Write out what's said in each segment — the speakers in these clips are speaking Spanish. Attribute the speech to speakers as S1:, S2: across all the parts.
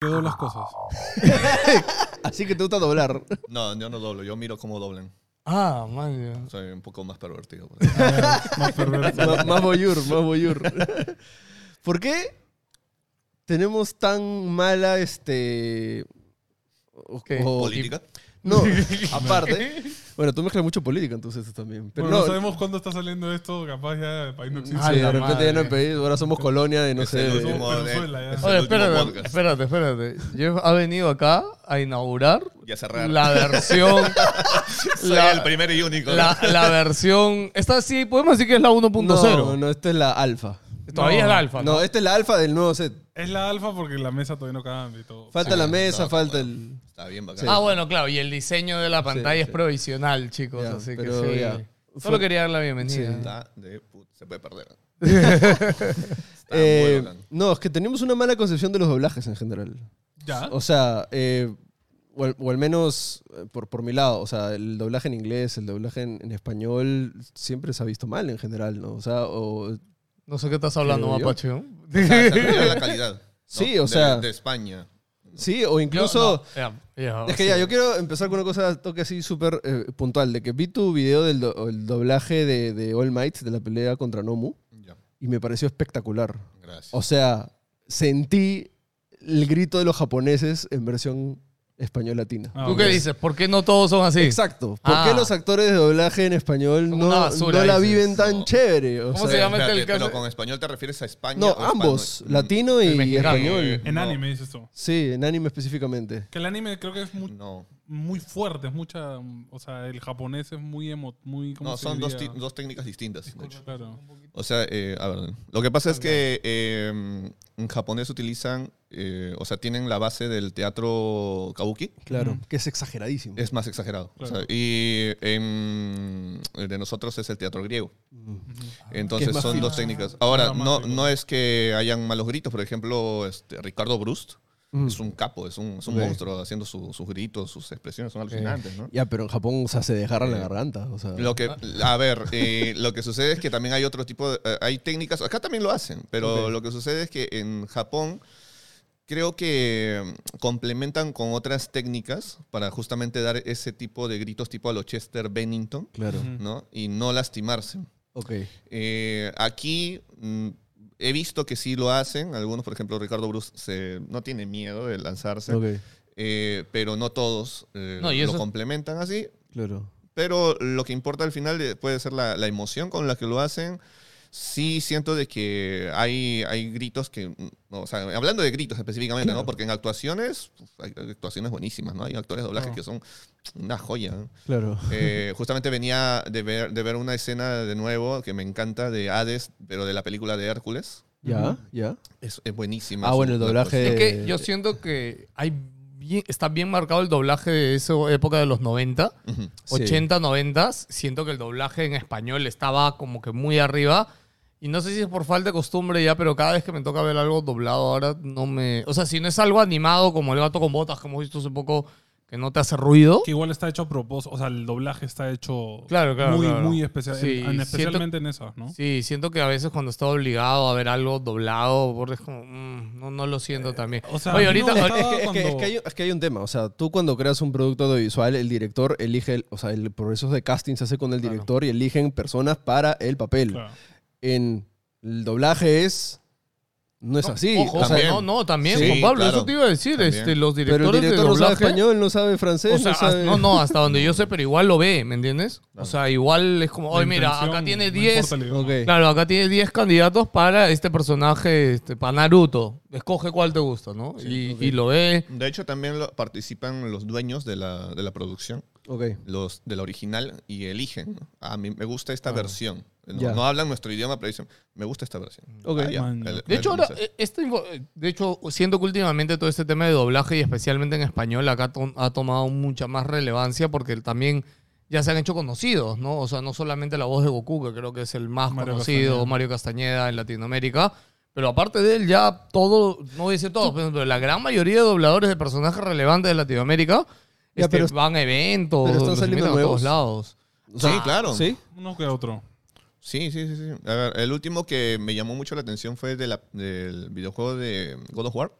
S1: qué doblas cosas.
S2: Así que te gusta doblar.
S3: No, yo no doblo, yo miro cómo doblan.
S4: Ah, man.
S3: Soy un poco más pervertido.
S1: Más perverso.
S2: más, más voyeur, más voyeur. ¿Por qué tenemos tan mala este o-
S4: ¿Qué?
S2: o-
S3: ¿Política?
S2: No, aparte. Bueno, tú mezclas mucho política entonces también. Pero
S1: Bueno, no,
S2: no,
S1: sabemos cuándo está saliendo esto, capaz ya el país no existe.
S4: Ah,
S2: sí, de repente ya no hay país, ahora somos colonia de no
S3: Es
S2: sé.
S3: el
S2: de-
S3: último,
S1: Somos
S3: de-
S1: Venezuela, ya.
S3: es
S4: Oye,
S3: el último
S4: espérate, espérate, espérate. Jeff ha venido acá a inaugurar
S3: Ya cerrar.
S4: la versión.
S3: Soy
S4: la,
S3: el primero y único.
S4: la, la versión. Esta sí, podemos decir que es la 1.0.
S2: No, no, esta es la alfa.
S4: Todavía
S1: No.
S4: es la alfa.
S2: No,
S4: ¿no?
S2: esta es la alfa del nuevo set.
S1: Es la alfa porque la mesa todavía no cambia y todo.
S2: Falta
S3: Sí,
S2: la mesa,
S3: no,
S2: falta el.
S3: Está bien bacán.
S4: Ah, bueno, claro. Y el diseño de la pantalla
S2: Sí,
S4: es
S2: sí.
S4: provisional, chicos.
S2: Ya,
S4: así que
S2: pero
S4: sí.
S2: ya.
S4: Solo
S2: Fue-
S4: quería dar la bienvenida.
S2: Sí.
S3: Está de put- Se puede perder. Está
S2: Eh,
S3: bacán.
S2: no, es que tenemos una mala concepción de los doblajes en general.
S1: ¿Ya?
S2: O sea, eh, o, al, o al menos eh, por, por mi lado, o sea, el doblaje en inglés, el doblaje en, en español, siempre se ha visto mal en general, ¿no? O sea, o,
S4: No sé qué estás hablando,
S2: Creo yo.
S4: Mapache. ¿no?
S3: O sea, se la calidad. ¿no?
S2: Sí, o
S3: De-
S2: sea-
S3: De, España.
S2: Sí, o incluso...
S4: Yo- no, ya, ya,
S2: Es que
S4: sí.
S2: ya, yo quiero empezar con una cosa toque así súper eh, puntual, de que vi tu video del do- el doblaje de, de All Might, de la pelea contra Nomu, y me pareció espectacular.
S3: Gracias.
S2: O sea, sentí el grito de los japoneses en versión español-latina.
S1: Ah,
S4: ¿Tú qué dices? ¿Por qué no todos son así?
S2: Exacto. ¿Por
S4: Ah.
S2: qué los actores de doblaje en español
S4: Son
S2: no,
S4: una basura,
S2: no la
S4: dices.
S2: viven tan
S3: No.
S2: chévere? O
S4: ¿Cómo
S2: sea,
S4: se llama este
S3: Espérate,
S4: el que
S3: pero con español te refieres a España.
S2: No,
S3: o español?
S2: ambos,
S3: Mm,
S2: latino y,
S4: El
S2: y
S4: mexicano.
S2: español.
S1: En
S3: No.
S1: anime dices tú.
S2: Sí, en anime específicamente.
S1: Que el anime creo que es muy,
S3: No,
S1: muy fuerte, es mucha... O sea, el japonés es muy... Emo, muy ¿cómo
S3: no
S1: se
S3: son dos,
S1: diría?
S3: ti- dos técnicas distintas. de hecho.
S1: Claro.
S3: O sea, eh, a ver, lo que pasa es que eh, en japonés utilizan, eh, o sea, tienen la base del teatro kabuki.
S2: Claro, que es exageradísimo.
S3: Es más exagerado. O sea,
S1: Claro.
S3: y en- el de nosotros es el teatro griego. Entonces son
S2: fino.
S3: dos técnicas. Ahora, no, no es que hayan malos gritos. Por ejemplo, este, Ricardo Brust
S2: Mm.
S3: es un capo, es un, es un monstruo haciendo su- sus gritos, sus expresiones son alucinantes, ¿no?
S2: Ya, pero en Japón o sea, se desgarran la
S3: Eh,
S2: garganta. O sea,
S3: Lo que, a ver, eh, lo que sucede es que también hay otro tipo de... eh, hay técnicas, acá también lo hacen, pero lo que sucede es que en Japón creo que mm, complementan con otras técnicas para justamente dar ese tipo de gritos tipo a lo Chester Bennington,
S2: claro.
S3: ¿no? Y no lastimarse.
S2: Ok.
S3: Eh, aquí mm, he visto que sí lo hacen, algunos, por ejemplo, Ricardo Bruce se, no tiene miedo de lanzarse,
S2: Ok,
S3: eh, pero no todos eh,
S4: No, y
S3: lo
S4: eso-
S3: complementan así.
S2: claro.
S3: Pero lo que importa al final de- puede ser la, la emoción con la que lo hacen. Sí siento de que hay, hay gritos que, mm, no, o sea, hablando de gritos específicamente, ¿no? Porque en actuaciones, hay actuaciones buenísimas, ¿no? Hay actores de doblaje
S1: Ah.
S3: que son una joya. ¿no?
S2: Claro.
S3: Eh, justamente venía de ver, de ver una escena de nuevo que me encanta de Hades, pero de la película de Hércules.
S2: Ya, ya.
S3: Es, es buenísima.
S2: Ah, bueno, el
S3: la
S2: doblaje-
S4: Es que yo siento que hay bien, está bien marcado el doblaje de esa época de los 90,
S3: Ujú.
S2: Sí.
S4: 80, 90. Siento que el doblaje en español estaba como que muy arriba. Y no sé si es por falta de costumbre ya, pero cada vez que me toca ver algo doblado ahora no me... O sea, si no es algo animado como El gato con botas que hemos visto hace poco, que no te hace ruido.
S1: Que igual está hecho a propósito. O sea, el doblaje está hecho
S4: Claro, claro,
S1: muy,
S4: claro.
S1: muy especial.
S4: Sí,
S1: en- en-
S4: siento-
S1: especialmente en esas, ¿no?
S4: Sí, siento que a veces cuando estoy obligado a ver algo doblado, es como, mm, no, no lo siento también.
S1: O sea,
S4: Oye, ahorita-
S2: Es que, es, que,
S1: cuando-
S2: es que hay, es que hay un tema, o sea, tú cuando creas un producto audiovisual, el director elige, el- o sea, el proceso de casting se hace con el director y eligen personas para el papel. En el doblaje es, no es
S4: No,
S2: así.
S4: Ojo,
S2: o sea,
S3: También.
S4: no, no, también,
S3: Sí,
S4: Juan Pablo,
S3: claro.
S4: eso te iba a decir.
S3: También.
S4: Este, los
S2: pero
S4: directores
S2: el director
S4: de
S2: no sabe
S4: doblaje,
S2: español, no sabe francés,
S4: O sea,
S2: no sabe...
S4: no, no, hasta donde yo sé, pero igual lo ve, ¿me entiendes? O sea, igual es como, oye, mira, acá tiene
S1: no
S4: 10.
S1: importa el idioma.
S2: Ok.
S4: Claro, acá tiene 10 candidatos para este personaje, este, para Naruto. Escoge cuál te gusta, ¿no? y, y lo ve.
S3: De hecho, también lo- participan los dueños de la, de la producción,
S2: Ok.
S3: los de la original, y eligen. ¿no? A mí me gusta esta
S4: Ah.
S3: versión. No, hablan nuestro idioma, pero dicen, me gusta esta versión.
S2: Ok.
S3: Ah, ya,
S1: Man,
S3: el-
S4: De hecho, ahora, eh, esta info- eh, de hecho, siento que últimamente todo este tema de doblaje y especialmente en español acá to- ha tomado mucha más relevancia porque también ya se han hecho conocidos, ¿no? O sea, no solamente la voz de Goku, que creo que es el más
S1: Mario
S4: conocido,
S1: Castañeda.
S4: Mario Castañeda en Latinoamérica, pero aparte de él ya todo, no dice todo, pero la gran mayoría de dobladores de personajes relevantes de Latinoamérica
S2: Ya,
S4: este,
S2: pero-
S4: van a eventos,
S2: pero están saliendo
S4: a todos
S2: nuevos.
S4: lados.
S2: O sea,
S3: Sí, claro.
S2: ¿Sí?
S1: Uno que otro.
S3: Sí, sí, sí, sí. A ver, el último que me llamó mucho la atención fue de la- del videojuego de God of War.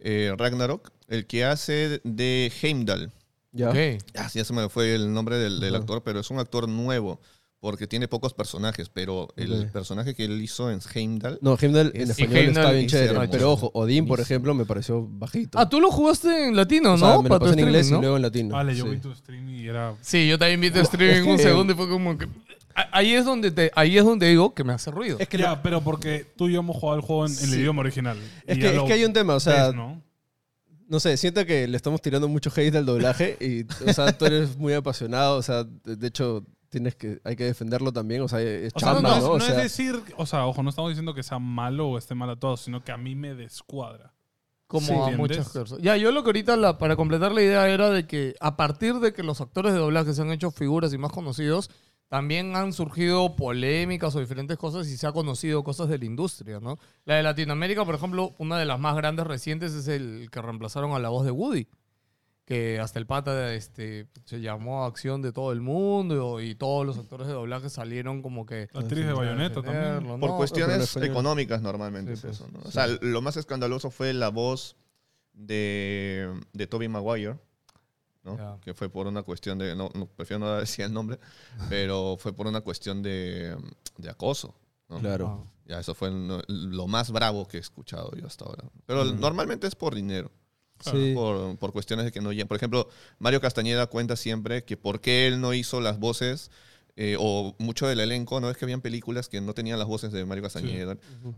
S3: Eh, Ragnarok, el que hace de Heimdall.
S2: Ya.
S4: Ok.
S3: Ah, sí, ya se me fue el nombre del, actor, pero es un actor nuevo porque tiene pocos personajes, pero el personaje que él hizo en Heimdall
S2: No, Heimdall en
S3: Es-
S2: español
S4: Heimdall
S2: está bien chévere.
S3: hermoso.
S2: Pero ojo, Odín, por ejemplo, me pareció bajito.
S4: Ah, tú lo jugaste en latino,
S2: O
S4: ¿no?
S2: sea, me lo pasé en inglés
S4: streaming,
S2: y
S4: ¿no?
S2: luego en latino.
S1: Vale, yo
S2: sí.
S1: vi tu stream y era.
S4: Sí, yo también vi tu streaming
S2: es
S4: un
S2: que-
S4: segundo y fue como que... A- Ahí es donde te, ahí es donde digo que me hace ruido.
S2: Es que,
S1: ya,
S2: lo-
S1: pero porque tú y yo hemos jugado el juego en, en el idioma original.
S2: es que, es
S1: lo
S2: que hay un tema, o sea,
S1: ves, ¿no?
S2: no sé, siento que le estamos tirando mucho hate al doblaje y, o sea, tú eres muy apasionado, o sea, de hecho, tienes que, hay que defenderlo también, o sea, es
S1: O sea, no,
S2: chamba,
S1: no es,
S2: ¿no?
S1: es decir, o sea, ojo, no estamos diciendo que sea malo o esté mal a todos, sino que a mí me descuadra.
S4: Como
S2: Sí.
S4: a
S1: ¿Entiendes?
S4: muchas personas. Ya, yo lo que ahorita, la- para completar la idea, era de que a partir de que los actores de doblaje se han hecho figuras y más conocidos, también han surgido polémicas o diferentes cosas y se ha conocido cosas de la industria, ¿no? La de Latinoamérica, por ejemplo, una de las más grandes recientes es el que reemplazaron a la voz de Woody. Que hasta el pata este, se llamó a acción de todo el mundo y todos los actores de doblaje salieron como que.
S1: La actriz de
S2: sí.
S1: Bayonetta también.
S3: por cuestiones económicas normalmente
S4: Sí,
S3: es
S4: pues,
S3: eso, ¿no? O sea, lo más escandaloso fue la voz de, de Tobey Maguire, ¿no?
S4: Ya.
S3: Que fue por una cuestión de, no, no, prefiero no decir el nombre, pero fue por una cuestión de, de acoso, ¿no?
S2: claro.
S4: Ah.
S3: Ya, eso fue lo más bravo que he escuchado yo hasta ahora. Pero
S2: Mm.
S3: normalmente es por dinero.
S2: Sí.
S3: por, por cuestiones de que no llegan. Por ejemplo, Mario Castañeda cuenta siempre que por qué él no hizo las voces eh, o mucho del elenco, no es que habían películas que no tenían las voces de Mario Castañeda,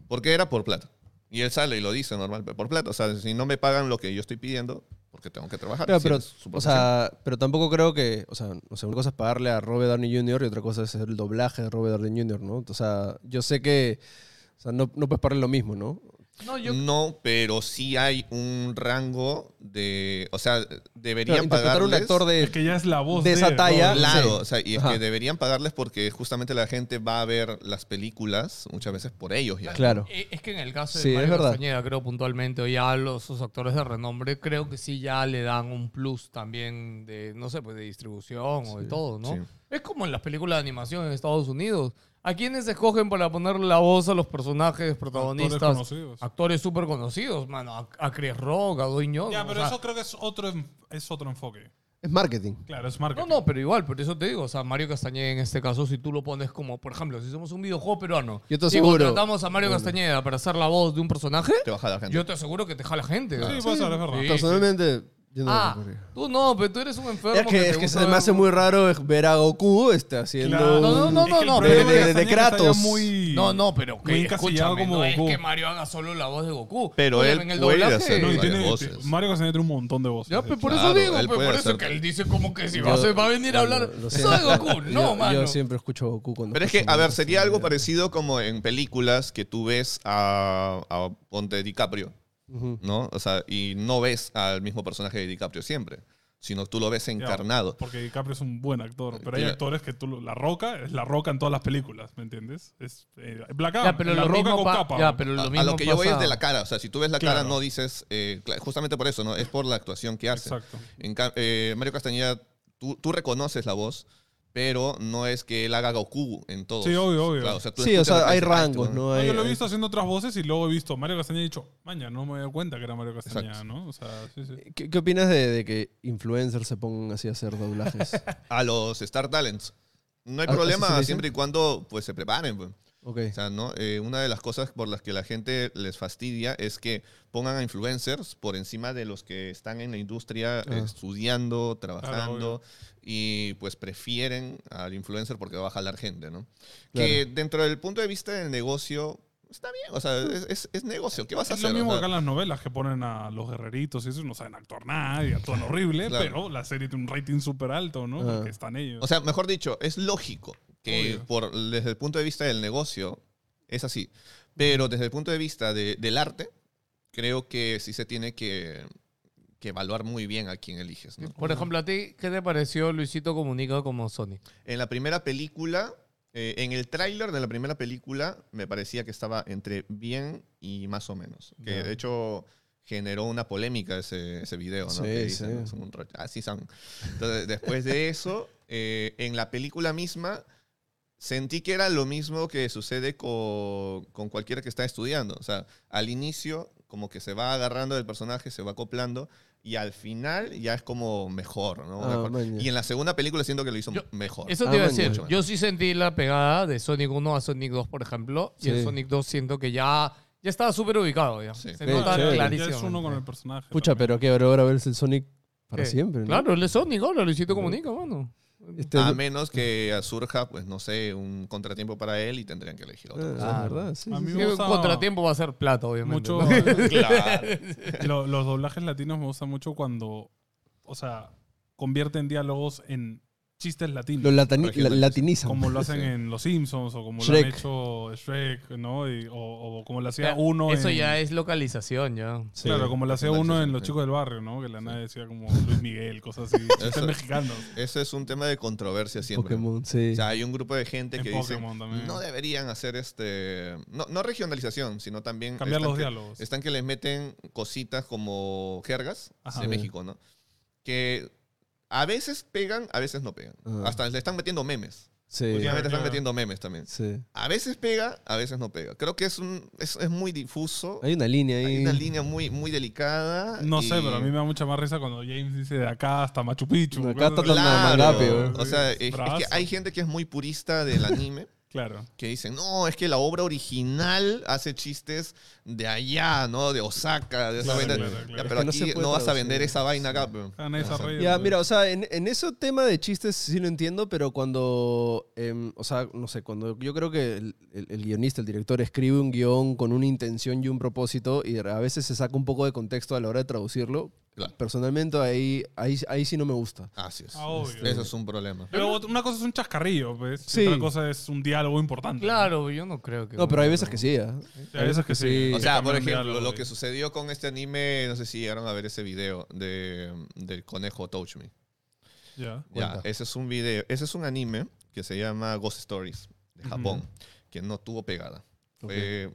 S3: porque era por plata. Y él sale y lo dice normal, por plata. O sea, si no me pagan lo que yo estoy pidiendo, porque tengo que trabajar.
S2: Claro,
S3: Sí,
S2: pero, o sea, pero tampoco creo que, o sea, o sea, una cosa es pagarle a Robert Downey Jr. y otra cosa es hacer el doblaje de Robert Downey Jr., ¿no? O sea, yo sé que, o sea, no, no puedes pagarle lo mismo, ¿no?
S4: No, yo
S3: No, pero sí hay un rango de... O sea, deberían
S2: a un
S3: pagarles...
S2: actor de,
S1: Es que ya es la voz
S2: de esa talla.
S3: Claro,
S2: Sí.
S3: o sea, y es
S2: Ajá.
S3: que deberían pagarles porque justamente la gente va a ver las películas muchas veces por ellos ya.
S2: Claro.
S4: Eh, Es que en el caso de
S2: Sí,
S4: Mario. Castañeda, creo puntualmente, o ya los sus actores de renombre, creo que sí ya le dan un plus también de, no sé, pues de distribución o de todo, ¿no?
S3: sí.
S4: Es como en las películas de animación en Estados Unidos. ¿A quiénes escogen para ponerle la voz a los personajes
S1: Actores
S4: protagonistas?
S1: conocidos.
S4: Actores súper conocidos, mano. A, a Chris Rock, a Dwayne Johnson.
S1: Ya,
S4: o
S1: pero
S4: sea,
S1: eso creo que es otro, en- es otro enfoque.
S2: es marketing.
S1: Claro, es
S4: No,
S1: marketing.
S4: no, pero igual, por eso te digo, o sea, Mario Castañeda en este caso, si tú lo pones como, por ejemplo, si somos un videojuego peruano
S2: Yo te
S4: y
S2: aseguro-
S4: contratamos a Mario
S2: Bueno.
S4: Castañeda para hacer la voz de un personaje,
S3: Te baja la gente.
S4: yo te aseguro que te jala gente.
S1: Sí,
S4: ¿verdad?
S1: puede ser, es verdad.
S4: Sí.
S2: Personalmente, yo no
S4: Ah, tú no, pero tú eres un enfermo.
S2: Es que,
S4: te
S2: es que se me hace muy raro ver a Goku este, haciendo...
S1: Claro.
S4: No, no,
S2: un-
S4: no,
S1: que
S4: no,
S2: de- de-
S1: que
S2: Kratos.
S1: muy-
S4: No, no, pero que, escúchame,
S1: como
S4: no es que Mario haga solo la voz de Goku.
S3: Pero
S4: Oye,
S3: él
S4: en el
S3: puede
S4: doblaje-
S3: hacer
S1: No, tiene,
S3: voces.
S1: Mario Castañeda tiene un montón de voces.
S4: Ya, pues por
S3: Claro,
S4: eso digo,
S3: él
S4: pues, por eso que él dice como que si
S2: Yo-
S4: va, a ser- va a venir a hablar. Soy. Goku. No,
S2: yo,
S4: mano.
S2: yo siempre escucho a Goku cuando...
S3: Pero es que, a ver, sería algo parecido como en películas que tú ves a, a Ponte DiCaprio, ¿no? O sea, y no ves al mismo personaje de DiCaprio siempre, sino tú lo ves
S1: Ya,
S3: encarnado.
S1: Porque DiCaprio es un buen actor. Pero hay actores que tú. lo- La roca es la roca en todas las películas, ¿me entiendes? Es eh, Black Adam,
S4: Ya, pero
S1: la
S4: lo
S1: roca
S4: mismo
S1: con
S4: pa-
S1: capa.
S4: ya, pero lo
S3: A, lo que yo voy es de la cara. O sea, si tú ves la cara, no dices. eh, justamente por eso, ¿no? Es por la actuación que hace.
S1: Exacto.
S3: En eh, Mario Castañeda, tú, tú reconoces la voz, pero no es que él haga Goku en todo.
S1: Sí, obvio, obvio.
S3: Claro, o sea, tú
S2: Sí, o sea, hay
S3: dices, "Ay,
S2: rangos, ¿no?
S1: No,
S2: Hay-
S1: yo lo he visto haciendo otras voces y luego he visto Mario Castañeda y he dicho, maña, no me doy cuenta que era Mario Castañeda,
S3: Exacto.
S1: ¿no? O sea, sí, sí.
S2: ¿Qué, qué opinas de, de que influencers se pongan así a hacer doblajes?
S3: A los Star Talents. No hay
S2: ¿Ah,
S3: problema siempre y cuando pues, se preparen. Pues.
S2: ok.
S3: O sea, ¿no? Eh, una de las cosas por las que la gente les fastidia es que pongan a influencers por encima de los que están en la industria
S2: Ah.
S3: estudiando, trabajando y pues prefieren al influencer porque va a jalar gente, ¿no?
S2: Claro.
S3: Que dentro del punto de vista del negocio está bien, o sea, es, es- es negocio, ¿qué vas a
S1: Es
S3: hacer?
S1: lo mismo
S3: O
S1: que
S3: sea,
S1: acá en las novelas que ponen a los guerreritos y eso no saben actuar nada y actúan horrible,
S3: Claro.
S1: pero la serie tiene un rating súper alto, ¿no? Porque están ellos.
S3: O sea, mejor dicho, es lógico que por, desde el punto de vista del negocio es así. Pero desde el punto de vista de- del arte, creo que sí se tiene que, que evaluar muy bien a quién eliges. ¿no?
S4: Por ejemplo, ¿a ti qué te pareció Luisito Comunica como Sony?
S3: En la primera película, eh, en el tráiler de la primera película, me parecía que estaba entre bien y más o menos. Que
S2: Ya.
S3: de hecho generó una polémica ese, ese video, ¿no?
S2: Sí,
S3: Que dicen,
S2: sí.
S3: "Son un ro- así son. Entonces, después de eso, eh, en la película misma, sentí que era lo mismo que sucede con, con cualquiera que está estudiando. O sea, al inicio como que se va agarrando del personaje, se va acoplando y al final ya es como mejor, ¿no?
S2: Ah,
S3: Mejor. Y en la segunda película siento que lo hizo
S4: Yo-
S3: mejor.
S4: Eso
S2: Ah,
S4: te iba a
S2: man,
S4: decir. Yo sí sentí la pegada de Sonic 1 a Sonic 2, por ejemplo. Y en
S2: Sí.
S4: Sonic 2 siento que ya, ya estaba súper ubicado. Ya.
S3: Sí.
S4: Se
S2: Sí,
S4: nota
S2: chévere.
S4: clarísimo.
S1: Ya es uno con el personaje.
S2: Pucha,
S1: también.
S2: pero que ahora ves el Sonic para
S4: ¿Qué?
S2: siempre, ¿no?
S4: Claro, es Sonic, ahora Luisito Comunica, mano.
S2: Este,
S3: a menos que surja, pues no sé, un contratiempo para él y tendrían que elegir
S2: ah,
S3: otro.
S2: es
S4: Claro.
S2: verdad, sí.
S1: A
S2: sí,
S1: mí
S2: sí.
S1: me
S4: Sí,
S1: gusta
S4: contratiempo va a ser plata, obviamente.
S1: mucho.
S4: ¿no?
S3: claro.
S1: Lo- los doblajes latinos me gustan mucho cuando, o sea, convierten diálogos en chistes latinos.
S2: Lo latani- la- latinizan.
S1: como lo hacen
S3: Sí.
S1: en Los Simpsons o como lo han hecho Shrek, ¿no? Y- o, o como lo hacía uno
S4: Eso
S1: en-
S4: ya es localización, ya.
S2: Sí.
S1: Claro, como lo hacía uno en Los. Chicos del Barrio, ¿no? Que la nada decía como Luis Miguel, cosas así, chistes
S3: Eso-
S1: mexicanos.
S3: Ese es un tema de controversia siempre.
S2: Pokémon, sí.
S3: O sea, hay un grupo de gente
S1: En
S3: que
S1: Pokémon
S3: dice
S1: también.
S3: no deberían hacer este no, no regionalización, sino también
S1: Cambiar los
S3: que-
S1: diálogos.
S3: Están que les meten cositas como jergas
S1: Ajá.
S3: de
S2: Sí.
S3: México, ¿no? Que a veces pegan, a veces no pegan.
S2: Ajá.
S3: Hasta le están metiendo memes.
S2: Sí.
S3: Últimamente están metiendo memes también.
S2: sí.
S3: A veces pega, a veces no pega. Creo que es un es, es muy difuso.
S2: Hay una línea ahí.
S3: Hay una línea muy, muy delicada.
S1: No
S3: y-
S1: sé, pero a mí me da mucha más risa cuando James dice de acá hasta Machu Picchu.
S2: De acá hasta. Claro. Weón.
S3: O sea, es, es que hay gente que es muy purista del anime.
S1: Claro.
S3: que dicen, no, es que la obra original hace chistes de allá, ¿no? De Osaka, de esa
S1: Claro,
S3: vaina.
S1: claro,
S3: Ya,
S1: claro.
S3: pero
S2: Es que no
S3: aquí no, vas a vender esa vaina acá. pero-
S1: Ah,
S2: Ya, mira, o sea, en, en ese tema de chistes sí lo entiendo, pero cuando, em, o sea, no sé, cuando yo creo que el, el- el guionista, el director, escribe un guion con una intención y un propósito y a veces se saca un poco de contexto a la hora de traducirlo,
S3: Claro.
S2: personalmente ahí, ahí, ahí sí no me gusta.
S3: Así es.
S1: Ah, obvio.
S3: Eso es un problema.
S1: Pero una cosa es un chascarrillo, pues. y
S2: Sí.
S1: Otra cosa es un diálogo importante.
S4: Claro, yo no creo que.
S2: No, pero hay veces que sí, ¿ah?
S1: Sí, hay veces que sí.
S3: O sea, por ejemplo,
S1: diálogo
S3: lo que sucedió con este anime, no sé si llegaron a ver ese video de, del conejo Touch Me.
S1: Ya.
S3: Ya,
S2: Cuenta.
S3: ese es un video, ese es un anime que se llama Ghost Stories de. Japón, que no tuvo pegada.
S2: Ok.
S3: Fue-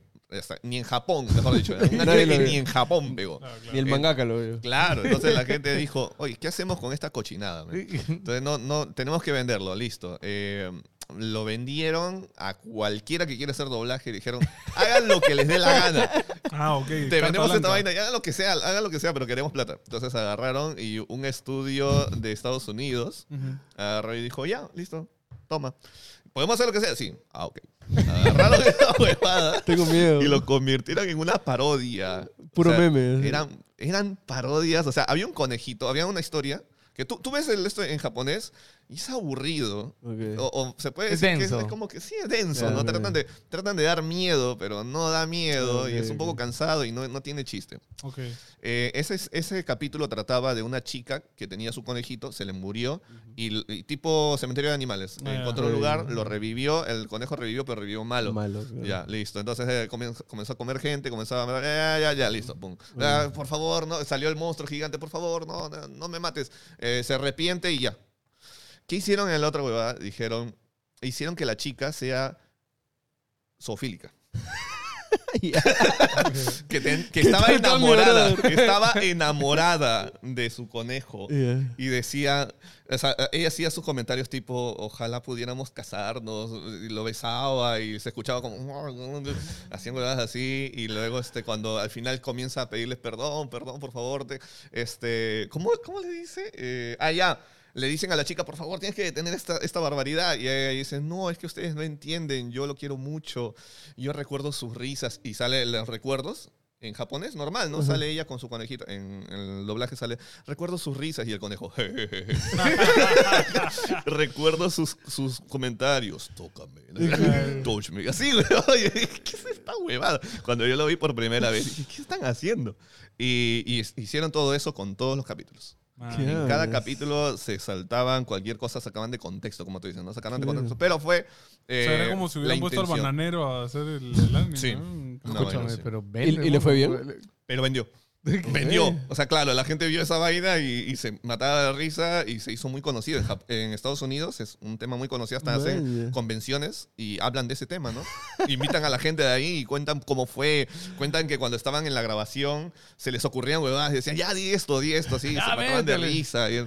S3: ni en Japón, mejor dicho. Un anime que ni en Japón pegó.
S1: Claro, claro.
S2: Ni el mangaka lo veo.
S3: Claro, entonces la gente dijo, oye, ¿qué hacemos con esta cochinada? man?" Entonces no, no, tenemos que venderlo, listo. Eh, lo vendieron a cualquiera que quiera hacer doblaje y dijeron, hagan lo que les dé la gana.
S1: Ah, ok.
S3: Te
S1: carta
S3: vendemos esta vaina y hagan lo que sea, hagan lo que sea, pero queremos plata. Entonces agarraron y un estudio de Estados Unidos agarró y dijo, ya, listo, toma. ¿Podemos hacer lo que sea? Sí. Ah, ok. Agarraron esa huevada
S2: Tengo miedo.
S3: y lo convirtieron en una parodia.
S2: Puro
S3: O sea,
S2: meme.
S3: Eran, eran parodias, o sea, había un conejito, había una historia que tú, tú ves el, esto en japonés y es aburrido.
S2: Ok.
S3: O, o se puede
S4: Es
S3: decir que es,
S4: denso.
S3: es como que sí, es denso,
S2: Ya,
S3: ¿no?
S2: ok.
S3: Tratan de, tratan de dar miedo, pero no da miedo y
S2: Ok,
S3: es un poco cansado y no, no tiene chiste. Eh, ese, ese capítulo trataba de una chica que tenía su conejito, se le murió y, y tipo cementerio de animales.
S1: Ah.
S3: Encontró un lugar, lo revivió, el conejo revivió, pero revivió malo.
S2: Malo. claro.
S3: Ya, listo. Entonces eh, comenzó, comenzó a comer gente, comenzó a... Ya, ya, ya, listo. Pum. Ah, por favor, no. Salió el monstruo gigante, por favor, no, no, no me mates. Eh, se arrepiente y ya. ¿Qué hicieron en la otra huevada? Dijeron, hicieron que la chica sea zoofílica. Que, ten- que
S2: ¿Qué
S3: estaba
S2: tal
S3: enamorada. Que estaba enamorada de su conejo. Y decía, o sea, ella hacía sus comentarios tipo, ojalá pudiéramos casarnos, y lo besaba y se escuchaba como, haciendo cosas así, y luego este, cuando al final comienza a pedirles perdón, perdón, por favor, te, este, ¿cómo, ¿cómo le dice? Eh, ah, ya. Le dicen a la chica, por favor, tienes que detener esta, esta barbaridad. Y ella dice, no, es que ustedes no entienden, yo lo quiero mucho. Yo recuerdo sus risas. Y sale los recuerdos en japonés, normal, ¿no? Sale ella con su conejito. En, en el doblaje sale, recuerdo sus risas y el conejo. recuerdo sus, sus comentarios. Tócame. Touch me. Así, güey. ¿qué es esta huevada? Cuando yo lo vi por primera vez, dije, ¿qué están haciendo? Y, y hicieron todo eso con todos los capítulos.
S2: ¿Qué?
S3: En cada
S2: es-
S3: capítulo se saltaban cualquier cosa, sacaban de contexto, como tú dices, ¿no? Sacaban de contexto. Pero fue.
S1: o
S3: eh,
S1: sea, era como si hubieran puesto al bananero a hacer el, el anime.
S3: Sí.
S1: ¿no?
S3: No,
S4: Escúchame,
S3: bueno, sí.
S4: pero
S2: ¿Y- y le fue bien?
S3: Pero vendió. Vendió. O sea, claro, la gente vio esa vaina y, y se mataba de risa y se hizo muy conocido. En, Jap- en Estados Unidos es un tema muy conocido. Hasta hacen convenciones y hablan de ese tema, ¿no? Invitan a la gente de ahí y cuentan cómo fue. Cuentan que cuando estaban en la grabación se les ocurrían huevadas y decían, ya di esto, di esto, así.
S4: Ya,
S3: se mataban de risa. y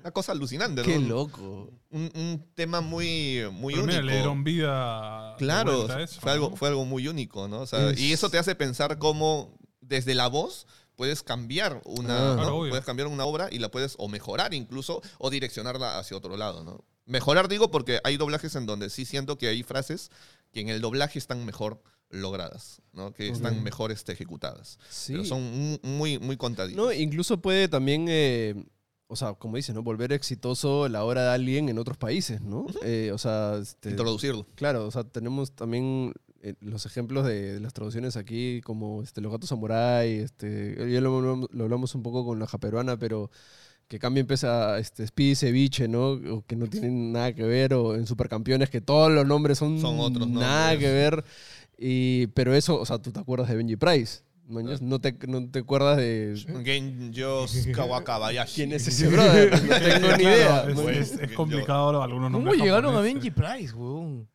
S3: una cosa alucinante, ¿no?
S2: Qué loco.
S3: Un, un tema muy, muy
S1: Pero mira,
S3: único.
S1: le dieron vida.
S3: Claro,
S1: eso,
S3: fue, algo, fue algo muy único, ¿no? O sea,
S2: Es-
S3: Y eso te hace pensar cómo desde la voz puedes cambiar una,
S2: Ah.
S3: ¿no? Puedes cambiar una obra y la puedes o mejorar incluso o direccionarla hacia otro lado, ¿no? Mejorar digo porque hay doblajes en donde sí siento que hay frases que en el doblaje están mejor logradas, ¿no? Que están mejor este, ejecutadas.
S2: Sí.
S3: Pero son mu- muy, muy contaditas.
S2: No, incluso puede también, eh, o sea, como dices, ¿no? Volver exitoso la obra de alguien en otros países, ¿no? Eh, o sea, este,
S3: Introducirlo.
S2: claro, o sea, tenemos también los ejemplos de, de las traducciones aquí, como este, Los Gatos Samurai, este, ya lo, hablamos- lo hablamos un poco con la japeruana, pero que cambien pesa este, Speedy Ceviche, ¿no? O que no tienen nada que ver, o en Supercampeones que todos los nombres son,
S3: Son otros
S2: nada
S3: nombres.
S2: que ver. Y, pero eso, o sea, tú te acuerdas de Benji Price, mañas? no te, no te acuerdas de...
S3: Genjos Kawakabayashi.
S2: ¿Quién es ese brother? No tengo ni idea.
S1: Es,
S3: Pues,
S1: es- es
S3: yo-
S1: complicado algunos
S4: ¿Cómo
S1: nombres.
S4: llegaron a
S1: japoneses.
S4: Benji Price, weón?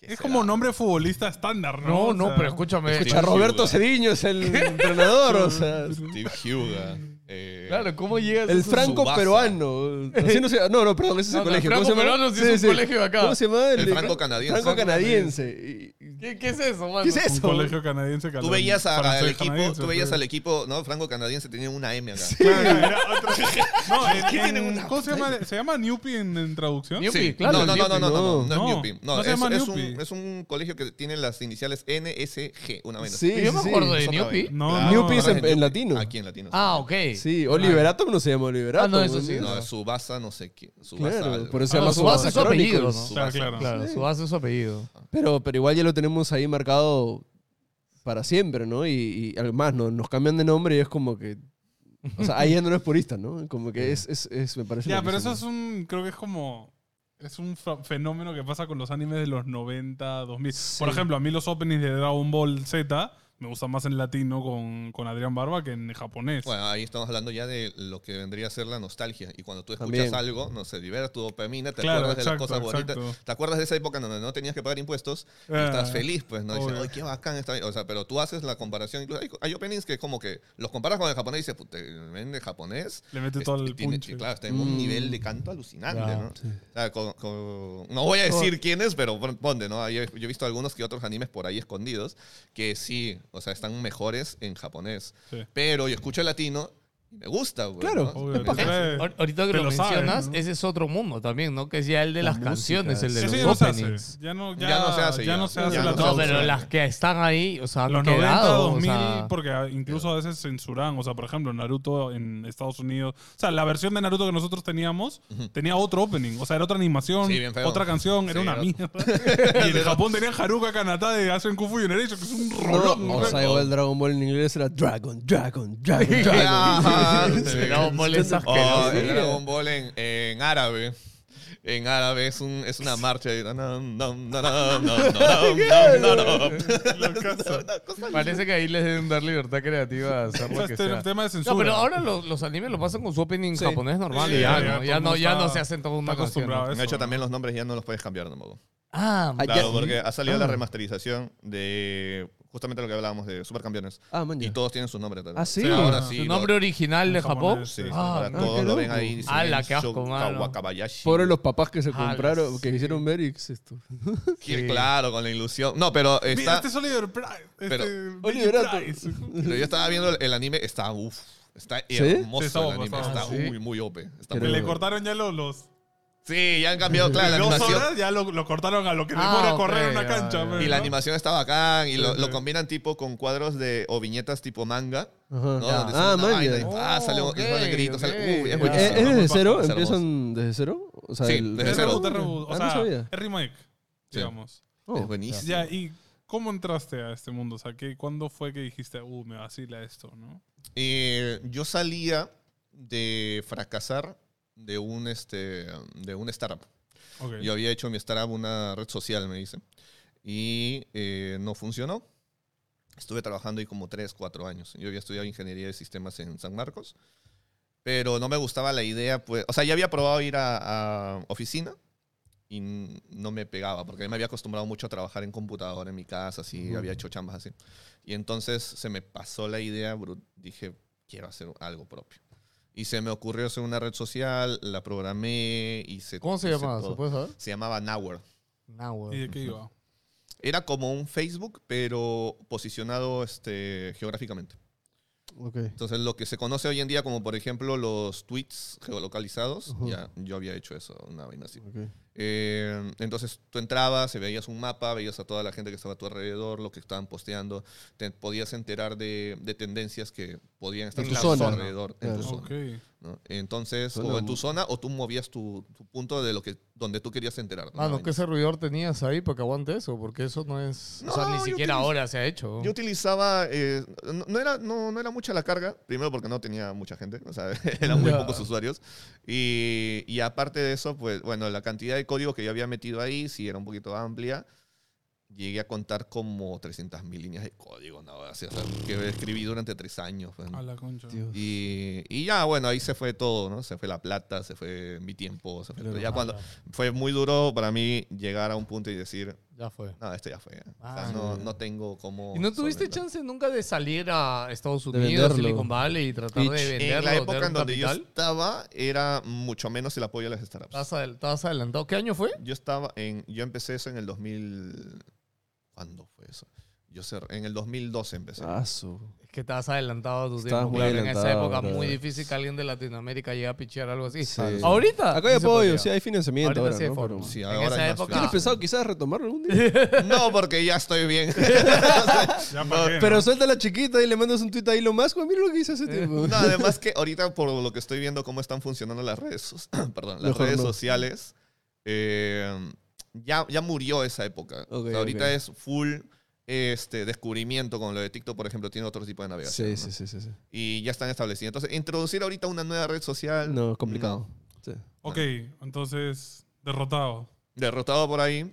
S3: ¿Qué
S1: Es
S3: será?
S1: como nombre futbolista estándar, ¿no?
S4: No,
S1: O
S4: no,
S1: sea,
S4: pero escúchame.
S2: Escucha, Roberto Cediño es el entrenador, o sea...
S3: Steve Huga. Eh,
S4: Claro, ¿cómo llegas
S2: El
S4: a
S2: franco peruano. Así no, se, no, no, perdón, ese es
S4: No,
S2: el
S4: no,
S2: colegio.
S4: el
S2: ¿Cómo se llama?
S4: franco peruano sí es un colegio de acá.
S2: ¿Cómo se llama?
S3: El franco canadiense.
S2: Franco canadiense. Y-
S4: ¿Qué, qué es eso, mano?
S2: ¿Qué es
S1: Un
S2: eso?
S1: colegio canadiense
S3: Tú veías a- al equipo,
S1: canadiense,
S3: tú veías al equipo, ¿no? Franco canadiense tenía una M acá.
S1: Claro, era otra- No, en-
S3: ¿Qué
S1: en- ¿Cómo se llama? ¿Se llama Newpie en, en traducción?
S3: Sí.
S4: Claro,
S3: no, no, no, no, no, no, no, no,
S1: no.
S3: es Newpie. No,
S1: No se
S3: es,
S1: llama
S3: es un, es un colegio que tiene las iniciales NSG, una vaina.
S2: Sí,
S4: Yo me
S2: sí,
S4: acuerdo
S2: sí.
S4: de
S3: vaina.
S1: No.
S2: Newpie es en- en latino.
S3: Aquí en latino.
S4: Ah, ok.
S2: Sí, Oliver Atom no se llama Oliver
S4: Ah,
S2: Atom.
S4: no, eso sí,
S3: No, es Subasa, no sé qué. Subasa.
S2: Claro,
S3: algo.
S2: por eso se
S4: Ah,
S2: llama
S4: no, su base
S2: Subasa
S4: es su apellido. ¿no?
S1: Claro,
S3: Subasa.
S1: claro.
S4: Claro, su base es su apellido.
S2: Pero, pero igual ya lo tenemos ahí marcado para siempre, ¿no? Y, y además no, nos cambian de nombre y es como que... O sea, ahí ya no es purista, ¿no? Como que es, es, es- me parece...
S1: Ya, pero eso es un. Creo que es como. Es un fa- fenómeno que pasa con los animes de los 90, 2000. Por
S2: Sí.
S1: ejemplo, a mí los openings de Dragon Ball Z me gustan más en latino con, con Adrián Barba que en japonés.
S3: Bueno, ahí estamos hablando ya de lo que vendría a ser la nostalgia. Y cuando tú escuchas
S2: También.
S3: algo, no sé, liberas tu dopamina, te
S1: Claro,
S3: acuerdas de las
S1: exacto,
S3: cosas bonitas.
S1: exacto.
S3: Te acuerdas de esa época en donde no tenías que pagar impuestos y
S1: Ah,
S3: estás feliz, pues, ¿no? Dices, ay, qué bacán esta O sea, pero tú haces la comparación. Incluso hay, hay openings que como que los comparas con el japonés y dices, vende japonés.
S1: Le mete todo el
S3: tiene-
S1: punch.
S3: Claro, está en un
S2: Mm.
S3: nivel de canto alucinante,
S4: Claro,
S3: ¿no? O sea, con- con- no voy a decir quiénes, pero pon- ponte, ¿no? Yo, yo he visto algunos que otros animes por ahí escondidos que sí, o sea, están mejores en japonés.
S1: Sí.
S3: Pero yo escucho el latino me gusta, güey.
S2: Claro,
S3: ¿no?
S1: Obvio,
S2: es paja.
S1: te trae-
S4: Ahor- Ahorita que lo,
S1: lo sabes,
S4: mencionas,
S1: ¿no?
S4: ese es otro mundo también, ¿no? Que es ya el de
S2: La
S4: las canciones, el de los
S1: ya no se
S4: openings.
S1: hace. Ya no, ya,
S3: Ya no se hace,
S1: ya
S3: ya.
S1: no se hace
S3: no
S1: la
S4: No, pero las que están ahí, o sea, han
S1: Los 90,
S4: quedado, o
S1: 2000,
S4: sea,
S1: porque incluso a veces censuran. O sea, por ejemplo, Naruto en Estados Unidos. O sea, la versión de Naruto que nosotros teníamos tenía otro opening. O sea, era otra animación,
S3: Sí,
S1: otra canción, era una mierda. y en Japón tenían Haruka Kanata de Asen Kufu Generation, que es un rolón.
S2: o sea, igual Dragon Ball en inglés era Dragon, Dragon, Dragon, Dragon
S3: el Dragon Ball en, árabe. En árabe es, un, es una marcha.
S4: Parece que ahí les deben dar libertad creativa No, pero ahora los, los animes lo pasan con su opening
S2: sí.
S4: japonés normal ya, ¿no? se hacen todo una canción.
S3: De hecho, también los nombres ya no los puedes cambiar tampoco.
S4: Ah,
S3: claro, porque ha salido la remasterización de justamente lo que hablábamos de Supercampeones.
S2: Ah, man,
S3: Y todos tienen sus nombres también.
S2: Ah, sí.
S1: Sí,
S3: Ahora
S1: Ah,
S3: sí.
S4: ¿Su
S3: lo-
S4: nombre original de Japón?
S3: Sí,
S4: Ah,
S3: ahora
S4: no,
S3: todos
S2: qué
S3: lo ven
S2: loco.
S3: ahí. dicen
S4: Ala, qué asco, mano.
S3: Kawakabayashi.
S2: Pobres los papás que se compraron, que hicieron Merix esto.
S3: Sí,
S4: Sí.
S3: Claro, con la ilusión. No, pero
S1: Mira,
S3: está.
S1: este es Oliver Price. Este,
S3: Pero-
S1: Benji. Price.
S3: Pero yo estaba viendo el, anime, está uff. Está hermoso
S1: Sí, está
S3: el anime.
S1: está
S3: muy, muy OP. Está
S2: Pero-
S3: muy
S1: Le cortaron ya los, los
S3: Sí, ya han cambiado, claro, la
S1: dos
S3: animación.
S1: horas, ya lo, lo cortaron a lo que
S4: Ah,
S1: demora
S4: ok,
S1: correr en una cancha. pues,
S3: Y la
S1: ¿no?
S3: animación está bacán y lo,
S1: Sí,
S3: lo
S1: sí.
S3: combinan tipo con cuadros de o viñetas tipo manga.
S2: Ajá.
S3: ¿no?
S2: Ya.
S3: Donde
S2: Ah,
S3: una
S2: man,
S3: vaina
S2: ya.
S3: y, ah, sale un
S4: ok,
S3: sale un grito, sale-
S4: ok,
S3: uy, es
S4: ya.
S3: buenísimo.
S2: ¿Es, es desde cero?
S3: Es hermoso.
S2: ¿Empiezan desde cero? O sea,
S3: Sí,
S2: el-
S3: desde
S1: Es
S3: cero.
S1: reboot, es reboot. O
S2: Ah, no
S1: sea,
S2: sabía.
S1: es remake,
S3: Sí.
S1: digamos.
S2: Oh,
S3: Es buenísimo.
S1: Ya, ¿y cómo entraste a este mundo? O sea, ¿qué, ¿cuándo fue que dijiste, uh, me vacila esto, no?
S3: Eh, yo salía de fracasar de un, este, de un startup.
S1: Ok.
S3: Yo había hecho mi startup una red social, me dice. Y eh, no funcionó. Estuve trabajando ahí como 3, 4 años. Yo había estudiado ingeniería de sistemas en San Marcos. Pero no me gustaba la idea, pues. O sea, ya había probado ir a, a oficina y no me pegaba, porque me había acostumbrado mucho a trabajar en computadora en mi casa, así, había hecho chambas así. Y entonces se me pasó la idea, dije, quiero hacer algo propio. Y se me ocurrió hacer una red social, la programé, hice
S4: ¿Cómo se llamaba? ¿Se puede saber?
S3: Se llamaba Nowhere.
S4: Weón.
S1: ¿Y de qué iba?
S3: Era como un Facebook, pero posicionado este, geográficamente.
S2: Ok.
S3: Entonces, lo que se conoce hoy en día como, por ejemplo, los tweets geolocalizados,
S2: Ujú.
S3: ya yo había hecho eso, una vaina así.
S2: ok.
S3: Eh, entonces, tú entrabas, y veías un mapa, veías a toda la gente que estaba a tu alrededor, lo que estaban posteando, te podías enterar de, de tendencias que podían estar
S2: En tu
S3: a
S2: zona.
S3: alrededor, en tu zona.
S1: Ok.
S3: ¿no? Entonces,
S2: Suena
S3: o en tu zona, o tú movías tu, tu punto de lo que, donde tú querías enterar. ¿no?
S4: Mano,
S3: Una
S4: ¿qué servidor tenías ahí para que aguante eso? Porque eso no es... o sea,
S3: No,
S4: ni siquiera ahora se ha hecho.
S3: Yo utilizaba, eh, no, no era, no, no era mucha la carga, primero porque no tenía mucha gente, o sea, eran muy
S4: Ya.
S3: pocos usuarios. Y, y aparte de eso, pues bueno, la cantidad de código que yo había metido ahí sí era un poquito amplia. Llegué a contar como 300.000 líneas de código, ¿no? Así, o sea, que escribí durante tres años. pues, ¿no?
S1: A la concha.
S2: Dios.
S3: Y, y ya, bueno, ahí se fue todo, ¿no? Se fue la plata, se fue mi tiempo, se fue todo. Ya cuando fue muy duro para mí llegar a un punto y decir,
S4: Ya fue.
S3: no, esto ya fue. ya". O
S4: Ah,
S3: sea, no,
S2: ya.
S3: no tengo cómo...
S4: ¿Y no tuviste
S3: solventar.
S4: chance nunca de salir a Estados Unidos. Silicon Valley y tratar de venderlo?
S3: En la época en donde yo
S4: capital?
S3: estaba era mucho menos el apoyo a las startups.
S4: ¿Estabas adel- estabas adelantado? ¿Qué año fue?
S3: Yo estaba en, yo empecé eso en el 2000, ¿cuándo fue eso? Yo cerré- en el 2012 empecé.
S2: Ah, su.
S4: Que estabas adelantado a tu tiempo.
S2: muy
S4: claro, en esa época muy difícil que alguien de Latinoamérica llegue a pichear algo así.
S2: Sí.
S4: Ahorita.
S2: Acá hay apoyo, sí hay financiamiento
S4: Ahorita
S2: ahora,
S4: sí hay
S2: ¿no? Pero-
S3: Sí,
S4: en
S3: ahora
S4: esa época.
S2: ¿Tienes pensado quizás retomarlo algún día?
S3: No, porque ya estoy bien.
S1: Ya
S2: Pero suelta la chiquita y le mandas un tweet ahí lo más, mira lo que hice hace tiempo.
S3: No, además que ahorita por lo que estoy viendo cómo están funcionando las redes, perdón, las
S2: Mejor
S3: redes
S2: no.
S3: sociales, eh, ya, ya murió esa época. O sea,
S2: Ok,
S3: ahorita es full este, descubrimiento, con lo de TikTok, por ejemplo, tiene otro tipo de navegación.
S2: Sí,
S3: ¿no?
S2: sí, sí, sí, sí.
S3: Y ya están establecidos. Entonces, introducir ahorita una nueva red social.
S2: No, complicado. Sí.
S1: Ok, entonces, derrotado.
S3: derrotado por ahí,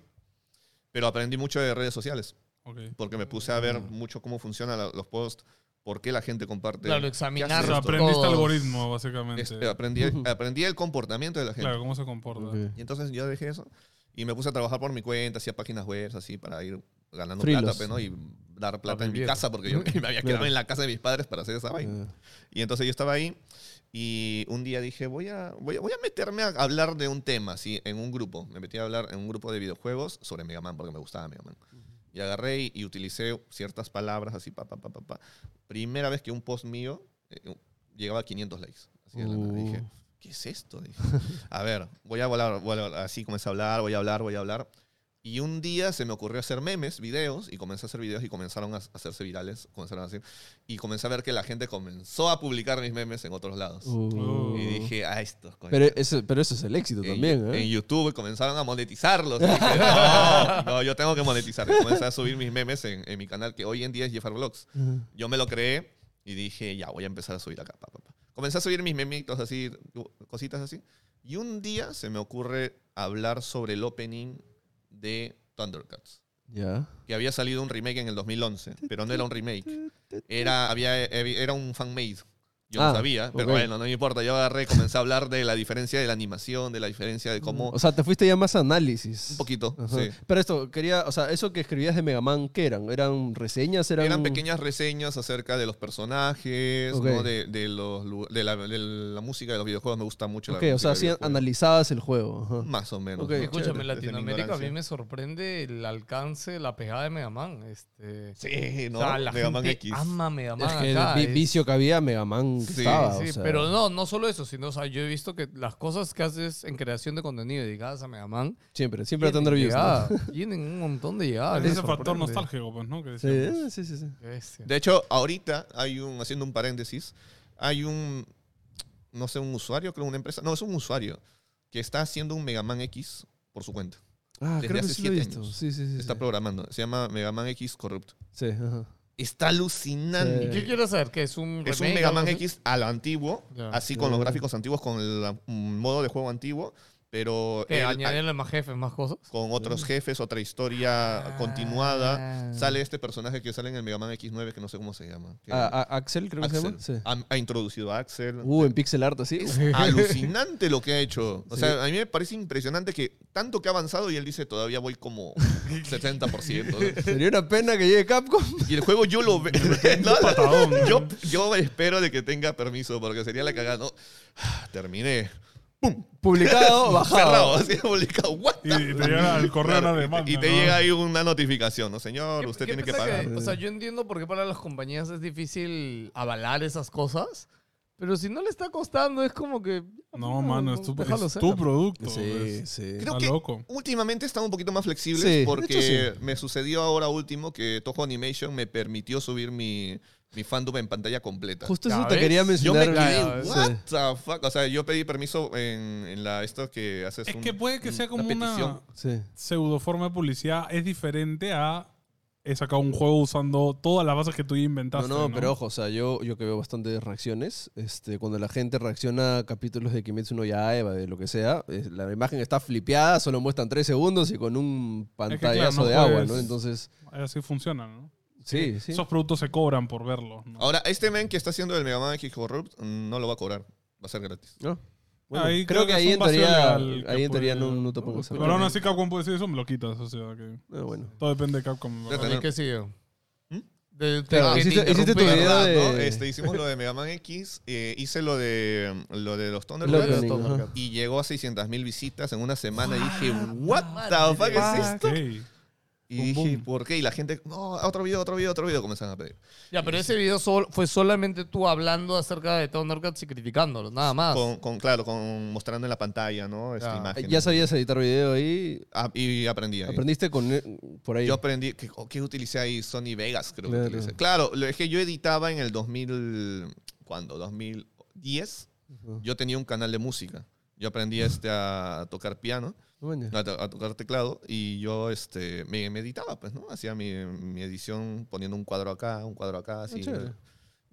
S3: pero aprendí mucho de redes sociales,
S1: Ok.
S3: porque me puse a ver
S2: Mm.
S3: mucho cómo funcionan los posts, por qué la gente comparte.
S4: Claro,
S3: ¿Qué
S4: examinar
S1: O sea, aprendiste
S4: todos.
S1: algoritmo, básicamente.
S3: Este, aprendí, aprendí el comportamiento de la gente.
S1: Claro, cómo se comporta.
S2: Ok.
S3: Y entonces yo dejé eso y me puse a trabajar por mi cuenta, hacía páginas web, así, para ir ganando
S2: Freelos.
S3: plata, pues, ¿no? Y dar plata en mi casa, porque yo me había quedado en la casa de mis padres para hacer esa vaina. Y entonces yo estaba ahí y un día dije, voy a, voy a, voy a meterme a hablar de un tema, así, en un grupo. Me metí a hablar en un grupo de videojuegos sobre Mega Man, porque me gustaba Mega Man. Y agarré y, y utilicé ciertas palabras así, pa, pa, pa, pa, pa. Primera vez que un post mío eh, llegaba a 500 likes. Así de la nada. Dije, ¿qué es esto? Dije, a ver, voy a hablar, voy a- así comencé a hablar, voy a hablar, voy a hablar. Y un día se me ocurrió hacer memes, videos, y comencé a hacer videos y comenzaron a hacerse virales, comenzaron a hacer, y comencé a ver que la gente comenzó a publicar mis memes en otros lados.
S2: uh.
S3: Y dije, ah, estos coño.
S2: Pero eso, pero eso es el éxito
S3: en,
S2: también,
S3: en
S2: ¿eh?
S3: YouTube comenzaron a monetizarlos. Y dije, no, no, yo tengo que monetizar. Y comencé a subir mis memes en, en mi canal, que hoy en día es Jeffar Vlogs. Yo me lo creé y dije, ya, voy a empezar a subir acá. pa, pa, pa. Comencé a subir mis memitos así, cositas así. Y un día se me ocurre hablar sobre el opening de Thundercats.
S2: Ya.
S3: Que había salido un remake en el 2011, pero no era un remake. Era, había, era un fan-made. Yo
S2: Ah,
S3: no sabía, pero bueno, no me importa. Yo agarré y comencé a hablar de la diferencia de la animación, de la diferencia de cómo...
S2: O sea, te fuiste ya más a análisis.
S3: un poquito,
S2: Ajá.
S3: sí.
S2: Pero esto, quería, o sea, eso que escribías de Mega Man, ¿qué eran? ¿Eran reseñas? ¿Eran,
S3: Eran pequeñas reseñas acerca de los personajes. ¿no? de, de los, de, la, de la música de los videojuegos. Me gusta mucho la
S2: Ok, o sea,
S3: videojuegos.
S2: analizabas el juego. ajá.
S3: Más o menos.
S2: Ok,
S3: ¿no?
S4: Escúchame, en Latinoamérica a mí me sorprende el alcance, la pegada de Mega Man. Este,
S3: Sí, ¿no?
S4: o sea, la
S3: Mega Man X.
S4: ama Mega Man
S2: Es que
S4: acá,
S2: el
S4: es-
S2: vicio que había Mega Man que
S3: Sí,
S2: estaba.
S4: Sí,
S2: o sea.
S4: pero no, no solo eso, sino, o sea, yo he visto que las cosas que haces en creación de contenido dedicadas a Mega Man
S2: Siempre, siempre
S4: tienen,
S2: views. ¿no?
S4: llegada, tienen un montón de llegadas.
S1: Ese factor
S4: sorprende.
S1: nostálgico, pues, ¿no? Que
S2: Sí,
S1: decíamos.
S2: sí, sí, sí.
S3: De hecho, ahorita hay un, haciendo un paréntesis, hay un, no sé, un usuario, creo una empresa, no, es un usuario que está haciendo un Mega Man X por su cuenta.
S2: Ah,
S3: Desde
S2: creo que
S3: hace
S2: sí lo he
S3: siete
S2: visto.
S3: años.
S2: Sí, sí, sí.
S3: Está
S2: sí.
S3: programando. Se llama Mega Man X Corrupt.
S2: Sí, ajá.
S3: Está alucinante.
S2: Sí.
S4: ¿Qué quieres saber? ¿Que es un
S3: Es un Mega Man? X a lo antiguo,
S4: Ya.
S3: así con los gráficos antiguos, con el modo de juego antiguo, pero
S4: ¿Qué,
S3: él-
S4: añadirle más jefes, más cosas?
S3: con otros jefes, otra historia
S4: Ah.
S3: continuada. Sale este personaje que sale en el Mega Man X9, que no sé cómo se llama.
S2: Ah, ah, Axel, creo que se llama. Sí.
S3: Ha, ha introducido a Axel.
S2: Uh, en pixel art así.
S3: Es alucinante lo que ha hecho. O
S2: Sí.
S3: sea, a mí me parece impresionante que tanto que ha avanzado y él dice todavía voy como 70%. ¿no?
S2: Sería una pena que llegue Capcom.
S3: Y el juego yo lo veo. yo, yo espero de que tenga permiso porque sería la cagada. ¿no? Ah,
S2: Publicado,
S3: cerrado,
S2: bajado.
S3: así publicado. What
S1: Y te llega al correo
S3: Claro,
S1: una
S3: y te-
S1: demanda.
S3: y te
S1: ¿no?
S3: llega ahí una notificación, ¿no, señor?
S4: ¿Qué-
S3: Usted tiene que
S4: pasa
S3: pagar.
S4: o sea, yo entiendo por qué para las compañías es difícil avalar esas cosas, pero si no le está costando, es como que.
S1: No, mano, es tu,
S4: déjalo
S1: es
S4: ser.
S1: tu producto.
S2: Sí,
S1: es-
S2: sí.
S3: Creo
S1: Está
S3: que
S1: loco.
S3: últimamente están un poquito más flexibles
S2: Sí, de
S3: porque
S2: hecho, sí.
S3: me sucedió ahora último que Toho Animation me permitió subir mi, mi fandom en pantalla completa.
S2: Justo eso te
S4: ves.
S2: quería
S3: Yo
S2: mencionar.
S3: me
S4: Ya,
S3: quedé,
S2: Sí.
S3: what the fuck? O sea, yo pedí permiso en, en la esto que haces
S1: Es
S3: un-
S1: que puede que
S3: un-
S1: sea como una.
S2: Sí.
S1: pseudo forma de publicidad. Es diferente a he sacado un juego usando todas las bases que tú
S2: No,
S1: inventaste.
S2: no,
S1: No,
S2: pero ojo, o sea, yo, yo que veo bastantes reacciones, este, cuando la gente reacciona a capítulos de Kimetsu no Yaiba, de lo que sea, es- la imagen está flipeada, solo muestran tres segundos y con un
S1: claro,
S2: pantallazo
S1: no
S2: de agua, ¿no? Entonces,
S1: Así funciona, ¿no?
S2: Sí, sí.
S1: Esos productos se cobran por verlos. ¿no?
S3: Ahora, este men que está haciendo el Mega Man X Corrupt mm, no lo va a cobrar. Va a ser gratis.
S2: ¿No? Bueno,
S1: Ahí
S2: creo
S1: creo
S2: que
S1: que
S2: ahí en teoría,
S1: que
S2: ahí en teoría no,
S1: puede-
S2: no te
S1: Pero aún así Capcom puede decir eso, me lo quitas. O sea, que
S2: Ah, bueno.
S1: todo depende de Capcom.
S3: Ya
S1: ¿verdad?
S3: tenés-
S4: ¿Qué sigue?
S3: ¿Mm?
S4: De- te-
S2: Claro,
S4: que te
S2: hiciste- hiciste tu video
S3: ¿Verdad,
S2: de-
S3: no? Este, hicimos lo de Mega Man X, eh, hice lo de, lo de los
S2: ajá.
S3: y llegó a 600.000 visitas en una semana y dije, what the fuck es esto?
S1: Ok.
S3: Y
S1: Boom,
S3: dije,
S1: boom.
S3: ¿por qué? Y la gente, no, otro video, otro video, otro video, comenzaron a pedir.
S4: Ya, pero ese video sol- fue solamente tú hablando acerca de Thundercats y criticándolo, nada más.
S3: Con, con- claro, con, mostrando en la pantalla, ¿no? Esta
S4: Ya.
S3: imagen.
S2: ¿Ya sabías editar video ahí?
S3: Ah, y aprendí ahí.
S2: ¿Aprendiste con por ahí?
S3: Yo aprendí, ¿qué, qué utilicé ahí? Sony Vegas, creo
S2: Claro.
S3: que utilicé. Claro, es que yo editaba en el 2000, ¿cuándo? 2010.
S2: Ujú.
S3: Yo tenía un canal de música. Yo aprendí este, a tocar piano,
S2: Bueno.
S3: a, a tocar teclado y yo este, me, me editaba, pues, ¿no? Hacía mi, mi edición poniendo un cuadro acá, un cuadro acá, así.
S2: Ah,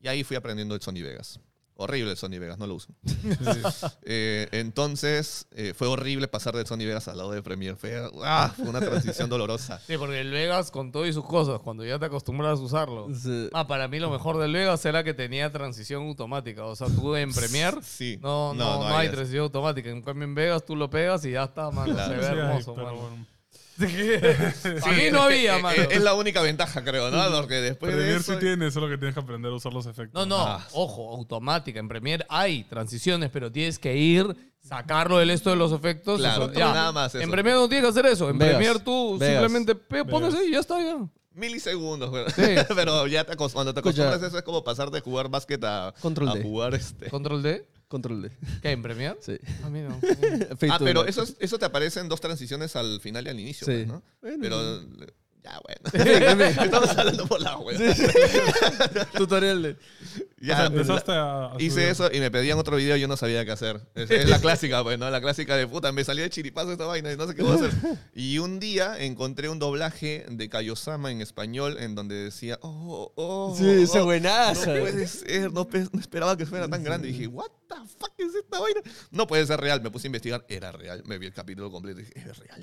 S3: y ahí fui aprendiendo el Sony Vegas. Horrible el Sony Vegas, no lo uso. Eh, entonces, eh, fue horrible pasar de Sony Vegas al lado de Premiere. Fue, ah, fue una transición dolorosa.
S4: Sí, porque el Vegas con todo y sus cosas, cuando ya te acostumbras a usarlo.
S2: Sí.
S4: Ah, para mí lo mejor del Vegas era que tenía transición automática. O sea, tú en Premiere
S3: Sí.
S4: no, no, no, hay transición automática. En cambio en Vegas tú lo pegas y ya está, mano.
S3: Claro.
S4: Se ve
S1: Sí hay,
S4: hermoso, mano.
S1: bueno.
S4: Mí no había,
S3: Eh,
S4: mano.
S3: eh, Es, la única ventaja, creo, ¿no? Porque después de
S1: Premiere
S3: eso...
S1: sí tiene, solo que tienes que aprender a usar los efectos.
S4: No, no,
S3: Ah.
S4: ojo, automática. En Premiere hay transiciones, pero tienes que ir, sacarlo del esto de los efectos.
S3: Claro,
S4: eso, ya.
S3: nada más eso.
S4: En Premiere no tienes que hacer eso. En
S2: Vegas,
S4: Premiere tú
S2: Vegas,
S4: simplemente pones ahí y ya está, ya.
S3: Milisegundos, güey.
S4: Sí.
S3: Pero ya te cuando te
S2: Escucha.
S3: acostumbras a eso es como pasar de jugar básquet a,
S2: Control
S3: a
S2: D.
S3: jugar este...
S4: Control D.
S2: Control D.
S4: ¿Qué? ¿En Premiere?
S2: Sí.
S4: A mí no.
S2: Fade
S3: Ah,
S2: to
S3: pero eso, es- eso te aparece en dos transiciones al final y al inicio,
S2: Sí.
S3: pues, ¿no?
S2: Bueno.
S3: Pero... Ya, bueno. Estamos hablando por la web.
S2: Tutorial de.
S3: Ya,
S1: o sea, empezaste a, a
S3: Hice
S1: subir.
S3: eso y me pedían otro video y yo no sabía qué hacer. Es, es la clásica, pues, ¿no? La clásica de puta, me salió de chiripazo esta vaina y no sé qué voy a hacer. Y un día encontré un doblaje de Kaiosama en español en donde decía, oh, oh.
S2: Sí, ese
S3: oh,
S2: buenazo.
S3: No puede ser, no esperaba que fuera tan grande. Y dije, what the fuck es esta vaina? No puede ser real. Me puse a investigar, era real. Me vi el capítulo completo y dije, es real.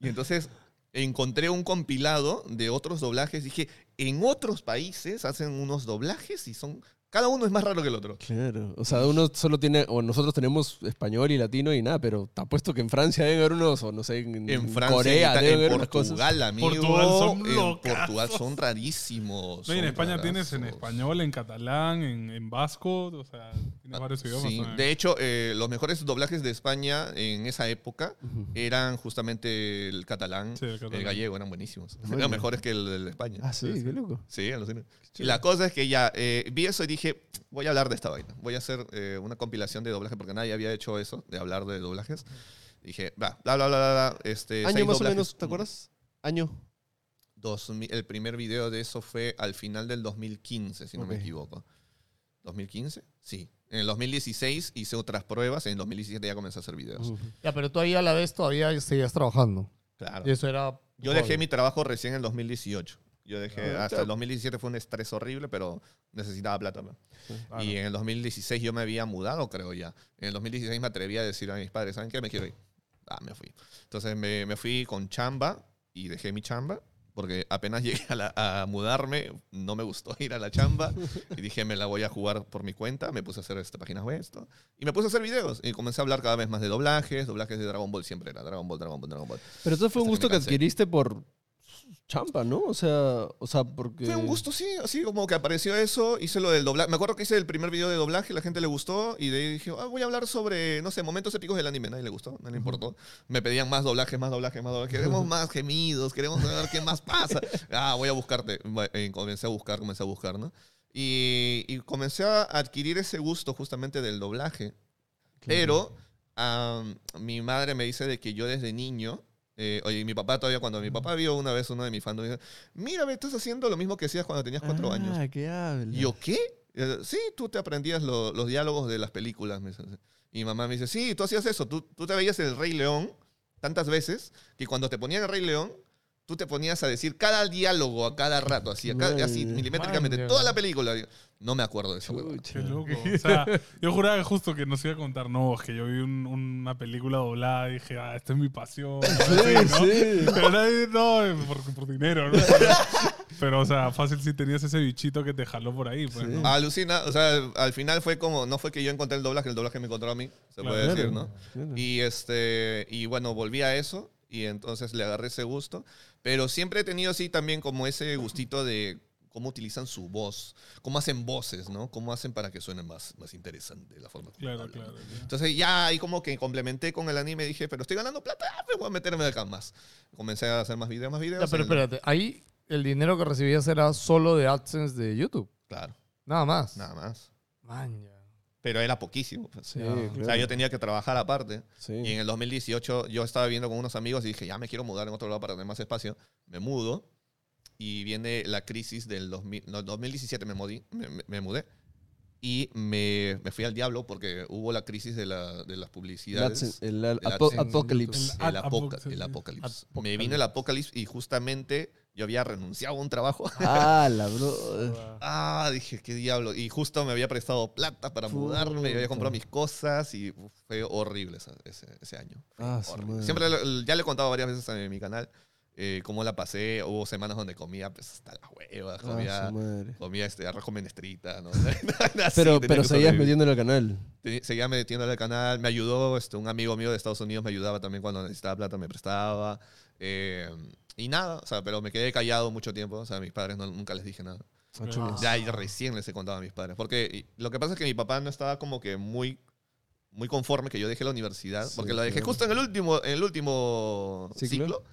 S3: y entonces encontré un compilado de otros doblajes. Dije, en otros países hacen unos doblajes y son. Cada uno es más raro que el otro.
S2: Claro. O sea, uno solo tiene. O nosotros tenemos español y latino y nada, pero te apuesto que en Francia deben haber unos. O no sé, en,
S3: En Francia,
S2: Corea
S3: en,
S2: deben
S3: en
S2: haber unas cosas.
S3: Portugal, amigo.
S1: Portugal son
S3: en. Portugal son rarísimos.
S1: No, y en España tienes en español, en catalán, en, en vasco, o sea, tienes varios idiomas.
S3: Ah, Sí, de hecho, eh, los mejores doblajes de España en esa época eran justamente el catalán,
S1: Sí, el catalán.
S3: gallego, eran buenísimos.
S2: Bueno.
S3: Eran mejores que el de España.
S2: Ah, sí, qué loco.
S3: Sí, alucina. Y la cosa es que ya eh, vi eso y dije, voy a hablar de esta vaina. Voy a hacer eh, una compilación de doblaje porque nadie había hecho eso, de hablar de doblajes. Dije, va, bla, bla, bla, bla, bla. Este,
S2: Año más o menos, ¿te acuerdas? Año.
S3: 2000 el primer video de eso fue al final del 2015, si no me equivoco. ¿2015? Sí. En el 2016 hice otras pruebas, en el 2017 ya comencé a hacer videos.
S2: Ujú.
S4: Ya, pero tú ahí a la vez todavía seguías trabajando.
S3: Claro.
S4: Y eso era.
S3: Yo dejé mi trabajo recién en el 2018. Yo dejé,
S2: Ah,
S3: hasta el 2017 fue un estrés horrible, pero necesitaba plata.
S1: Claro.
S3: Y en el 2016 yo me había mudado, creo ya. En el 2016 me atreví a decir a mis padres, ¿saben qué? Me quiero ir. Ah, me fui. Entonces me, me fui con chamba y dejé mi chamba. Porque apenas llegué a, la- a mudarme, no me gustó ir a la chamba. Y dije, me la voy a jugar por mi cuenta. Me puse a hacer esta páginas web, esto. Y me puse a hacer videos. Y comencé a hablar cada vez más de doblajes. Doblajes de Dragon Ball siempre era Dragon Ball, Dragon Ball, Dragon Ball.
S2: Pero eso fue un
S3: Hasta que
S2: gusto que
S3: cansé.
S2: adquiriste por champa, ¿no? O sea, o sea porque...
S3: Fue un gusto, sí, así como que apareció eso, hice lo del doblaje. Me acuerdo que hice el primer video de doblaje, la gente le gustó, y de ahí dije, ah, voy a hablar sobre, no sé, momentos épicos del anime. Nadie le gustó, no le importó. Me pedían más doblaje, más doblaje, más doblaje. Queremos más gemidos, queremos saber qué más pasa. Ah, voy a buscarte. Bueno, eh, Comencé a buscar, comencé a buscar, ¿no? Y, y comencé a adquirir ese gusto justamente del doblaje. Pero am, mi madre me dice de que yo desde niño, eh, oye, mi papá todavía, cuando mi papá vio una vez uno de mis fans, dice, mira, estás haciendo lo mismo que hacías cuando tenías cuatro años.
S2: Ah, ¿qué habla?
S3: Y yo, ¿qué? Eh, Sí, tú te aprendías lo- los diálogos de las películas. me. Y mi mamá me dice, sí, tú hacías eso. Tú, tú te veías el Rey León tantas veces que cuando te ponían el Rey León, tú te ponías a decir cada diálogo a cada rato, así, a cada- así milimétricamente,
S4: Maña.
S3: toda la película. No me acuerdo de.
S2: Chucha.
S1: Qué loco. O sea, yo juraba que justo que nos iba a contar, no, es que yo vi un- una película doblada y dije, ah, esta es mi pasión.
S2: Sí,
S1: así, ¿no?
S2: sí.
S1: Pero nadie, no, por, por dinero, ¿no? Pero, o sea, fácil si tenías ese bichito que te jaló por ahí, pues,
S2: Sí.
S1: ¿no?
S3: Alucina, o sea, al final fue como, no fue que yo encontré el doblaje, el doblaje me encontró a mí, se
S1: Claro.
S3: puede decir, ¿no?
S2: Claro.
S3: Y este, y bueno, volví a eso y entonces le agarré ese gusto, pero siempre he tenido así también como ese gustito de cómo utilizan su voz, cómo hacen voces, ¿no? Cómo hacen para que suene más, más interesante la forma. como
S1: Claro,
S3: hablan,
S1: claro.
S3: ¿no?
S1: claro.
S3: Entonces ya ahí como que complementé con el anime, dije, pero estoy ganando plata, ah, pues voy a meterme acá más. Comencé a hacer más videos, más videos.
S4: Ya, pero
S3: y-
S4: espérate, ahí el dinero que recibías era solo de AdSense de YouTube.
S3: Claro,
S4: Nada más.
S3: nada más.
S4: Maña.
S3: Pero era poquísimo. pues.
S2: Sí,
S4: Ya.
S3: O sea,
S2: claro.
S3: yo tenía que trabajar aparte.
S2: Sí.
S3: Y en el 2018 yo estaba viviendo con unos amigos y dije, ya me quiero mudar en otro lado para tener más espacio. Me mudo y viene la crisis del 2000, no, 2017 me, mudé, me, me- mudé y me, me fui al diablo porque hubo la crisis de, la, de las publicidades.
S2: El
S3: El.
S2: Apocalipsis.
S1: El
S3: El,
S1: ad-
S3: apoca-
S1: apoc-
S3: el apocalipsis. Me
S4: Apocalipsis.
S3: vino el apocalipsis y justamente yo había renunciado a un trabajo.
S2: Ah, la bro.
S3: Ah, dije, qué diablo. Y justo me había prestado plata para mudarme, y había comprado
S2: Puta.
S3: mis cosas y uf, fue horrible esa- ese, ese año.
S2: Ah,
S3: Horrible.
S2: madre.
S3: Siempre ya le he contado varias veces en mi canal eh, cómo la pasé. Hubo semanas donde comía pues, hasta las huevas,
S2: Ah,
S3: comía,
S2: madre.
S3: comía este, arroz con menestrita. ¿no? Así,
S2: Pero, pero seguías metiéndole al canal.
S3: Seguía metiéndole al canal. Me ayudó, este, un amigo mío de Estados Unidos me ayudaba también cuando necesitaba plata, me prestaba. Eh, y nada, o sea, pero me quedé callado mucho tiempo. O sea, a mis padres no- nunca les dije nada.
S2: Ah.
S3: Ya ahí recién les he contado a mis padres. Porque y- lo que pasa es que mi papá no estaba como que muy, muy conforme que yo dejé la universidad.
S2: Sí,
S3: porque lo dejé
S2: claro.
S3: justo en el último, en el último
S2: ¿Ciclo?
S3: ciclo.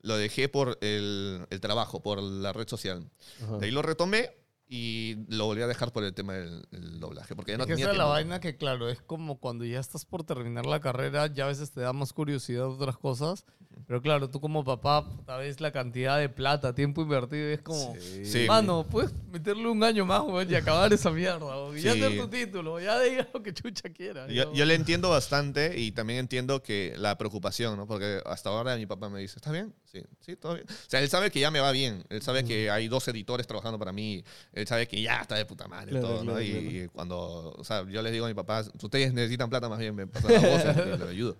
S3: Lo dejé por el, el trabajo, por la red social.
S2: Ajá.
S3: De ahí lo retomé y lo volví a dejar por el tema del, del doblaje. Porque ya no
S4: Es
S3: tenía
S4: esa es la vaina que, claro, es como cuando ya estás por terminar la carrera, ya a veces te da más curiosidad de otras cosas. Pero claro, tú como papá, puta, ves la cantidad de plata, tiempo invertido es como,
S3: Sí.
S4: mano, puedes meterle un año más, weón, y acabar esa mierda, weón. Y ya
S3: Sí.
S4: tener tu título, ya diga lo que chucha quiera.
S3: Yo, yo le entiendo bastante y también entiendo que la preocupación, ¿no? Porque hasta ahora mi papá me dice, ¿estás bien? Sí, sí, todo bien. O sea, él sabe que ya me va bien. Él sabe que hay dos editores trabajando para mí. Él sabe que ya está de puta madre
S2: Claro,
S3: todo, ¿no?
S2: claro,
S3: y,
S2: claro.
S3: y cuando, o sea, yo les digo a mi papá, ustedes necesitan plata más bien, me pasan la voz y les ayudo.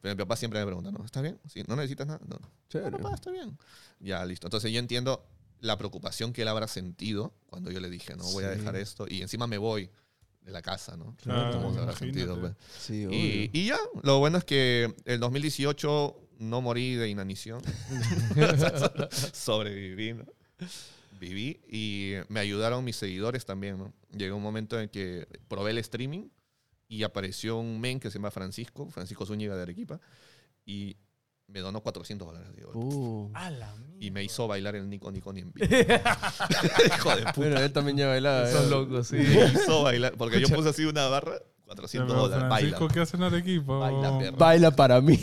S3: Pero mi papá siempre me pregunta, ¿no? ¿Estás bien? Sí, ¿No necesitas nada? No. No,
S2: Chévere.
S3: papá, está bien. Ya, listo. Entonces yo entiendo la preocupación que él habrá sentido cuando yo le dije, no, voy a dejar esto. Y encima me voy de la casa, ¿no?
S1: Claro,
S3: ¿Cómo se habrá sentido? pues?
S2: Sí,
S3: Y, y ya, lo bueno es que el 2018 no morí de inanición. Sobreviví, ¿no? Viví y me ayudaron mis seguidores también, ¿no? Llegó un momento en que probé el streaming y apareció un men que se llama Francisco, Francisco Zúñiga de Arequipa, y me donó 400 dólares. digo,
S2: Uh.
S3: Y me hizo bailar el Nico Nico ni en vivo. Hijo de puta.
S2: Bueno, él también ya bailaba.
S4: Son
S2: ya.
S4: locos, sí.
S3: Me hizo bailar, porque yo puse así una barra, 400
S1: Pero
S3: dólares.
S1: Francisco,
S3: Baila.
S1: ¿qué hace en Arequipa?
S3: Baila.
S2: Baila para mí.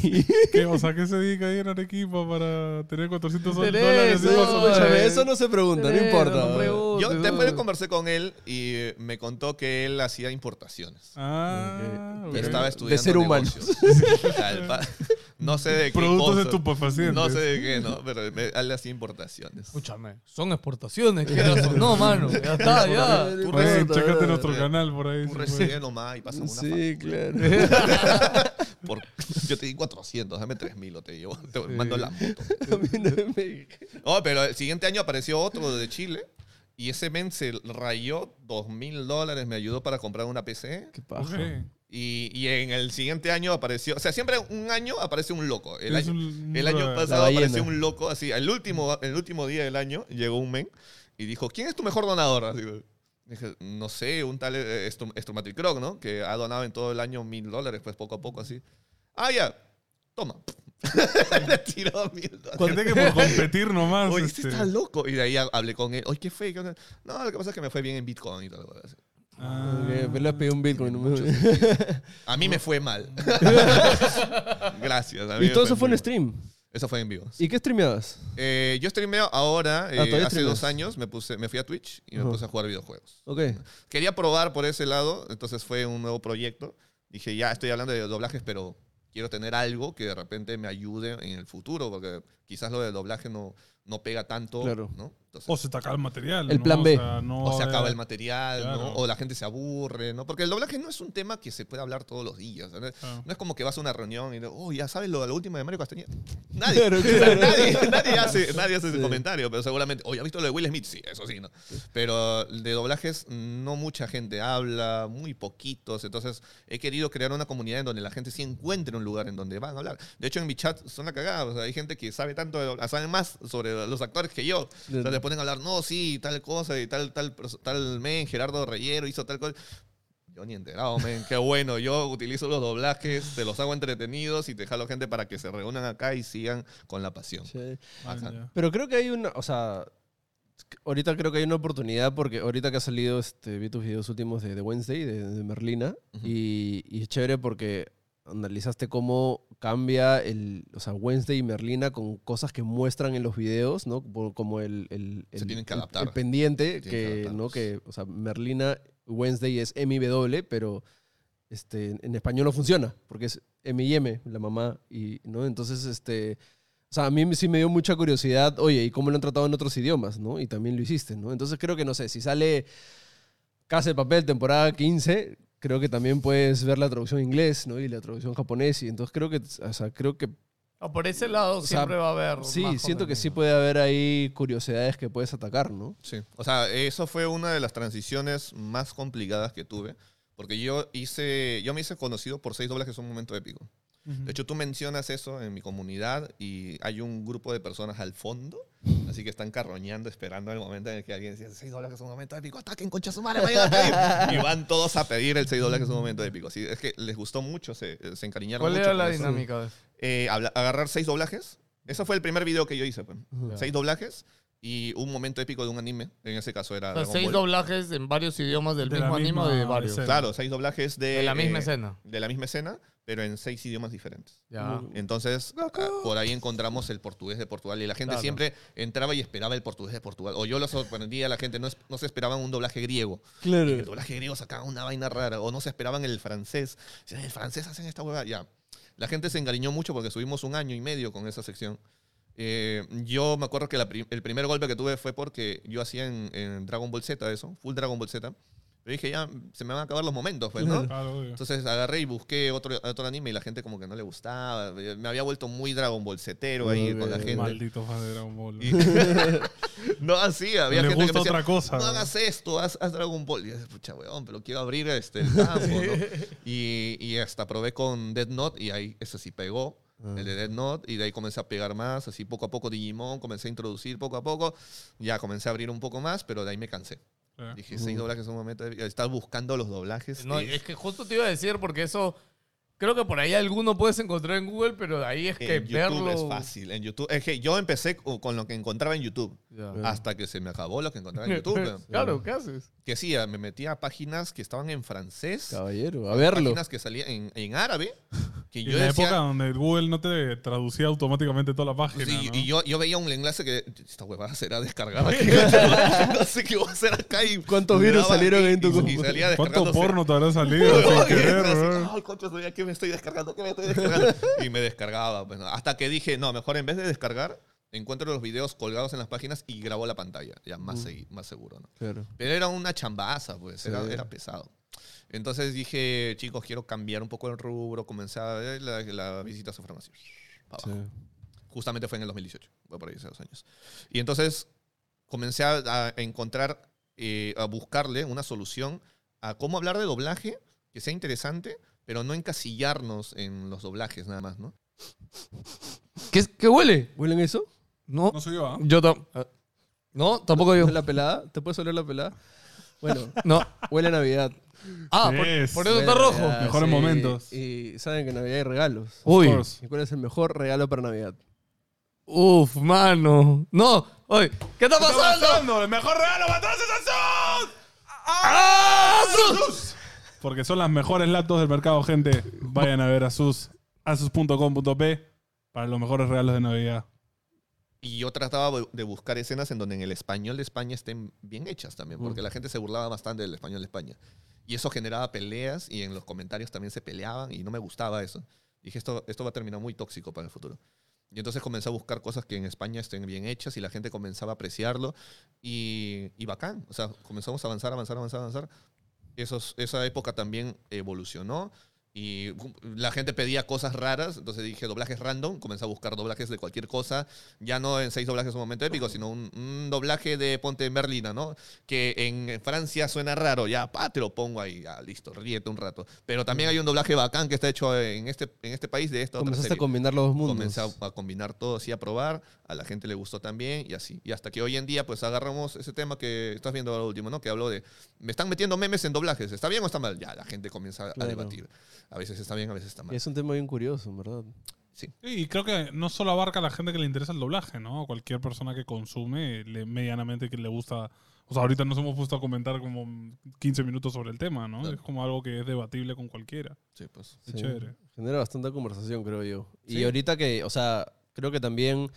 S1: ¿Qué? O sea, ¿qué se dedica ahí en Arequipa para tener 400
S4: Tener
S1: dólares?
S4: eso,
S1: paso?
S2: escúchame, eso no se pregunta, no importa.
S4: no
S3: Yo después conversé con él y me contó que él hacía importaciones.
S1: Ah,
S2: Ok.
S3: Y
S1: ok.
S3: estaba
S2: De
S3: estudiando
S2: ser humano.
S3: no sé de qué
S1: Productos
S3: cosa,
S1: estupefacientes.
S3: No sé de qué, no, pero me- él hacía importaciones.
S4: Escúchame, son exportaciones, no, mano. Ya está, ya.
S3: Tú
S1: Oye,
S2: Puta,
S1: chécate nuestro canal por ahí.
S3: Tú recibe nomás y pasa una
S2: Sí, claro.
S3: Por- yo te di 400, dame 3000 o te llevo. Te mando la moto.
S2: No
S3: Oh, pero el siguiente año apareció otro de Chile y ese men se rayó 2000 dólares, me ayudó para comprar una PC.
S2: Qué paja.
S3: Y, y en el siguiente año apareció, o sea, siempre un año aparece un loco. El año,
S1: un-
S3: el año pasado apareció un loco, así, el último, el último día del año llegó un men y dijo, ¿quién es tu mejor donador? Así, dije, no sé, un tal eh, Strom- Stromatic Croc, ¿no? Que ha donado en todo el año mil dólares, pues poco a poco así. Ah, ya, toma. Le tiró mil dólares.
S1: Que por competir nomás.
S3: Oye, este
S1: este,
S3: está loco. Y de ahí hablé con él. Oye, ¿qué fue? ¿Qué onda? No, lo que pasa es que me fue bien en Bitcoin y todo. así.
S1: ah,
S2: pero le pedido un Bitcoin. ¿no?
S3: A mí me fue mal. Gracias. a mí
S2: y todo eso fue en stream.
S3: Eso fue en vivo.
S2: ¿Y qué streameabas?
S3: Eh, yo streameo ahora, eh,
S2: todavía
S3: hace
S2: streameas.
S3: dos años, me, puse, me fui a Twitch y me puse a jugar videojuegos.
S2: Ok.
S3: Quería probar por ese lado, entonces fue un nuevo proyecto. Dije, ya estoy hablando de doblajes, pero quiero tener algo que de repente me ayude en el futuro, porque quizás lo del doblaje no, no pega tanto,
S2: Claro.
S3: ¿no? Entonces,
S1: O se te acaba el material.
S2: El
S1: ¿no?
S2: plan
S1: O
S2: B.
S1: sea, no
S3: o se acaba el material,
S1: Claro.
S3: ¿no? O la gente se aburre, ¿no? Porque el doblaje no es un tema que se puede hablar todos los días. ¿no? Es como que vas a una reunión y, oh, ya sabes lo de la última de Mario Castañeda. Nadie,
S2: Claro, claro.
S3: nadie, nadie hace, nadie hace ese
S2: Sí.
S3: comentario, pero seguramente, oh, ¿ya has visto lo de Will Smith? Sí, eso sí, ¿no? Pero de doblajes no mucha gente habla, muy poquitos. Entonces he querido crear una comunidad en donde la gente sí encuentre un lugar en donde van a hablar. De hecho, en mi chat son la cagada. O sea, hay gente que sabe tanto, de doblaje, saben más sobre los actores que yo. O sea, te ponen a hablar, no, sí, tal cosa, y tal, tal, tal men, Gerardo Reyero hizo tal cosa. Yo ni enterado, men. Qué bueno. Yo utilizo los doblajes, te los hago entretenidos y te jalo gente para que se reúnan acá y sigan con la pasión.
S2: Sí. Pero creo que hay una, o sea, ahorita creo que hay una oportunidad porque ahorita que ha salido, este, vi tus videos últimos de, de Wednesday, de, de Merlina, y, y es chévere porque analizaste cómo cambia el, o sea, Wednesday y Merlina con cosas que muestran en los videos, ¿no? Como- el, el,
S3: Se tienen que adaptar.
S2: el pendiente,
S3: que.
S2: ¿no? Que, o sea, Merlina, Wednesday es MW, pero este, en español no funciona, porque es M y M, la mamá, y, ¿no? Entonces, este, o sea, a mí sí me dio mucha curiosidad, oye, ¿y cómo lo han tratado en otros idiomas, no? Y también lo hiciste, ¿no? Entonces creo que, no sé, si sale Casa de Papel, temporada 15, creo que también puedes ver la traducción inglés, ¿no? Y la traducción japonés, y entonces creo que, o sea, creo que,
S4: Ah, por ese lado
S2: sea,
S4: siempre va a haber.
S2: sí,
S4: más
S2: siento que sí puede haber ahí curiosidades que puedes atacar, ¿no?
S3: Sí. O sea, eso fue una de las transiciones más complicadas que tuve. Porque yo hice, yo me hice conocido por seis doblajes en un momento épico.
S1: Ujú.
S3: De hecho, tú mencionas eso en mi comunidad y hay un grupo de personas al fondo, así que están carroñando, esperando el momento en el que alguien dice, seis doblajes es un momento épico, ataquen concha su madre, vayan a pedir". Y van todos a pedir el seis doblajes es un momento épico. Así, es que les gustó mucho, se, se encariñaron
S4: ¿Cuál
S3: mucho
S4: era
S3: con
S4: la dinámica?
S3: Eh, agarrar seis doblajes. Eso fue el primer video que yo hice. pues.
S2: Ujú.
S3: Seis doblajes y un momento épico de un anime. En ese caso era
S4: O sea,
S3: Dragon
S4: seis
S3: Ball.
S4: doblajes en varios idiomas del
S1: De
S4: mismo anime o de varios.
S1: escena.
S3: Claro, seis doblajes de,
S4: De la misma
S3: eh,
S4: escena.
S3: de la misma escena, pero en seis idiomas diferentes.
S4: Ya.
S3: Entonces, ah, por ahí encontramos el portugués de Portugal y la gente
S4: Claro.
S3: siempre entraba y esperaba el portugués de Portugal. O yo lo sorprendía a la gente, no, es- no se esperaban un doblaje griego.
S2: Claro.
S3: El doblaje griego sacaba una vaina rara. O no se esperaban el francés. Decían, el francés hacen esta hueá. Ya. La gente se encariñó mucho porque subimos un año y medio con esa sección. Eh, yo me acuerdo que la pri- el primer golpe que tuve fue porque yo hacía en, en Dragon Ball Z eso, full Dragon Ball Z. Pero dije, ya se me van a acabar los momentos, pues, ¿no?
S1: Claro.
S3: Entonces agarré y busqué otro, otro anime y la gente como que no le gustaba. Me había vuelto muy Dragon Ball Zetero ahí con la gente.
S1: Maldito fan de Dragon Ball.
S3: Y- no, así, había
S1: Le
S3: gente que
S1: gusta
S3: me decía,
S1: otra cosa.
S3: no
S1: ¿no?
S3: hagas esto, haz, haz Dragon Ball. Y yo, pucha, weón, pero quiero abrir este, el campo, ¿no? y, y hasta probé con Dead Note y ahí eso sí pegó.
S2: Ah.
S3: El de Dead Note, y de ahí comencé a pegar más, así poco a poco Digimon, comencé a introducir poco a poco, ya comencé a abrir un poco más, pero de ahí me cansé.
S1: Claro.
S3: Dije, seis doblajes en un momento, estar buscando los doblajes.
S4: No,
S3: es-
S4: es que justo te iba a decir porque eso creo que por ahí alguno puedes encontrar en Google, pero de ahí es que
S3: en YouTube
S4: verlo
S3: es fácil. En YouTube, es que yo empecé co- con lo que encontraba en YouTube,
S4: Ya.
S3: hasta que se me acabó lo que encontraba en YouTube.
S4: claro, ¿qué haces?
S3: Que sí, me metía a páginas que estaban en francés,
S2: Caballero, a verlo.
S3: páginas que salían en, en árabe, que
S1: Y
S3: yo
S1: en la
S3: decía,
S1: época donde Google no te traducía automáticamente toda la página.
S3: Sí,
S1: ¿no?
S3: y yo, yo veía un enlace que esta huevada será descargada. aquí. no sé qué voy a hacer acá. Y
S2: ¿Cuántos virus salieron
S3: y-
S2: en tu
S3: y, y
S2: compu?
S3: salía
S1: ¿Cuánto porno te habrá salido sin
S3: Así,
S1: querer? ¿no?
S3: Ay, concha, que me estoy descargando, que me estoy descargando. y me descargaba. pues. Hasta que dije, no, mejor en vez de descargar, encuentro los videos colgados en las páginas y grabo la pantalla. Ya más, segui- más seguro, ¿no?
S2: Claro.
S3: Pero era una chambaza, pues, era,
S2: Sí.
S3: era pesado. Entonces dije, chicos, quiero cambiar un poco el rubro, comenzar a ver la, la visita a su farmacia.
S2: Sí.
S3: Justamente fue en el 2018, fue por ahí hace dos años. Y entonces comencé a, a encontrar, eh, a buscarle una solución a cómo hablar de doblaje que sea interesante, pero no encasillarnos en los doblajes nada más, ¿no?
S4: ¿Qué, qué huele?
S2: ¿Huelen eso?
S4: No.
S1: No soy yo, ¿ah?
S4: Yo tam- ah. No, tampoco yo.
S2: ¿Huele la pelada? ¿Te puedes oler la pelada? Bueno,
S4: No.
S2: huele a Navidad.
S4: Ah, por,
S1: Es.
S4: por eso está rojo.
S2: Navidad,
S1: Mejores momentos.
S2: Y saben que en Navidad hay regalos.
S4: Uy.
S2: ¿Y cuál es el mejor regalo para Navidad?
S4: Uf, mano. No. Oye, ¿qué está
S1: ¿Qué está
S4: pasando?
S1: pasando? ¡El mejor regalo para todos es Asus!
S4: ¡Ah! ¡Sus!
S1: Porque son las mejores laptops del mercado, gente. Vayan a ver Asus, asus.com.p para los mejores regalos de Navidad.
S3: Y yo trataba de buscar escenas en donde en el español de España estén bien hechas también, porque la gente se burlaba bastante del español de España. Y eso generaba peleas y en los comentarios también se peleaban y no me gustaba eso. Dije, esto, esto va a terminar muy tóxico para el futuro. Y entonces comencé a buscar cosas que en España estén bien hechas y la gente comenzaba a apreciarlo y, y bacán. O sea, comenzamos a avanzar, avanzar, avanzar, avanzar. Esos, esa época también evolucionó y la gente pedía cosas raras, entonces dije doblajes random, comencé a buscar doblajes de cualquier cosa, ya no en seis doblajes un momento épico, sino un, un doblaje de Ponte Merlina, ¿no? Que en Francia suena raro, ya, pa, te lo pongo ahí, ya, listo, ríete un rato. Pero también hay un doblaje bacán que está hecho en este, en este país de esta otra
S2: Comenzaste a combinar los dos mundos.
S3: Comencé a, a combinar todo así, a probar, a la gente le gustó también y así. Y hasta que hoy en día pues agarramos ese tema que estás viendo ahora último, ¿no? Que hablo de, me están metiendo memes en doblajes, ¿está bien o está mal? Ya, la gente comienza a
S2: Claro.
S3: debatir. A veces está bien, a veces está
S2: Y
S3: mal.
S2: es un tema bien curioso, en verdad.
S3: Sí.
S1: Y creo que no solo abarca a la gente que le interesa el doblaje, ¿no? Cualquier persona que consume le, medianamente que le gusta. O sea, ahorita nos hemos puesto a comentar como 15 minutos sobre el tema, ¿no?
S3: Claro.
S1: Es como algo que es debatible con cualquiera.
S3: Sí, pues.
S1: Qué
S2: Sí.
S1: chévere.
S2: Genera bastante conversación, creo yo. Y
S3: Sí.
S2: ahorita que, o sea, creo que también